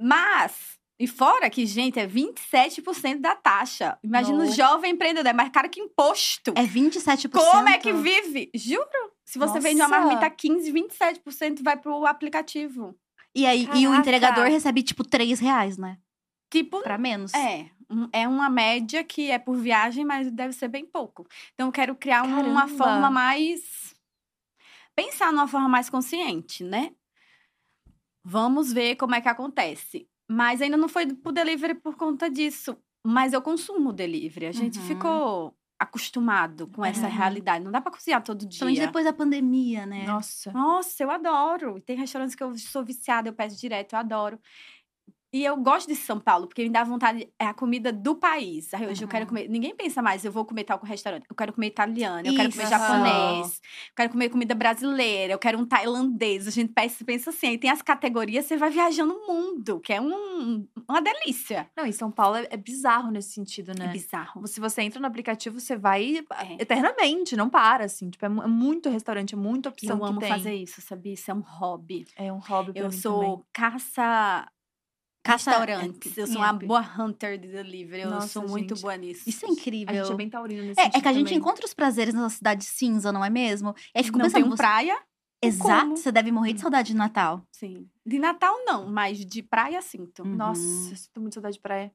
Mas, e fora que, gente, é 27% da taxa. Imagina o Nossa. jovem empreendedor, é mais caro que imposto. É 27%. Como é que vive? Juro. Se você vende uma Nossa. marmita 15, 27% vai pro aplicativo. E aí, e o Caraca. entregador recebe, tipo, 3 reais, né? Tipo, Pra menos. é. É uma média que é por viagem, mas deve ser bem pouco. Então, eu quero criar um- uma Caramba. forma mais. Pensar numa forma mais consciente, né? Vamos ver como é que acontece. Mas ainda não foi pro delivery por conta disso. Mas eu consumo delivery. A gente Uhum. ficou acostumado com essa É. realidade. Não dá pra cozinhar todo dia. Principalmente depois da pandemia, né? Nossa. Nossa, eu adoro. E Tem restaurantes que eu sou viciada, eu peço direto, eu adoro. E eu gosto de São Paulo, porque me dá vontade, é a comida do país. Aí hoje eu quero Uhum. comer. Ninguém pensa mais, eu vou comer tal restaurante. Eu quero comer italiano, eu quero comer Isso. japonês, eu quero comer comida brasileira, eu quero um tailandês. A gente pensa, pensa assim, aí tem as categorias, você vai viajando o mundo, que é um, uma delícia. Não, em São Paulo é, é bizarro nesse sentido, É né? bizarro. Se você entra no aplicativo, você vai É. eternamente, não para, assim. Tipo, é, é muito restaurante, é muita opção Eu amo fazer isso, sabia? Isso é um hobby. É um hobby pra Eu mim sou também. caça Caça- restaurantes. Eu em sou uma app. boa hunter de delivery. Eu Nossa, sou muito gente. boa nisso. Isso é A incrível. gente é bem taurino nesse É, é que a gente também. encontra os prazeres na cidade cinza, não é mesmo? E aí fico não pensando, tem você... praia? Exato, como. você deve morrer de saudade de Natal. Sim. De Natal, não, mas de praia, sinto. Hum. Nossa, Uhum. eu sinto muito saudade de praia.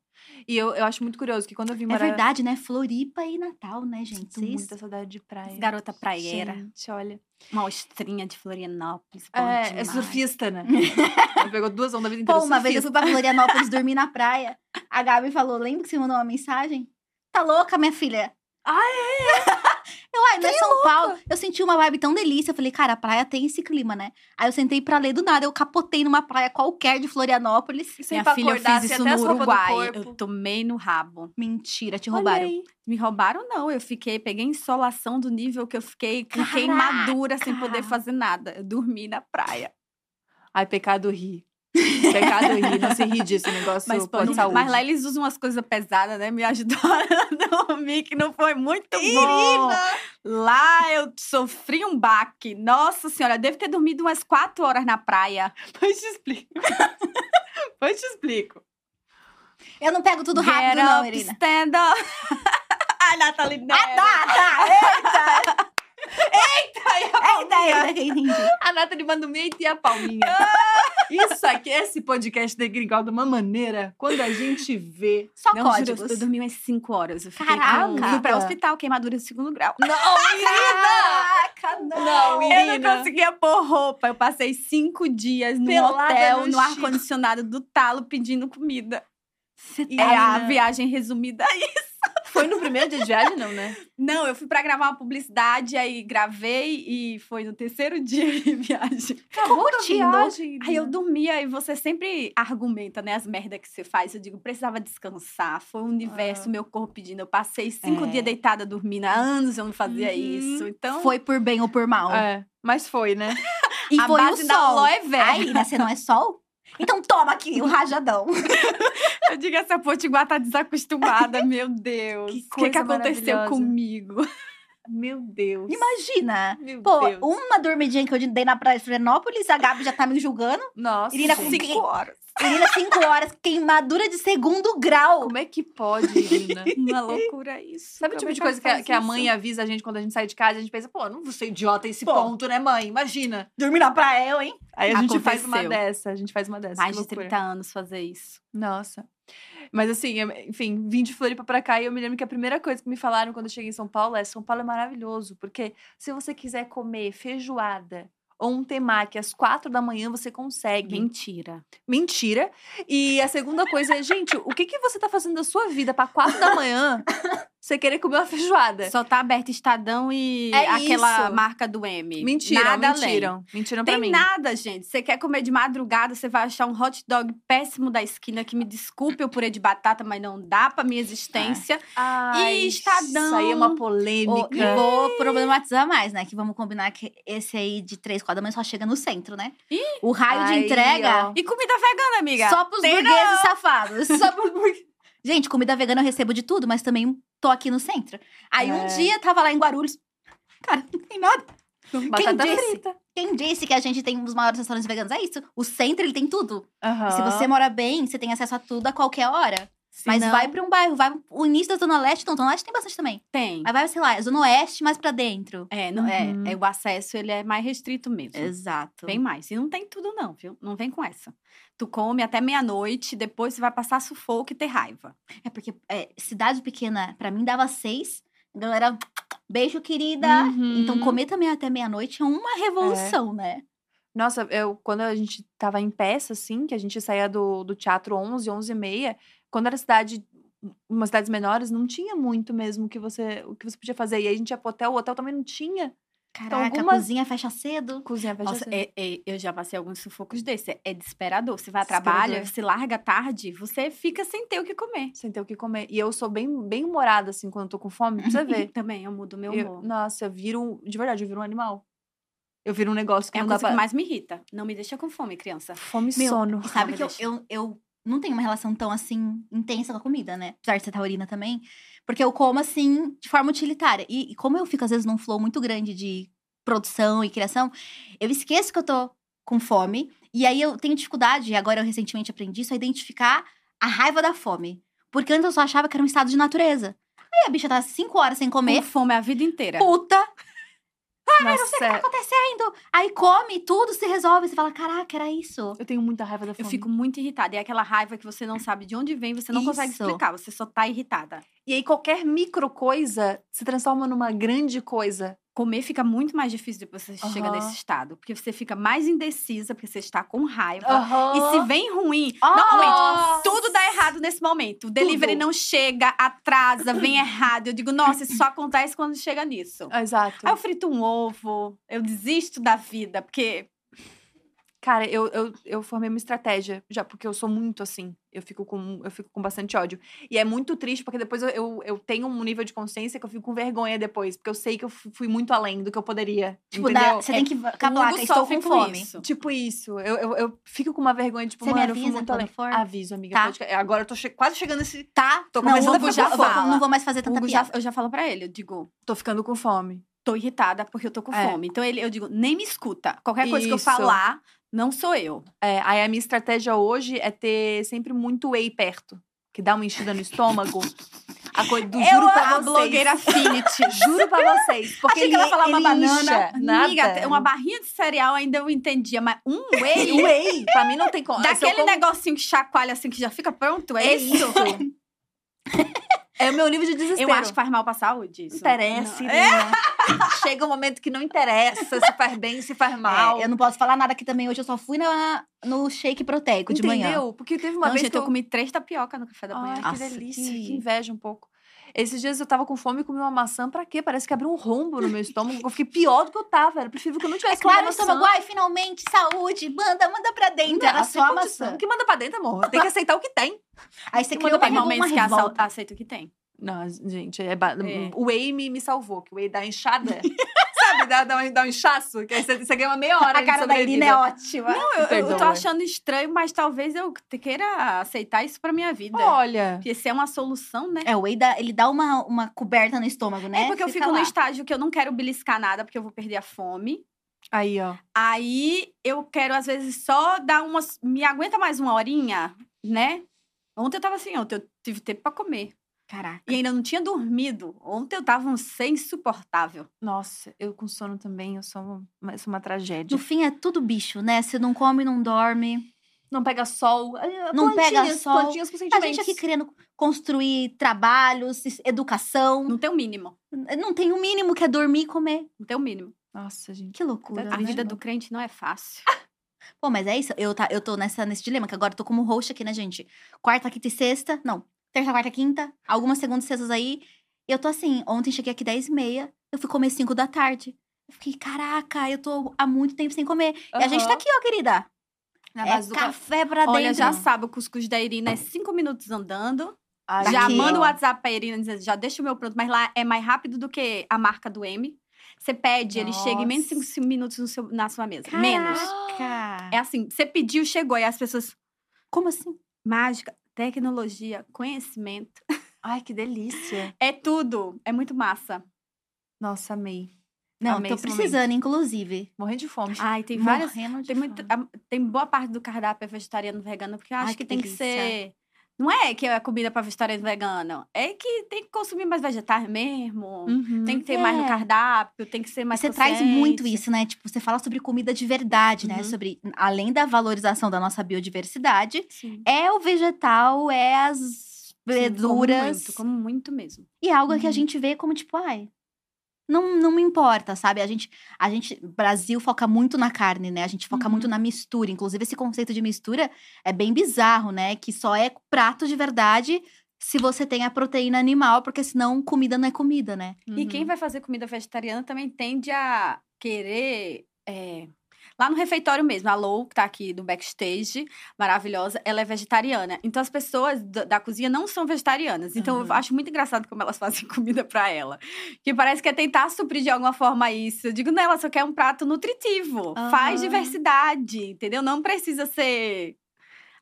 E eu, eu acho muito curioso que quando eu vim É morar... verdade, né? Floripa e Natal, né, gente? Sinto Vocês- muita saudade de praia. Garota praieira. Gente, olha. Uma ostrinha de Florianópolis. É, é surfista, né? Pegou duas ondas a vida inteira. Pô, uma vez eu fui pra Florianópolis dormir na praia. A Gabi falou: lembra que você mandou uma mensagem? Tá louca, minha filha? Ah, é? Eu, ai, não é São Paulo. Eu senti uma vibe tão delícia. Eu falei, cara, a praia tem esse clima, né? Aí eu sentei pra ler do nada. Eu capotei numa praia qualquer de Florianópolis. Sem Minha filha, eu acordar, fiz assim, isso no Uruguai. Eu tomei no rabo. Mentira, te roubaram. aí. Me roubaram, não. Eu fiquei, peguei insolação do nível que eu fiquei com queimadura sem poder fazer nada. Eu dormi na praia. Ai, pecado ri. Pecado ri. Não se ri disso, negócio Mas, pode pode, saúde. mas lá eles usam umas coisas pesadas, né? Me ajudaram a dormir, que não foi muito bom. Irina! Lá eu sofri um baque. Nossa senhora, eu devo ter dormido umas quatro horas na praia. Depois te explico. Depois te explico. Eu não pego tudo rápido, Get não, up, Irina. stand up. Ai, Nathalie Neri. Ah, tá, tá. Ai, a Eita, eita, eita, entendi. A Nathalie manda o meio e a palminha. Isso aqui, esse podcast degringol de uma maneira, quando a gente vê... Só Não, juro, códigos. eu dormi umas 5 horas. Eu fiquei Caraca! com... Fui pra hospital, queimadura de segundo grau. Não! Caraca, Não, Eu Irina. não conseguia pôr roupa. Eu passei cinco dias no Pelada hotel, no ar-condicionado do talo, pedindo comida. Você tá- é a viagem resumida aí. Foi no primeiro dia de viagem, não, né? Não, eu fui pra gravar uma publicidade, aí gravei e foi no terceiro dia de viagem. Acabou da curtindo. viagem. Aí eu dormia e você sempre argumenta, né, as merdas que você faz. Eu digo, precisava descansar. Foi o universo, Ah. meu corpo pedindo. Eu passei cinco É. dias deitada dormindo. Há anos eu não fazia Uhum. isso. Então, Foi por bem ou por mal. É, mas foi, né? E a foi base o da sol. ló é velha. Aí, né? Você não é sol? Então toma aqui o rajadão. Eu digo, essa potiguar tá desacostumada, meu Deus. Que O que, coisa que aconteceu comigo? Meu Deus. Imagina. Meu Pô, Deus. uma dormidinha que eu dei na praia de Florianópolis, a Gabi já tá me julgando. Nossa. Irina, com cinco horas. Menina, cinco horas, queimadura de segundo grau. Como é que pode, Irina? Uma loucura isso. Sabe o tipo é de coisa que que a mãe avisa a gente quando a gente sai de casa? A gente pensa, pô, não vou ser idiota a esse Pô. ponto, né, mãe? Imagina. Dormir na praia, eu, hein? Aí a gente faz uma Aconteceu. dessa, a gente faz uma dessa. Mais de loucura. 30 anos fazer isso. Nossa. Mas assim, enfim, vim de Floripa pra cá e eu me lembro que a primeira coisa que me falaram quando eu cheguei em São Paulo é: São Paulo é maravilhoso, porque se você quiser comer feijoada ou um temaki às quatro da manhã, você consegue. Mentira. Mentira. E a segunda coisa é: gente, o que, que você tá fazendo da sua vida pra quatro da manhã você querer comer uma feijoada? Só tá aberto Estadão e É aquela isso. marca do M. Mentiram, Nada além. mentiram. Mentiram pra Tem mim. nada, gente. Você quer comer de madrugada, você vai achar um hot dog péssimo da esquina que me desculpe o purê de batata, mas não dá pra minha existência. Ai, E Estadão. Isso aí é uma polêmica. e vou problematizar mais, né? Que vamos combinar que esse aí de três, da manhã só chega no centro, né? Ih! o raio de entrega ó. E comida vegana, amiga? só pros Tem burgueses safados. Só pros burgueses. Gente, comida vegana eu recebo de tudo, mas também tô aqui no centro. Aí um É. dia tava lá em Guarulhos. Cara, não tem nada. Batata disse? frita. Quem disse que a gente tem um dos maiores restaurantes veganos? É isso. O centro, ele tem tudo. E se você mora bem, você tem acesso a tudo a qualquer hora. Se Mas não, vai pra um bairro, vai o início da Zona Leste, não, Zona Leste tem bastante também. Tem. Mas vai, sei lá, Zona Oeste mais pra dentro. É, não, Uhum. é, é, o acesso ele é mais restrito mesmo. Exato. Bem mais. E não tem tudo, não, viu? Não vem com essa. Tu come até meia-noite, depois você vai passar sufoco e ter raiva. É porque é, cidade pequena, pra mim, dava seis. Galera, beijo, querida. Uhum. Então, comer também até meia-noite é uma revolução, né? Nossa, eu, quando a gente tava em peça, assim, que a gente saía do, do teatro 11, 11 e meia, quando era cidade, umas cidades menores, não tinha muito mesmo o que você, o que você podia fazer. E aí a gente ia pro hotel, o hotel também não tinha Caraca, algumas- a cozinha fecha cedo. cozinha fecha Nossa, cedo. é- é- eu já passei alguns sufocos desses. É, desesperador. Você vai a trabalho, você larga tarde, você fica sem ter o que comer. Sem ter o que comer. E eu sou bem, bem humorada, assim, quando eu tô com fome, pra você ver. Também, eu mudo meu Eu- humor. nossa, eu viro, de verdade, eu viro um animal. Eu viro um negócio que É não dá coisa que pra... mais me irrita. Não me deixa com fome, criança. Fome e Meu, sono. E sabe me que eu, eu, eu não tenho uma relação tão assim intensa com a comida, né? Apesar de ser taurina também. Porque eu como assim, de forma utilitária. E, e como eu fico, às vezes, num flow muito grande de produção e criação, eu esqueço que eu tô com fome. E aí eu tenho dificuldade, e agora eu recentemente aprendi isso, a identificar a raiva da fome. Porque antes eu só achava que era um estado de natureza. Aí a bicha tá cinco horas sem Com comer, fome a vida inteira. puta, Nossa, o que tá acontecendo? Aí come, tudo se resolve. Você fala, caraca, era isso. eu tenho muita raiva da Eu fome. fico muito irritada. E é aquela raiva que você não sabe de onde vem, você não consegue Isso. explicar. Você só tá irritada. E aí qualquer micro coisa se transforma numa grande coisa. Comer fica muito mais difícil depois que você chega Aham. nesse estado. Porque você fica mais indecisa, porque você está com raiva. Aham. E se vem ruim, Ah, normalmente tudo dá errado nesse momento. O delivery Tudo. não chega, atrasa, vem errado. Eu digo, nossa, isso só acontece quando chega nisso. Exato. Aí eu frito um ovo, eu desisto da vida, porque Cara, eu, eu, eu formei uma estratégia, já porque eu sou muito assim. Eu fico com, eu fico com bastante ódio. E é muito triste, porque depois eu, eu, eu tenho um nível de consciência que eu fico com vergonha depois. Porque eu sei que eu fu- fui muito além do que eu poderia. Tipo, dá- você tem que com a o placa, Hugo estou com fome. isso. Tipo isso. Eu, eu, eu fico com uma vergonha, tipo, Você me mano, eu fui avisa muito além. for? Aviso, amiga. Tá. pode- Agora eu tô che- quase chegando nesse. Tá? Tô não, começando o a Hugo já, com fome. vou- não vou mais fazer tanta Hugo já, piada. eu já falo pra ele, eu digo, Tô ficando com fome. tô irritada porque eu tô com É. fome. Então ele, eu digo, nem me escuta. Qualquer coisa que eu Isso. falar, não sou eu. É, aí a minha estratégia hoje é ter sempre muito whey perto. Que dá uma enchida no estômago. A coisa do juro pra a vocês. blogueira Affinity. Juro pra vocês. Porque Achei que ela ele- falar uma ele banana. nada. Amiga, uma barrinha de cereal ainda eu entendia, mas um whey, Whey, pra mim não tem como. Eu daquele como- negocinho que chacoalha assim que já fica pronto, é, É isso. isso. É o meu nível de desespero. Eu acho que faz mal pra saúde isso. interessa, é. Chega um momento que não interessa se faz bem, se faz mal. É, eu não posso falar nada aqui também. Hoje eu só fui na, no shake proteico de manhã. Entendeu? Porque teve uma Não, vez gente, que eu comi três tapioca no café da manhã. Ai, que delícia, que- que inveja um pouco. Esses dias eu tava com fome e comi uma maçã, pra quê? Parece que abriu um rombo no meu estômago. Eu fiquei pior do que eu tava. Era preferível que eu não É tivesse claro, o estômago, ai, finalmente, saúde, manda, manda pra dentro. Era Não, só a maçã. O que manda pra dentro, amor? Tem que aceitar o que tem. Aí você criou pegou uma que ace- revolta. aceito que tem. Não, gente, é ba- É. o whey me, me salvou, que o whey dá inchada. Sabe, dá, dá, um, dá um inchaço, que aí você, você ganha uma meia hora A de cara da Irina é ótima. Não, eu, eu tô achando estranho, mas talvez eu queira aceitar isso pra minha vida. Olha, Porque se é uma solução, né? É, o whey dá, ele dá uma, uma coberta no estômago, né? É porque eu fico no estágio que eu não quero beliscar nada, porque eu vou perder a fome. aí, ó. Aí eu quero, às vezes, só dar umas. Me aguenta mais uma horinha, né? Ontem eu tava assim, ontem eu tive tempo pra comer. Caraca. E ainda não tinha dormido. Ontem eu tava um ser insuportável. Nossa, eu com sono também, eu sou uma, sou uma tragédia. No fim é tudo bicho, né? Você não come, não dorme. Não pega sol. Ah, Não pega sol. Plantinhas com A sentimentos. gente aqui querendo construir trabalhos, educação. Não tem o mínimo. Não tem o mínimo que é dormir e comer. Não tem o mínimo. Nossa, gente. Que loucura, a né? vida do crente não é fácil. Pô, mas é isso. Eu, tá, eu tô nessa, nesse dilema, que agora eu tô como host aqui, né, gente? Quarta, quinta e sexta. Não. Terça, quarta, quinta. Algumas segundas sextas aí. Eu tô assim, ontem cheguei aqui 10 e meia. Eu fui comer 5 da tarde. Eu fiquei, caraca, eu tô há muito tempo sem comer. E a gente tá aqui, ó, querida. Na É café pra dentro. Olha, já sabe, o cuscuz da Irina é cinco minutos andando. Ai, Já manda o WhatsApp pra Irina dizendo, já deixa o meu pronto. Mas lá é mais rápido do que a marca do M. Você pede, ele chega em menos de Nossa. 5 minutos no seu- na sua mesa. Menos. Caraca. É assim, você pediu, chegou. E as pessoas... Como assim? Mágica, tecnologia, conhecimento. Ai, que delícia. É tudo. É muito massa. Nossa, amei. Não, Amei tô esse momento. precisando, inclusive. Morrendo de fome. Ai, tem várias... Tem, muito, a- tem boa parte do cardápio é vegetariano vegano, porque eu acho Ai, que, que tem que delícia. ser. Não é que é comida para vegetariano vegano. É que tem que consumir mais vegetais mesmo. Uhum. Tem que ter mais no É. cardápio, tem que ser mais Você traz muito isso, né? Tipo, você fala sobre comida de verdade, né? Uhum. Sobre, além da valorização da nossa biodiversidade, Sim. é o vegetal, é as Sim, como verduras. muito, como muito mesmo. E é algo que a Uhum. gente vê como, tipo, ai. Não, não me importa, sabe? A gente, a gente, Brasil foca muito na carne, né? A gente foca muito Uhum. na mistura. Inclusive, esse conceito de mistura é bem bizarro, né? Que só é prato de verdade se você tem a proteína animal, porque senão comida não é comida, né? E quem Uhum. vai fazer comida vegetariana também tende a querer. é, Lá no refeitório mesmo, a Lou, que tá aqui do backstage, maravilhosa, ela é vegetariana. Então as pessoas da, da cozinha não são vegetarianas. Então eu Uhum. acho muito engraçado como elas fazem comida pra ela. Que parece que é tentar suprir de alguma forma isso. Eu digo, não, ela só quer um prato nutritivo. Faz Aham. diversidade, entendeu? Não precisa ser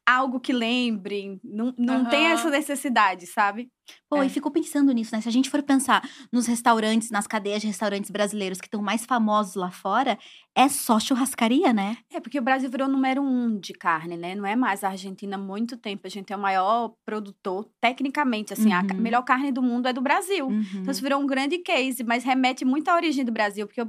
algo que lembre. Não, não tem Aham. essa necessidade, sabe? Pô, É. e fico pensando nisso, né? Se a gente for pensar nos restaurantes, nas cadeias de restaurantes brasileiros que estão mais famosos lá fora, é só churrascaria, né? É, porque o Brasil virou número um de carne, né? Não é mais a Argentina há muito tempo. A gente é o maior produtor, tecnicamente, assim. A Uhum. melhor carne do mundo é do Brasil. Uhum. Então, isso virou um grande case, mas remete muito à origem do Brasil. Porque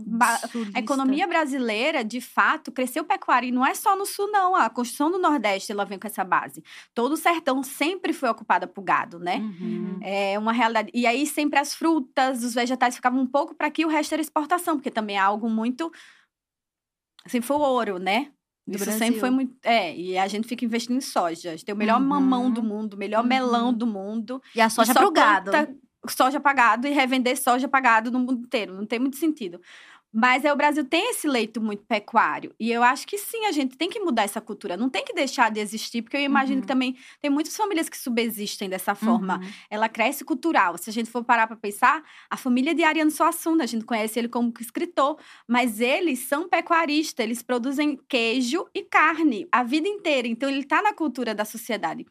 Sulista. a economia brasileira, de fato, cresceu pecuária. E não é só no sul, não. A construção do Nordeste, ela vem com essa base. Todo o sertão sempre foi ocupado por gado, né? Uhum. É uma realidade. E aí, sempre as frutas, os vegetais ficavam um pouco para aqui, o resto era exportação, porque também é algo muito. Sempre foi o ouro, né? Do Isso Brasil. sempre foi muito. É, e a gente fica investindo em soja. A gente tem o melhor Uhum. mamão do mundo, o melhor melão Uhum. do mundo. E a e soja só pro gado. Soja pagado e revender soja pagado no mundo inteiro. Não tem muito sentido. Mas é, o Brasil tem esse leito muito pecuário. E eu acho que sim, a gente tem que mudar essa cultura. Não tem que deixar de existir, porque eu imagino Uhum. que também tem muitas famílias que subsistem dessa forma Uhum. ela cresce cultural. Se a gente for parar para pensar, a família de Ariano Suassuna, a gente conhece ele como escritor, mas eles são pecuaristas, eles produzem queijo e carne a vida inteira. Então ele está na cultura da sociedade.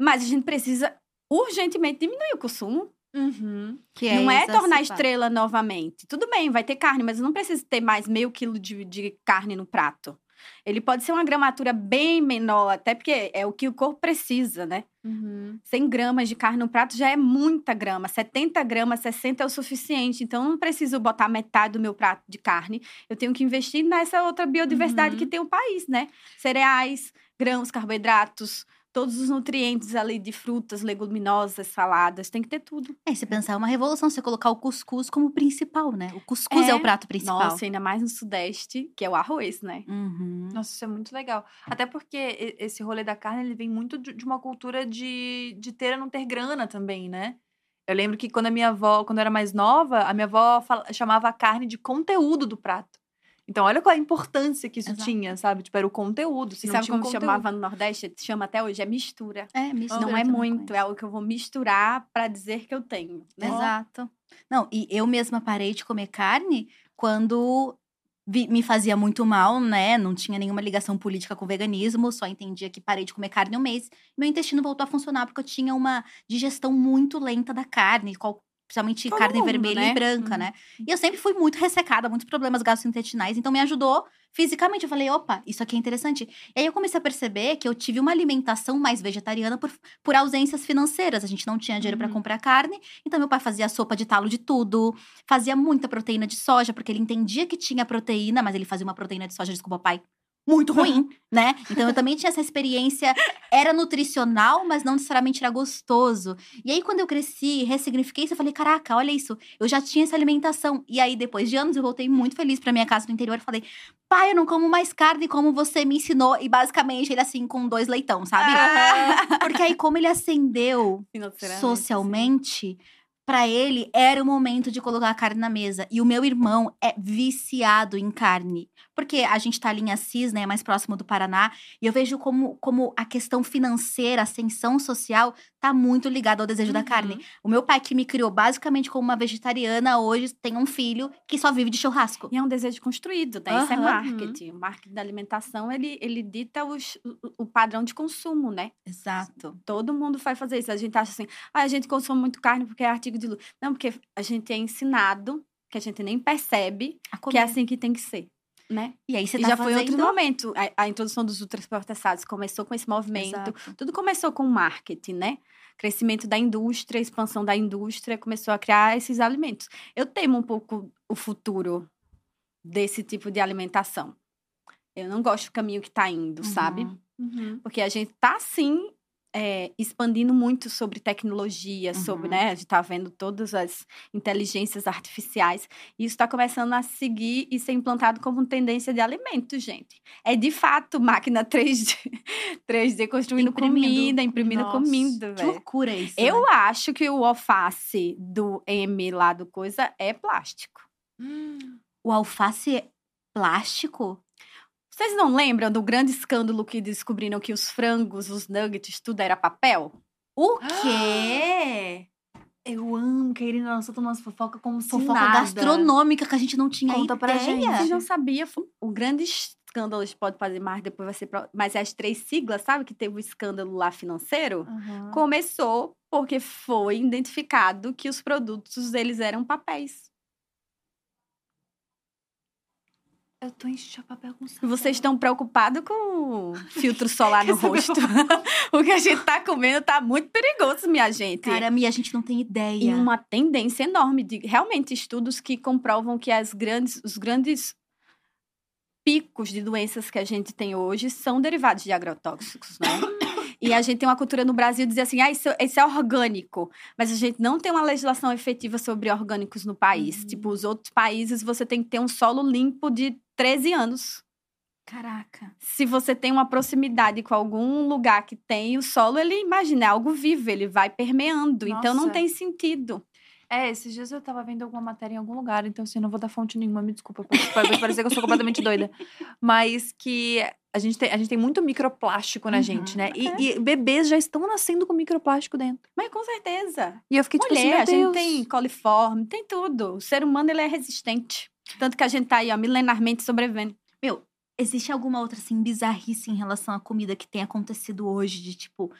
Mas a gente precisa urgentemente diminuir o consumo. Uhum. Que não é tornar exacerbar. estrela novamente. Tudo bem, vai ter carne, mas não preciso ter mais meio quilo de, de carne no prato. Ele pode ser uma gramatura bem menor, até porque é o que o corpo precisa, né? Uhum. 100 gramas de carne no prato já é muita grama. 70 gramas, 60 é o suficiente. Então, eu não preciso botar metade do meu prato de carne. Eu tenho que investir nessa outra biodiversidade Uhum. que tem o país, né? Cereais, grãos, carboidratos, todos os nutrientes ali de frutas, leguminosas, saladas. Tem que ter tudo. É, se pensar, é uma revolução você colocar o cuscuz como principal, né? O cuscuz é, É. o prato principal. Nossa, ainda mais no Sudeste, que é o arroz, né? Uhum. Nossa, isso é muito legal. Até porque esse rolê da carne, ele vem muito de uma cultura de, de ter ou não ter grana também, né? Eu lembro que quando a minha avó, quando eu era mais nova, a minha avó chamava a carne de conteúdo do prato. Então, olha qual a importância que isso Exato. tinha, sabe? Tipo, era o conteúdo. Se E sabe como conteúdo. chamava no Nordeste? Chama até hoje, é mistura. É, mistura. não é muito, é algo que eu vou misturar pra dizer que eu tenho. Né? Exato. Não, e eu mesma parei de comer carne quando me fazia muito mal, né? Não tinha nenhuma ligação política com o veganismo, só entendia que parei de comer carne um mês. Meu intestino voltou a funcionar porque eu tinha uma digestão muito lenta da carne, qual- principalmente Todo carne mundo, vermelha né? e branca, Uhum. né? E eu sempre fui muito ressecada, muitos problemas gastrointestinais, então me ajudou fisicamente. Eu falei, opa, isso aqui é interessante. E aí eu comecei a perceber que eu tive uma alimentação mais vegetariana por, por ausências financeiras. A gente não tinha dinheiro Uhum. comprar carne, então meu pai fazia sopa de talo de tudo, fazia muita proteína de soja, porque ele entendia que tinha proteína, mas ele fazia uma proteína de soja, desculpa, pai. Muito ruim, né? Então eu também tinha essa experiência, era nutricional, mas não necessariamente era gostoso. E aí, quando eu cresci, ressignifiquei isso, eu falei: caraca, olha isso, eu já tinha essa alimentação. E aí, depois de anos, eu voltei muito feliz pra minha casa no interior e falei: pai, eu não como mais carne como você me ensinou. E basicamente, ele assim, com dois leitão, sabe? Porque aí, como ele acendeu socialmente, pra ele era o momento de colocar a carne na mesa. E o meu irmão é viciado em carne. Porque a gente tá ali em Assis, né, mais próximo do Paraná, e eu vejo como, como a questão financeira, a ascensão social, tá muito ligada ao desejo da carne. Uhum. O meu pai, que me criou basicamente como uma vegetariana, hoje tem um filho que só vive de churrasco. E é um desejo construído, né? Isso é marketing. O marketing da alimentação, ele, ele dita os, o, padrão de consumo, né? Exato. Todo mundo vai fazer isso. A gente acha assim, ah, a gente consome muito carne porque é artigo de luxo. Não, porque a gente é ensinado, que a gente nem percebe, que é assim que tem que ser, né? E aí você e tá já foi outro fazendo... momento. A, a introdução dos ultraprocessados começou com esse movimento. Exato. Tudo começou com o marketing, né? Crescimento da indústria, expansão da indústria, começou a criar esses alimentos. Eu temo um pouco o futuro desse tipo de alimentação. Eu não gosto do caminho que está indo, sabe? Uhum. Uhum. Porque a gente tá, sim, é, expandindo muito sobre tecnologia, sobre, Uhum. né? A gente tá vendo todas as inteligências artificiais. E isso está começando a seguir e ser implantado como tendência de alimentos, gente. É de fato máquina 3D, 3D construindo Imprimindo. comida, imprimindo Nossa, comida, Que loucura isso. né? Eu acho que o alface do M lá do coisa é plástico. O alface é plástico? Vocês não lembram do grande escândalo que descobriram que os frangos, os nuggets, tudo era papel? O quê? Eu amo que a Irina lançou umas fofoca como se Fofoca nada. gastronômica que a gente não tinha Conta pra ideia. gente. Vocês não sabiam? Fo- O grande escândalo, a gente pode fazer mais, depois vai ser. pro- Mas é as três siglas, sabe? Que teve o escândalo lá financeiro. Uhum. Começou porque foi identificado que os produtos eles eram papéis. Eu tô papel com E vocês estão preocupados com o filtro solar no saber rosto. o que a gente tá comendo tá muito perigoso, minha gente. Cara, Mia, a gente não tem ideia. E uma tendência enorme de realmente estudos que comprovam que as grandes, os grandes picos de doenças que a gente tem hoje são derivados de agrotóxicos, né? E a gente tem uma cultura no Brasil de dizer assim, ah, isso, isso é orgânico. Mas a gente não tem uma legislação efetiva sobre orgânicos no país. Uhum. Tipo, os outros países, você tem que ter um solo limpo de 13 anos. Caraca. Se você tem uma proximidade com algum lugar que tem o solo, ele, imagina, é algo vivo, ele vai permeando. Então, não Nossa. tem sentido. É, esses dias eu tava vendo alguma matéria em algum lugar, então assim, eu não vou dar fonte nenhuma, me desculpa. Pode parecer que eu sou completamente doida. Mas que a gente tem, a gente tem muito microplástico na Uhum. gente, né? E, e bebês já estão nascendo com microplástico dentro. Mas com certeza. E eu fiquei tipo Mulher, a assim, meu gente tem coliforme, tem tudo. O ser humano, ele é resistente. Tanto que a gente tá aí, ó, milenarmente sobrevivendo. Existe alguma outra, assim, bizarrice em relação à comida que tem acontecido hoje? De, tipo,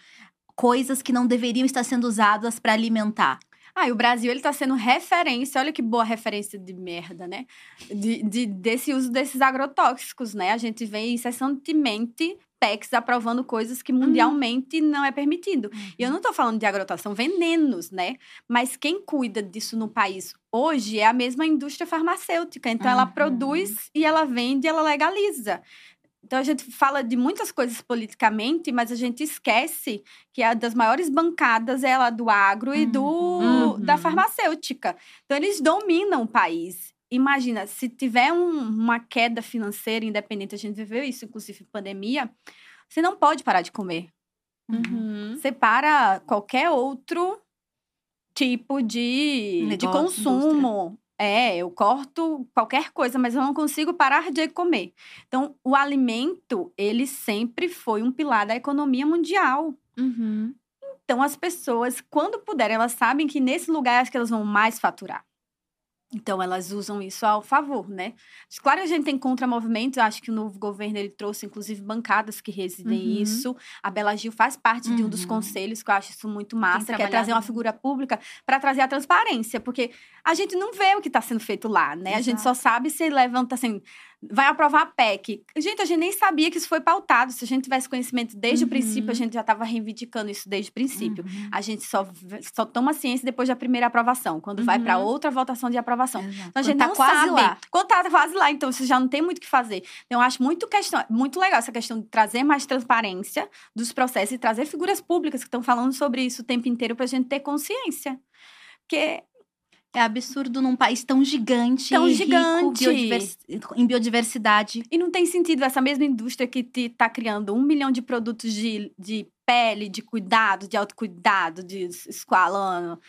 coisas que não deveriam estar sendo usadas pra alimentar? Ah, e o Brasil, ele tá sendo referência, olha que boa referência de merda, né? De, de- desse uso desses agrotóxicos, né? A gente vê incessantemente PECs aprovando coisas que mundialmente não é permitido. E eu não tô falando de agrotóxicos, são venenos, né? Mas quem cuida disso no país hoje é a mesma indústria farmacêutica. Então, ela Uhum. produz e ela vende e ela legaliza. Então, a gente fala de muitas coisas politicamente, mas a gente esquece que a das maiores bancadas é a do agro e do, Uhum. da farmacêutica. Então, eles dominam o país. Imagina, se tiver um- uma queda financeira independente, a gente viveu isso, inclusive em pandemia, você não pode parar de comer. Uhum. Você para qualquer outro tipo de, de Negócio, consumo. É, eu corto qualquer coisa, mas eu não consigo parar de comer. Então, o alimento, ele sempre foi um pilar da economia mundial. Uhum. Então, as pessoas, quando puderem, elas sabem que nesse lugar é que elas vão mais faturar. Então, elas usam isso ao favor, né? Claro, a gente tem contramovimentos. Acho que o novo governo ele trouxe, inclusive, bancadas que residem Uhum. isso. A Bela Gil faz parte de um dos Uhum. conselhos, que eu acho isso muito massa, que é trazer uma figura pública para trazer a transparência. Porque a gente não vê o que está sendo feito lá, né? A gente só sabe se levanta assim. Vai aprovar a PEC. Gente, a gente nem sabia que isso foi pautado. Se a gente tivesse conhecimento desde o princípio, a Uhum. gente já estava reivindicando isso desde o princípio. Uhum. A gente só, só toma ciência depois da primeira aprovação, quando vai para Uhum. outra votação de aprovação. Exato. Então, a gente Quando tá não quase sabe. lá. Quando tá quase lá, então você já não tem muito o que fazer. Então, eu acho muito, questão, muito legal essa questão de trazer mais transparência dos processos e trazer figuras públicas que estão falando sobre isso o tempo inteiro pra gente ter consciência. Porque É absurdo num país tão gigante. Tão e rico gigante. biodivers- em biodiversidade. E não tem sentido essa mesma indústria que te, tá criando um milhão de produtos de, de pele, de cuidado, de autocuidado, de esqualano,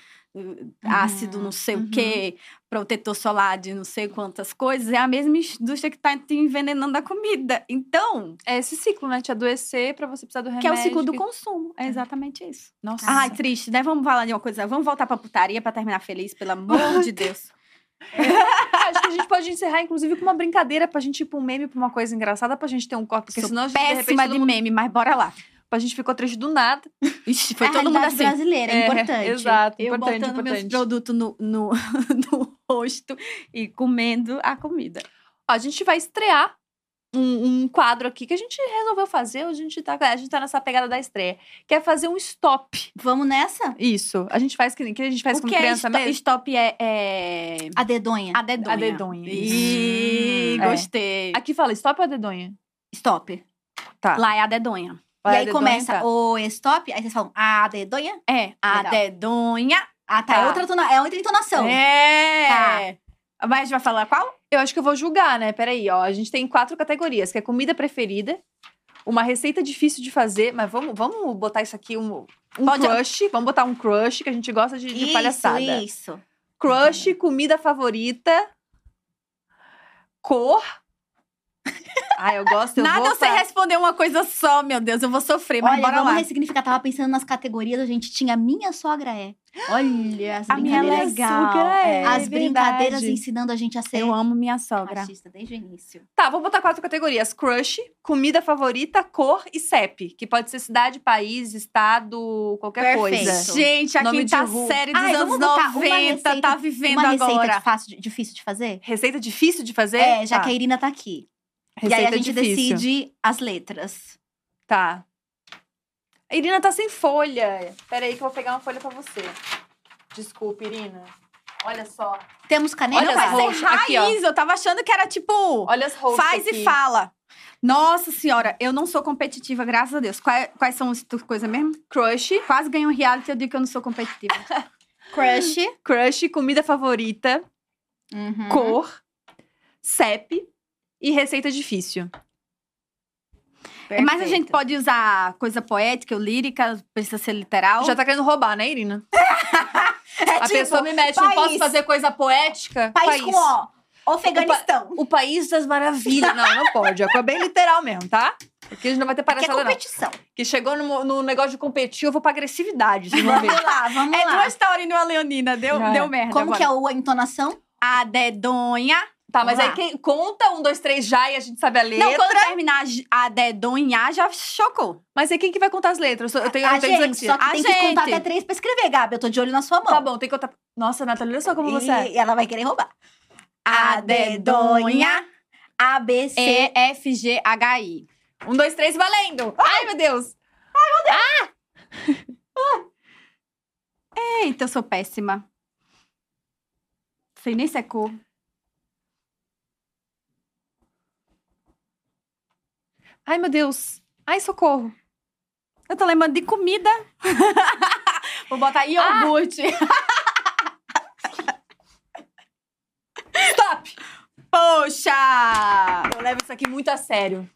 ácido não sei uhum. o quê, protetor solar de não sei quantas coisas, é a mesma indústria que tá te envenenando a comida. Então, É esse ciclo, né? Te adoecer pra você precisar do remédio. que é o ciclo do que- consumo. É exatamente isso. Nossa. Ai, triste, né? Vamos falar de uma coisa. Vamos voltar pra putaria pra terminar feliz, pelo amor de Deus. Acho que a gente pode encerrar, inclusive, com uma brincadeira pra gente ir pra um meme, pra uma coisa engraçada, pra gente ter um corpo. Porque Sou senão a gente, de repente, Péssima de mundo- meme, mas bora lá. A gente ficou triste do nada. Ixi, foi é todo mundo assim. brasileira, é, importante. Exato, Eu importante, botando meus importante. produtos no, no, no rosto e comendo a comida. Ó, a gente vai estrear um, um quadro aqui que a gente resolveu fazer. A gente, tá, a gente tá nessa pegada da estreia. Que é fazer um stop. Vamos nessa? Isso. A gente faz que, que a gente faz o com que criança é stop, mesmo. stop é, é... A dedonha. a dedonha. A dedonha, Ih. É. gostei. Aqui fala stop ou a dedonha? Stop. Tá. Lá é a dedonha. E aí começa tá. o stop, aí vocês falam, a dedonha. É, a Legal. dedonha. Ah, tá. Tá. É, outra tona... é outra entonação. É. Mas a gente vai falar qual? Eu acho que eu vou julgar, né? Peraí, ó. A gente tem quatro categorias, que é comida preferida, uma receita difícil de fazer, mas vamos, vamos botar isso aqui, um, um Pode- crush. Vamos botar um crush, que a gente gosta de, de isso, palhaçada. isso. Crush, comida favorita, cor. Ah, eu gosto, eu Nada vou eu sei pra- responder uma coisa só, meu Deus. Eu vou sofrer, mas Olha, bora vamos lá. ressignificar. Tava pensando nas categorias, a gente tinha minha sogra é. Olha, as A minha brincadeiras. legal. sogra é, é as verdade. brincadeiras ensinando a gente a ser Eu amo minha sogra. machista desde o início. Tá, vou botar quatro categorias: crush, comida favorita, cor e CEP. Que pode ser cidade, país, estado, qualquer Perfeito. coisa. Gente, a Nome de quinta rua. série dos Ai, anos vamos botar uma 90 receita- tá vivendo Uma receita agora. de fácil, de- difícil de fazer? Receita difícil de fazer? É, já Tá. que a Irina tá aqui. Receita e aí a gente difícil. decide as letras. Tá. A Irina tá sem folha. Pera aí que eu vou pegar uma folha pra você. Desculpa, Irina. Olha só. Temos caneta? Olha Não, as roxas. é Aqui, ó. raiz. Eu tava achando que era tipo. Olha as roxas Faz aqui. e fala. Nossa senhora, eu não sou competitiva, graças a Deus. Quais, quais são as tuas coisas mesmo? Crush, Quase ganho um reality, eu digo que eu não sou competitiva. Crush. crush, comida favorita, Uhum. cor, CEP e receita difícil. Mas a Perfeito. gente pode usar coisa poética ou lírica, precisa ser literal. Já tá querendo roubar, né, Irina? É A tipo, pessoa me mete, não posso país. fazer coisa poética? País, com O. Afeganistão. O país das maravilhas. Não, não pode. É bem literal mesmo, tá? Porque a gente não vai ter Que é palhaçada, não. competição. Que chegou no, no negócio de competir, eu vou pra agressividade, vocês vão ver. Vamos lá, vamos É lá. duas taurinas e uma leonina, deu, Já é. deu merda. Como agora. que é o- a entonação? A dedonha. Tá, mas aí quem conta um, dois, três já e a gente sabe a letra. Não, quando terminar a dedonha, já chocou. Mas aí quem que vai contar as letras? Eu tenho, a eu tenho gente, dislexia. só que A tem que contar gente. até três pra escrever, Gabi. Eu tô de olho na sua mão. Tá bom, tem que contar. Nossa, Natália, olha só como você é. E ela vai querer roubar. A dedonha. A, B, C. E, F, G, H, I. Um, dois, três, valendo! Ai, meu Deus! Eita, eu sou péssima. Sei nem se é cor. Ai, meu Deus! Ai, socorro! Eu tô lembrando de comida. Vou botar iogurte. Stop! Poxa! Eu levo isso aqui muito a sério.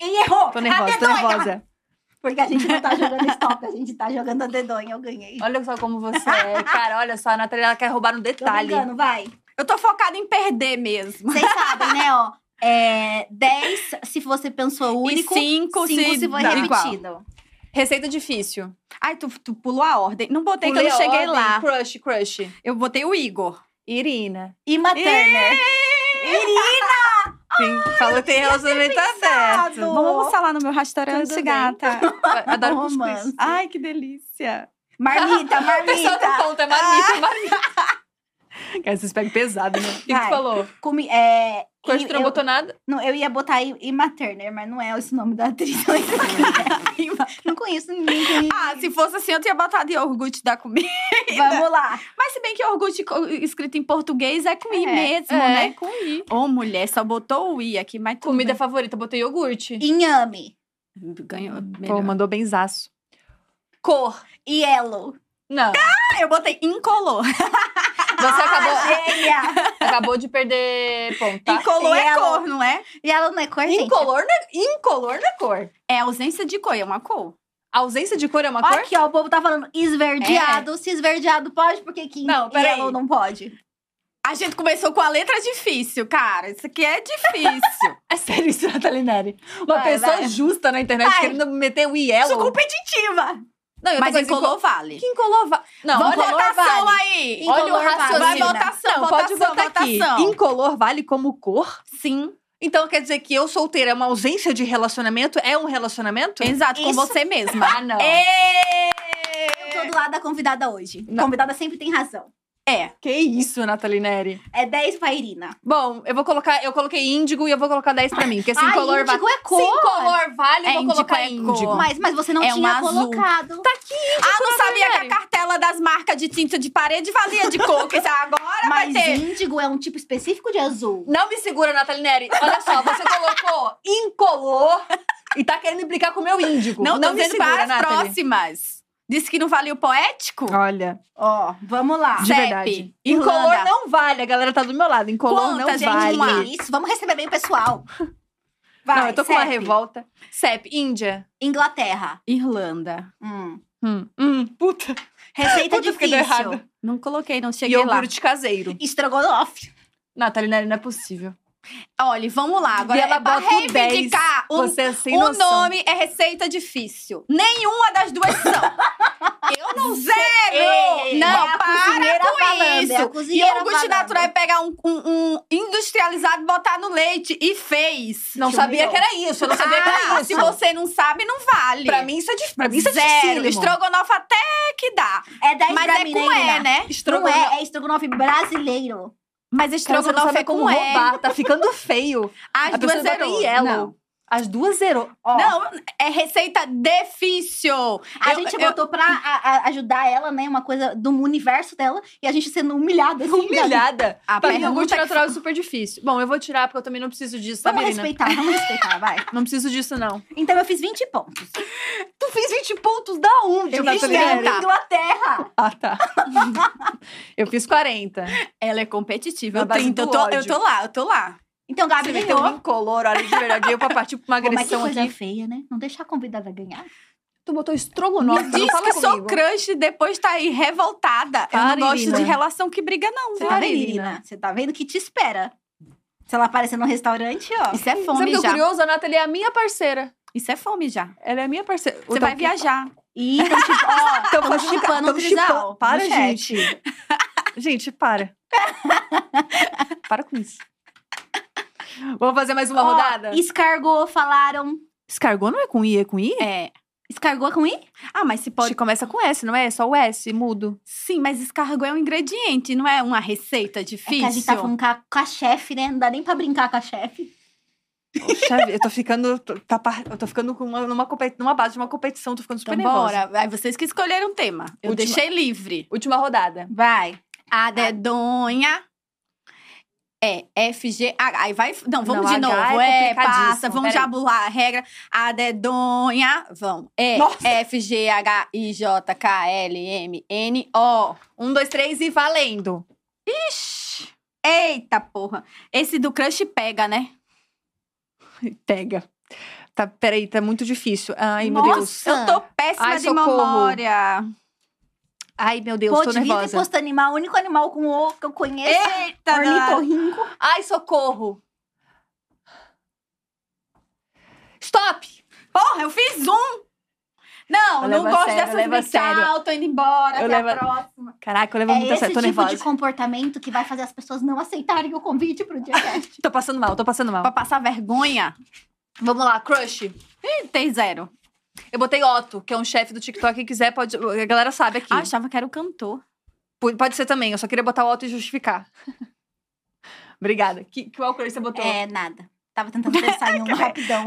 E errou. Tô nervosa, tô nervosa. Porque a gente não tá jogando stop, a gente tá jogando a dedonha, eu ganhei. Olha só como você é. Cara, olha só, a Natália ela quer roubar no Tô detalhe. brincando, vai. Eu tô focada em perder mesmo. Vocês sabem, né, ó. É 10 se você pensou único, e cinco, 5 se se igual. repetido. Receita difícil. Ai, tu, tu pulou a ordem. Não botei Pulei que eu não a cheguei ordem. lá. Crush, crush. Eu botei o Igor. Irina. Ima Turner. Sim, falou que tem relacionamento aberto. Vamos almoçar lá no meu restaurante, Tudo gata. Adoro Romance. Ai, que delícia. Marmita, O pessoal marmita. não conta, é marmita, é marmita. Cara, vocês pegam pesado, né? O que, que Vai. tu falou? Comi, é, e- tu não eu, botou nada? não, eu ia botar I- Ima Turner, mas não é esse nome da atriz. não conheço ninguém I- Ah, se fosse assim, eu tinha botado iogurte da comida. Vamos lá. Mas se bem que iogurte escrito em português é com I É, mesmo, é, né? com I. Ô, mulher, só botou o I aqui, mas Comida bem. favorita, botei iogurte. Inhame. Ganhou Pô, melhor. mandou benzaço. Cor. Yellow. Não. Ah, eu botei incolor. Você Ah, acabou, gênia. acabou de perder ponto, tá? Incolor é Yellow. cor, não é? Yellow não é cor, gente? Incolor não é, incolor não é cor. É ausência de cor, é uma cor. A ausência de cor é uma Olha cor? aqui, ó, o povo tá falando esverdeado. Se esverdeado pode, por que Não, peraí. yellow não pode? A gente começou com a letra difícil, cara. Isso aqui é difícil. É sério isso, Nathalie Neri? Uma Vai, pessoa vai. justa na internet Vai. querendo meter o yellow. Sou competitiva. Não, eu Mas com incolor vale. Que incolor va- Não, Vamos olha, votação vale. aí. Olha o vale. raciocínio. Vai votação, Não, pode votação, botar aqui. votação. Incolor vale como cor? Sim, Então quer dizer que eu solteira é uma ausência de relacionamento? É um relacionamento? exato, com Isso- você mesma. Ah, não. Eu tô do lado da convidada hoje. Não. Convidada sempre tem razão. É. Que isso, Nathalie Neri? É 10 pra Irina. Bom, eu vou colocar, eu coloquei índigo e eu vou colocar 10 pra mim, porque se Ah, vale. índigo é cor. Se incolor vale, eu É, vou índigo colocar é índigo. Mas, mas você não É um tinha azul. colocado. Tá aqui, índigo. Ah, não sabia que a Neri. cartela das marcas de tinta de parede valia de cor. Que agora Mas vai ter. índigo é um tipo específico de azul. Não me segura, Nathalie Neri. Olha só, você colocou incolor e tá querendo implicar com o meu índigo. Não, não tô me segura, para as Nathalie. próximas. Disse que não valia o poético? Olha, Ó, vamos lá. de CEP, verdade. Incolor não vale, a galera tá do meu lado. Incolor Conta, não gente, vale. uma. Que isso, vamos receber bem o pessoal. Vai, não, eu tô com uma CEP. revolta. CEP, Índia. Inglaterra. Irlanda. Hum. Hum, hum, puta. Receita Puta, difícil. Não coloquei, não cheguei lá. Iogurte caseiro. Estrogonofe. Nathalie Neri, não é possível. Olha, vamos lá. Agora E ela é pra o 10. reivindicar um, Você é sem o noção. nome é receita difícil. Nenhuma das duas são. Eu não zero! Ei, não, é a para com falando, é a isso. cozinheira Iogurte falando. natural é pegar um, um- um industrializado, botar no leite e fez. Não Te sabia que era isso. Eu não sabia que Ah, era isso. se você não sabe, não vale. Pra mim, isso é difícil. Pra mim, isso é Zero. Estrogonofe até que dá. É 10 Mas é mim, com né, E, Irina? né? Não Estrogonofe. é, é estrogonofe brasileiro. Mas estrogonofe é como com roubar. Tá ficando feio. As A duas zerou. yellow. Não. As duas zerou. Ó, Não, é receita difícil. A Eu- gente eu- botou pra a- a- ajudar ela, né? Uma coisa do universo dela. E a gente sendo humilhada. Assim, humilhada. A Pra mim, iogurte natural é super difícil. Bom, eu vou tirar, porque eu também não preciso disso, tá, Vamos Irina? respeitar, vamos respeitar, vai. Não preciso disso, não. Então eu fiz 20 pontos. Tu fiz 20 pontos da onde, Eu Fiz Nathalie da Neri? Inglaterra. Ah, tá. eu fiz 40. Ela é competitiva. Na Eu, base 30, eu, tô, ódio. eu tô lá, eu tô lá. Então, Gabi Você meteu um ganhou. incolor, olha, de verdade. Eu pra partir pra uma Pô, mas que agressão coisa aqui. feia, né? Não deixar a convidada ganhar. Tu botou estrogonofe, diz fala que sou comigo. crush e depois tá aí revoltada. Eu não gosto de relação que briga, não. Você tá vendo? Você tá vendo o que te espera. Se ela aparecer no restaurante, ó. Isso é Sabe o fome é já. curioso? A Nathalie é a minha parceira. Isso é fome já. Ela é a minha parceira. Você vai viajar. E então, tipo, ó, Então, fazendo- chipando o trisal. chipando. Para, gente. gente, para. para com isso. Vamos fazer mais uma Ó, rodada? Escargot, falaram. Escargot não é com I, é com I? É. Escargot é com I? Ah, mas se Pode. pode. começa com S, não é? É Só o S, mudo. Sim, mas escargot é um ingrediente, não é uma receita É difícil. que a gente tá falando com a, com a chefe, né? Não dá nem pra brincar com a chefe. Poxa, eu tô ficando. tá eu tô ficando com uma, numa, numa base de uma competição, tô ficando super Então, nervosa. bora. Aí vocês que escolheram o tema. Eu Última- deixei livre. Última rodada. Vai. A dedonha. É, F, G, H. Aí vai. Não, vamos Não, de H novo. é É, passa. Vamos peraí. já bular a regra. A dedonha. Vão. É, Nossa. F, G, H, I, J, K, L, M, N, O. Um, dois, três e valendo. Ixi. Eita porra. Esse do crush pega, né? Pega. Tá, peraí, tá muito difícil. Ai, meu Deus. Nossa. Eu tô péssima Ai, de socorro. memória. Ai, meu Deus, Pô, tô devia ter nervosa. posto animal, o único animal com o que eu conheço. Eita, danada. Ornitorrinco. Ai, socorro. Stop! Porra, eu fiz um! Não, Eu não gosto sério, dessas sério. mental, tô indo embora, Eu até levo a- próxima. Caraca, eu levo É muito a esse sério, tô tipo nervosa. de comportamento que vai fazer as pessoas não aceitarem o convite pro Diacast. Tô passando mal, tô passando mal. Pra passar vergonha, Vamos lá, crush. Ih, tem zero. Eu botei Otto, que é um chefe do TikTok. Quem quiser, pode. A galera sabe aqui. Ah, achava que era o cantor. P- Pode ser também, eu só queria botar o Otto e justificar. Obrigada. Que, qual crush você botou? É, nada. Tava tentando pensar em um rapidão.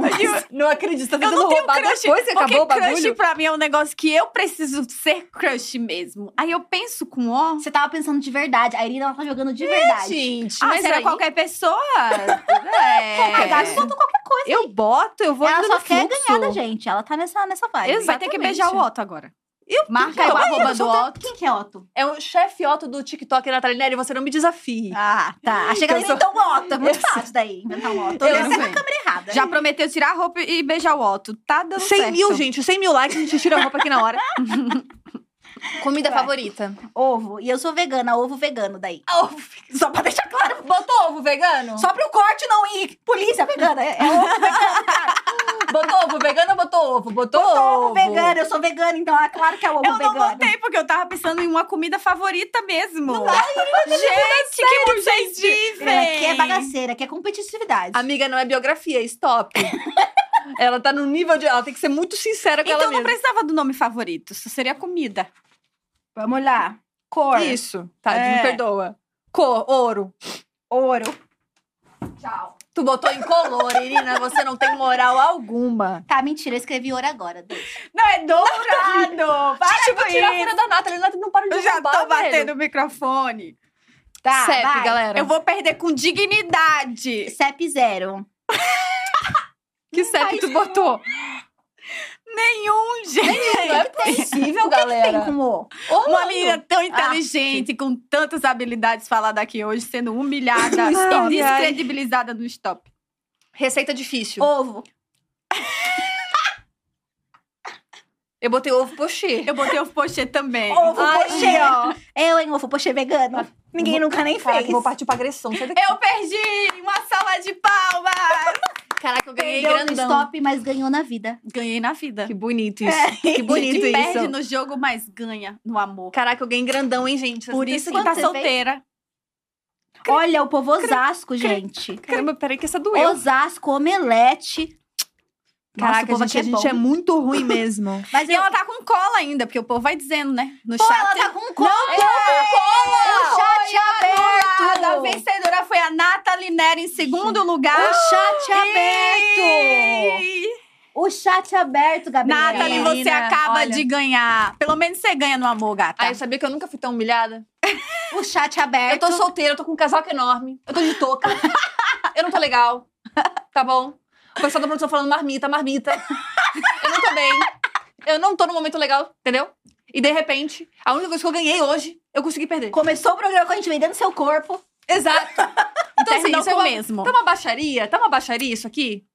Não acredito, tá Eu tentando não tenho roubar crush, depois que acabou o crush bagulho. pra mim é um negócio que eu preciso ser crush mesmo. Aí eu penso com ó. Você tava pensando de verdade. A Irina, ela tá jogando de verdade. Gente, Ah, mas será aí, qualquer pessoa? é. Qualquer gato bota qualquer coisa. eu boto, eu vou ela só quer ganhar da gente. Ela tá nessa, nessa vibe. Exato. Vai ter que beijar o Otto agora. Eu, Marca aí o Calma aí, arroba eu sou do Otto. Quem que é Otto? É o chefe Otto do TikTok, Natália Neri, você não me desafie. Ah, tá. Achei que Eu ela sou- inventou um Otto. É muito fácil daí, inventar um Otto. Eu Eu não sei sei. a câmera errada. Já prometeu tirar a roupa e beijar o Otto. Tá dando 100 certo. mil, gente. 100 mil likes, a gente tira a roupa aqui na hora. Comida Vai. favorita. Ovo. E eu sou vegana, ovo vegano daí. Ovo. Só pra deixar claro. Botou ovo vegano? Só pro corte não ir. Polícia vegana. É, é ovo vegano, cara. Botou ovo vegano ou botou ovo? Botou, Botou ovo ovo vegano. Eu sou vegana, então é claro que é ovo Eu não vegano. botei, porque eu tava pensando em uma comida favorita mesmo. Gente, que mundo vocês vivem! Aqui é bagaceira, aqui é competitividade. Amiga, não é biografia, stop. ela tá no nível de. Ela tem que ser muito sincera com Então ela não mesma. precisava do nome favorito, só seria comida. Vamos lá. Cor. Isso, tá, É. me perdoa. Cor, ouro. Ouro. Tchau. Tu botou em color, Irina, você não tem moral alguma. Tá, mentira, eu escrevi ouro agora. deixa. Não, é dourado! Para Gente, eu vou com tirar a isso. fora da Nathalie. A Nathalie não para de Eu já roubar, tô velho. batendo o microfone. Tá, CEP, vai. galera. Eu vou perder com dignidade. CEP zero. Que CEP tu botou? Nenhum, gente. Não é possível, Tem galera. com o. Ô, Uma menina tão inteligente, com tantas habilidades falada aqui hoje, sendo humilhada e descredibilizada no stop. Receita difícil. Ovo. Eu botei ovo pochê. Eu botei o pochê também. Ovo Ai, pochê, ó. Eu, hein, ovo pochê vegano. Ninguém Vou- nunca nem Caraca, fez. vou partir pra agressão. Eu perdi! Uma salva de palmas! Caraca, eu ganhei Perdeu no grandão. stop, mas ganhou na vida. Ganhei na vida. Que bonito isso. Que bonito Gente, isso. perde no jogo, mas ganha no amor. Caraca, eu ganhei grandão, hein, gente? Por isso que tá fez? solteira. Olha, o povo Osasco, gente. Caramba, peraí que essa doeu. Osasco, omelete. Nossa, Caraca, o povo gente, aqui a gente é muito ruim mesmo. Mas E eu... ela tá com cola ainda, porque o povo vai dizendo, né? No Pô, chat. ela tá com cola! O chat aberto! A vencedora foi a Nathalie Neri em segundo lugar. O chat aberto! E... O chat aberto, Gabriela. Nathalie, você Menina, acaba olha. de ganhar. Pelo menos você ganha no amor, gata. Ah, eu sabia que eu nunca fui tão humilhada. O chat Eu aberto. tô solteira, eu tô com um casaco enorme. Eu tô de touca. eu não tô legal. Tá bom? O pessoal da produção falando marmita, marmita. Eu não tô bem. Eu não tô no momento legal, entendeu? E de repente, a única coisa que eu ganhei hoje, eu consegui perder. Começou o programa com a gente vendendo seu corpo. Exato. Então, assim, isso é uma, mesmo. tá uma baixaria? Tá uma baixaria isso aqui?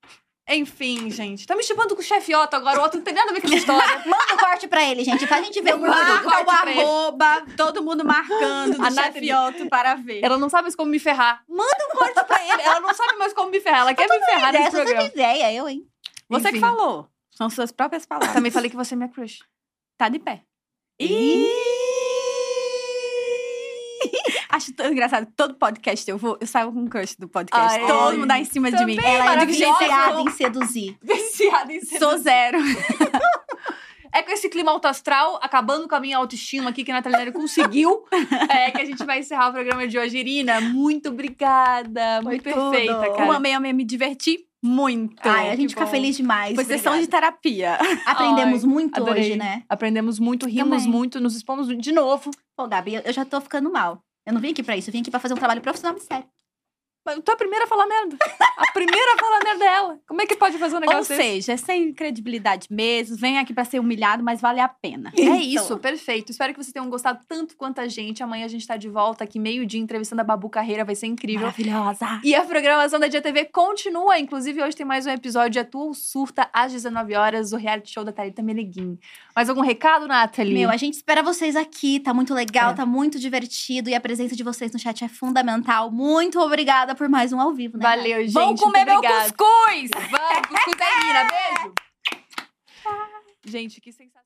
Enfim, gente. Tá me chipando com o chefe Otto agora. O Otto não tem nada a ver com essa história. Manda o corte pra ele, gente, pra gente ver o Manda burburinho. o corte Marca o arroba, todo mundo marcando A do Otto para ver. Ela não sabe mais como me ferrar. Manda um corte pra ele. Ela não sabe mais como me ferrar. Ela quer me ferrar nesse Essa é a programa. ideia, eu, hein? Você que Enfim. falou. São suas próprias palavras. Também falei que você é minha crush. Tá de pé. Acho tão engraçado. Todo podcast eu vou, eu saio com um crush do podcast. Ai, Todo mundo dá em cima de mim. também, Ela é viciada em seduzir. Viciada em ser Sou zero. É com esse clima alto astral, acabando com a minha autoestima aqui que a Natália Neri conseguiu, é, que a gente vai encerrar o programa de hoje. Irina, muito obrigada. Muito Foi tudo. perfeita, Eu cara. amei, amei, me diverti muito. Ai, a gente fica bom. feliz demais. Foi sessão de terapia. Aprendemos Ai, muito Adorei. hoje, né? Aprendemos muito, rimos Também. muito, nos expomos de novo. Pô, Gabi, eu- eu já tô ficando mal. Eu não vim aqui pra isso, eu vim aqui pra fazer um trabalho profissional sério. Mas tu é a primeira a falar merda. A primeira faladeira dela. Como é que pode fazer um negócio Ou desse? seja, é sem credibilidade mesmo, vem aqui pra ser humilhado, mas vale a pena. É Então. isso, perfeito. Espero que vocês tenham gostado tanto quanto a gente. Amanhã a gente tá de volta aqui, meio-dia, entrevistando a Babu Carreira. Vai ser incrível. Maravilhosa. E a programação da Dia TV continua. Inclusive, hoje tem mais um episódio de Atua ou Surta, às 19 horas, o reality show da Thalita Meneguin. Mais algum recado, Nathalie? Meu, a gente espera vocês aqui, tá muito legal, É. tá muito divertido e a presença de vocês no chat é fundamental. Muito obrigada obrigada por mais um ao vivo, né? Valeu, gente. Vamos comer meu cuscuz! Vamos, cuscuz da Irina. Beijo! Gente, que sensação.